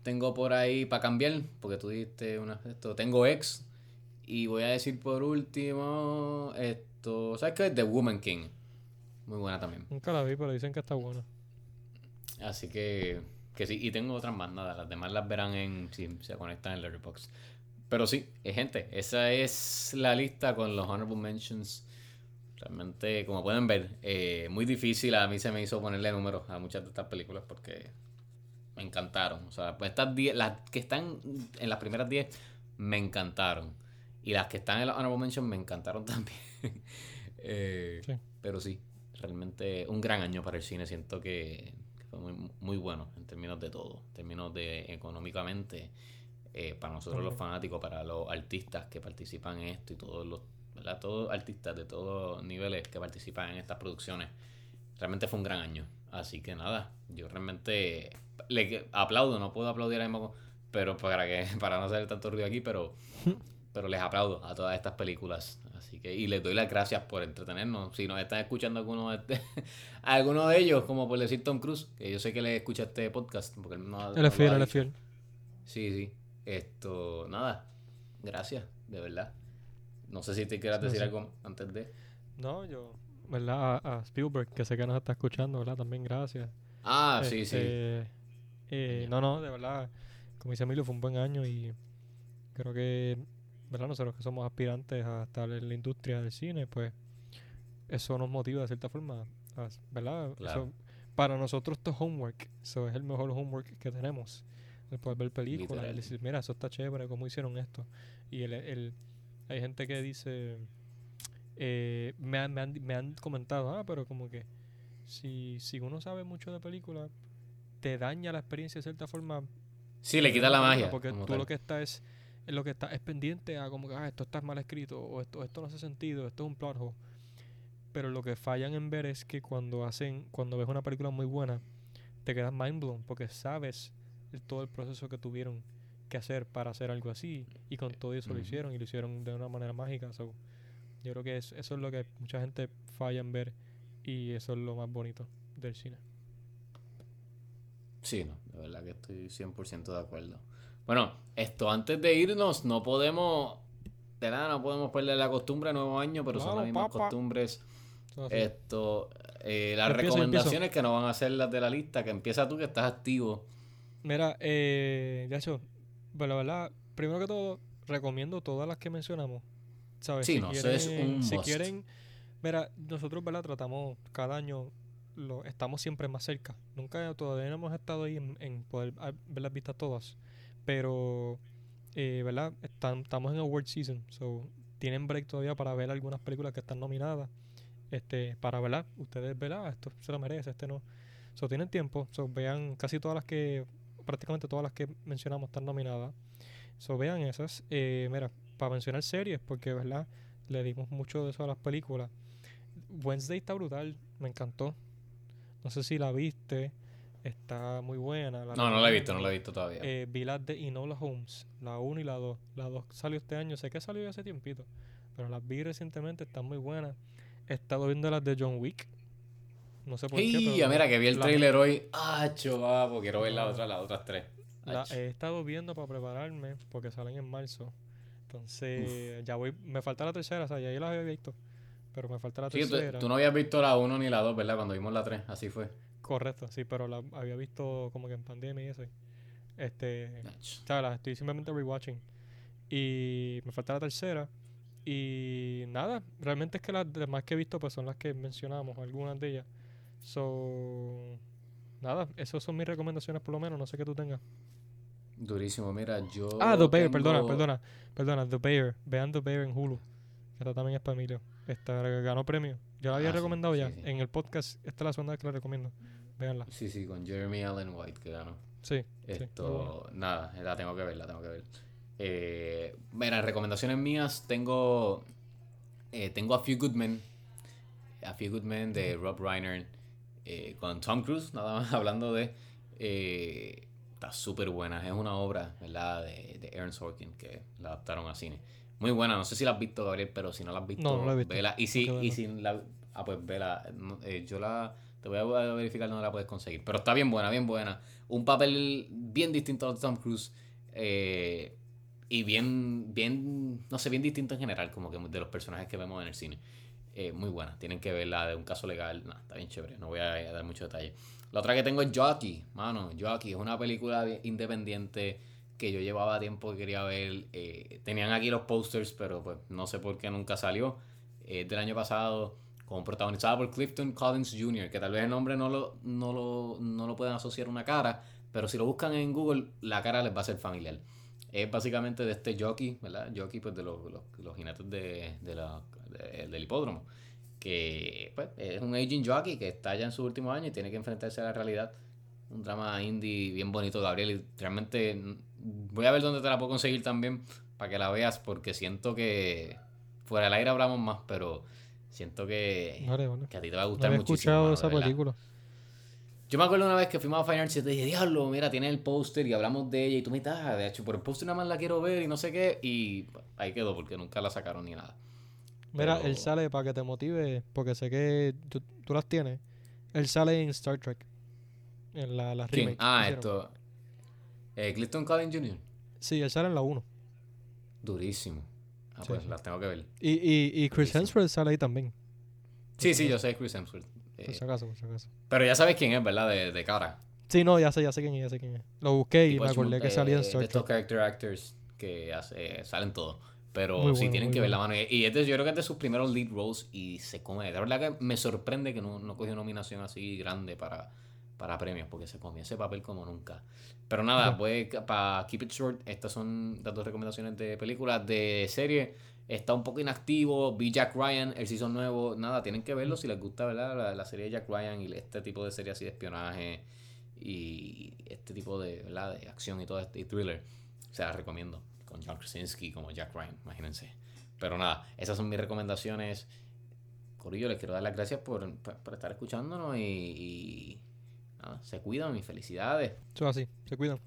tengo por ahí para cambiar, porque tú dijiste una, esto, tengo X. Y voy a decir por último, esto, ¿sabes qué? The Woman King. Muy buena también. Nunca la vi, pero dicen que está buena. Así que, que sí, y tengo otras más, nada, las demás las verán en, si se conectan en Letterboxd. Pero sí, eh, gente, esa es la lista con los Honorable Mentions. Realmente, como pueden ver, eh, muy difícil a mí se me hizo ponerle números a muchas de estas películas porque me encantaron. O sea, pues estas 10, las que están en las primeras 10 me encantaron. Y las que están en los Honorable Mentions me encantaron también. Eh, Sí. Pero sí, realmente un gran año para el cine. Siento que, fue muy, muy bueno en términos de todo. En términos de económicamente, eh, para nosotros los fanáticos, para los artistas que participan en esto y todos los, ¿verdad? Todos artistas de todos niveles que participan en estas producciones. Realmente fue un gran año. Así que nada, yo realmente le aplaudo, no puedo aplaudir ahora mismo, pero para que para no hacer tanto ruido aquí, pero pero les aplaudo a todas estas películas. Así que, y les doy las gracias por entretenernos. Si nos están escuchando algunos de, alguno de ellos, como por decir Tom Cruise, que yo sé que les escucha este podcast. Porque él no, Él es fiel, él es fiel. Sí, sí. Esto, nada. Gracias, de verdad. No sé si te quieras Sí, decir sí. algo antes de. No, yo, ¿verdad? A, a Spielberg, que sé que nos está escuchando, ¿verdad? También gracias. Ah, sí, sí. Este, eh, no, no, de verdad, como dice Emilio, fue un buen año y creo que, ¿verdad? Nosotros que somos aspirantes a estar en la industria del cine, pues eso nos motiva de cierta forma, ¿verdad? Claro. Eso- para nosotros esto es homework, eso es el mejor homework que tenemos. El poder ver películas, el decir, mira, eso está chévere, cómo hicieron esto. Y el, el- hay gente que dice, eh, me, han, me, han, me han comentado, ah, pero como que si, si uno sabe mucho de películas, te daña la experiencia de cierta forma. Sí, le quita la magia. Porque tú tal. lo que estás es, es lo que está es pendiente a como que ah, esto está mal escrito, o esto, esto no hace sentido, esto es un plot hole. Pero lo que fallan en ver es que cuando hacen, cuando ves una película muy buena, te quedas mind blown, porque sabes el- todo el proceso que tuvieron que hacer para hacer algo así, y con todo eso lo hicieron, y lo hicieron de una manera mágica. so, yo creo que es- eso es lo que mucha gente falla en ver, y eso es lo más bonito del cine. Sí, no, de verdad que estoy 100% de acuerdo. Bueno, esto antes de irnos, no podemos, de nada, no podemos perder la costumbre de nuevo año, pero son las mismas costumbres. Esto, eh, las empiezo, empiezo. recomendaciones que no van a ser las de la lista, que empieza tú que estás activo. Mira, eh, hecho, pues la verdad, primero que todo, recomiendo todas las que mencionamos. ¿Sabes? Sí, no, eso es un si must. quieren, mira, nosotros, ¿verdad? Tratamos cada año, lo, estamos siempre más cerca. Nunca, todavía no hemos estado ahí en, en poder ah, ver las vistas todas. Pero, eh, ¿verdad? Están, estamos en award season, so tienen break todavía para ver algunas películas que están nominadas. Este, para, ¿verdad? Ustedes, ¿verdad? Esto se lo merece, este no. So, tienen tiempo, so, vean casi todas las que, prácticamente todas las que mencionamos están nominadas. So, vean esas. Eh, mira, para mencionar series, porque, ¿verdad? Le dimos mucho de eso a las películas. Wednesday está brutal, me encantó. No sé si la viste, está muy buena. No, no la he visto, no la he visto todavía. Eh, vi las de Enola Holmes, la 1 y la 2. La 2 salió este año, sé que salió hace tiempito, pero las vi recientemente, están muy buenas. He estado viendo las de John Wick. No sé por qué, Hey, pero mira que vi el la- trailer hoy. Ah, chaval, quiero ver la Ah. otra, las otras tres. La he estado viendo para prepararme porque salen en marzo. Entonces, ya voy. Me falta la tercera, o sea, ya yo las había visto. Pero me falta la Sí, tú, tercera. tú no habías visto la 1 ni la 2, ¿verdad? Cuando vimos la 3, así fue. Correcto, sí, pero la había visto como que en pandemia y eso. Este. Sea, las estoy simplemente rewatching. Y me falta la tercera. Y nada, realmente es que las demás que he visto pues son las que mencionamos, algunas de ellas. So, nada, esas son mis recomendaciones por lo menos, no sé qué tú tengas. Durísimo, mira, yo. Ah, The Bear, tengo- perdona, perdona, perdona, The Bear, vean The Bear en Hulu, que esta también es para Emilio. Esta ganó premio. Yo la había Ah, sí, recomendado ya. sí, sí. En el podcast, esta es la segunda vez que la recomiendo. Véanla. Sí, sí, con Jeremy Allen White que ganó. Sí. Esto, nada, la tengo que ver, la tengo que ver. Eh, mira, recomendaciones mías, tengo eh, tengo a Few Good Men, a Few Good Men de Rob Reiner, eh, con Tom Cruise, nada más hablando de... eh, está súper buena, es una obra, ¿verdad? De, de Aaron Sorkin, que la adaptaron a cine. Muy buena, no sé si la has visto, Gabriel, pero si no la has visto, No, no la he visto. vela. Y si, Tengo que y si la... Ah, pues vela. No, eh, yo la... Te voy a verificar dónde la puedes conseguir. Pero está bien buena, bien buena. Un papel bien distinto al de Tom Cruise. eh, y bien, bien, no sé, bien distinto en general, como que de los personajes que vemos en el cine. Eh, muy buena. Tienen que verla de un caso legal. No, está bien chévere. No voy a, a dar mucho detalle. La otra que tengo es Jockey. Mano, Jockey es una película independiente que yo llevaba tiempo que quería ver. Eh, tenían aquí los posters, pero pues no sé por qué nunca salió. Es del año pasado, como protagonizada por Clifton Collins Jr., que tal vez el nombre no lo, no lo, no lo pueden asociar a una cara, pero si lo buscan en Google, la cara les va a ser familiar. Es básicamente de este jockey, ¿verdad? Jockey, pues de los, los, jinetes de, de la- de- del hipódromo. Que pues, es un aging jockey que está ya en sus últimos años y tiene que enfrentarse a la realidad. Un drama indie bien bonito, Gabriel. Y realmente voy a ver dónde te la puedo conseguir también para que la veas, porque siento que fuera del aire hablamos más, pero siento que, Vale, vale. que a ti te va a No gustar había muchísimo. escuchado mano, esa verdad. película. Yo me acuerdo una vez que fuimos a Fine Arts y te dije, diablo, mira, tiene el póster y hablamos de ella y tú me dices, ah, de hecho, por el póster nada más la quiero ver y no sé qué. Y ahí quedó porque nunca la sacaron ni nada. Mira, Pero- él sale para que te motive, porque sé que tú, tú las tienes. Él sale en Star Trek. En la, la remake. Ah, esto. Eh, Clifton Collins Jr. Sí, él sale en la 1. Durísimo. Ah, Sí, pues las tengo que ver. Y, y, y Chris Durísimo. Hemsworth sale ahí también. Sí, sí, yo sé Chris Hemsworth. Eh, Por si acaso, por si acaso. pero ya sabes quién es, ¿verdad? De, de cara. Sí, no, ya sé, ya sé quién es, ya sé quién es. Lo busqué y me acordé que salía en eh, Star estos character actors que hace- salen todos. Pero sí tienen que ver la mano. Y este, yo creo que es de sus primeros lead roles y se come. La verdad que me sorprende que no, no cogió nominación así grande para, para premios, porque se comió ese papel como nunca. Pero nada, Ujú. pues para keep it short, estas son las dos recomendaciones de películas. De serie, está un poco inactivo. Vi Jack Ryan, el season nuevo. Nada, tienen que verlo si les gusta ¿verdad? La, la serie de Jack Ryan y este tipo de serie así de espionaje y este tipo de, ¿verdad? de acción y todo este y thriller. Se las recomiendo. Con John Krasinski como Jack Ryan, imagínense. Pero nada, esas son mis recomendaciones. Corillo, les quiero dar las gracias por, por- por estar escuchándonos y, y nada, se cuidan y felicidades. Eso es así, se cuidan.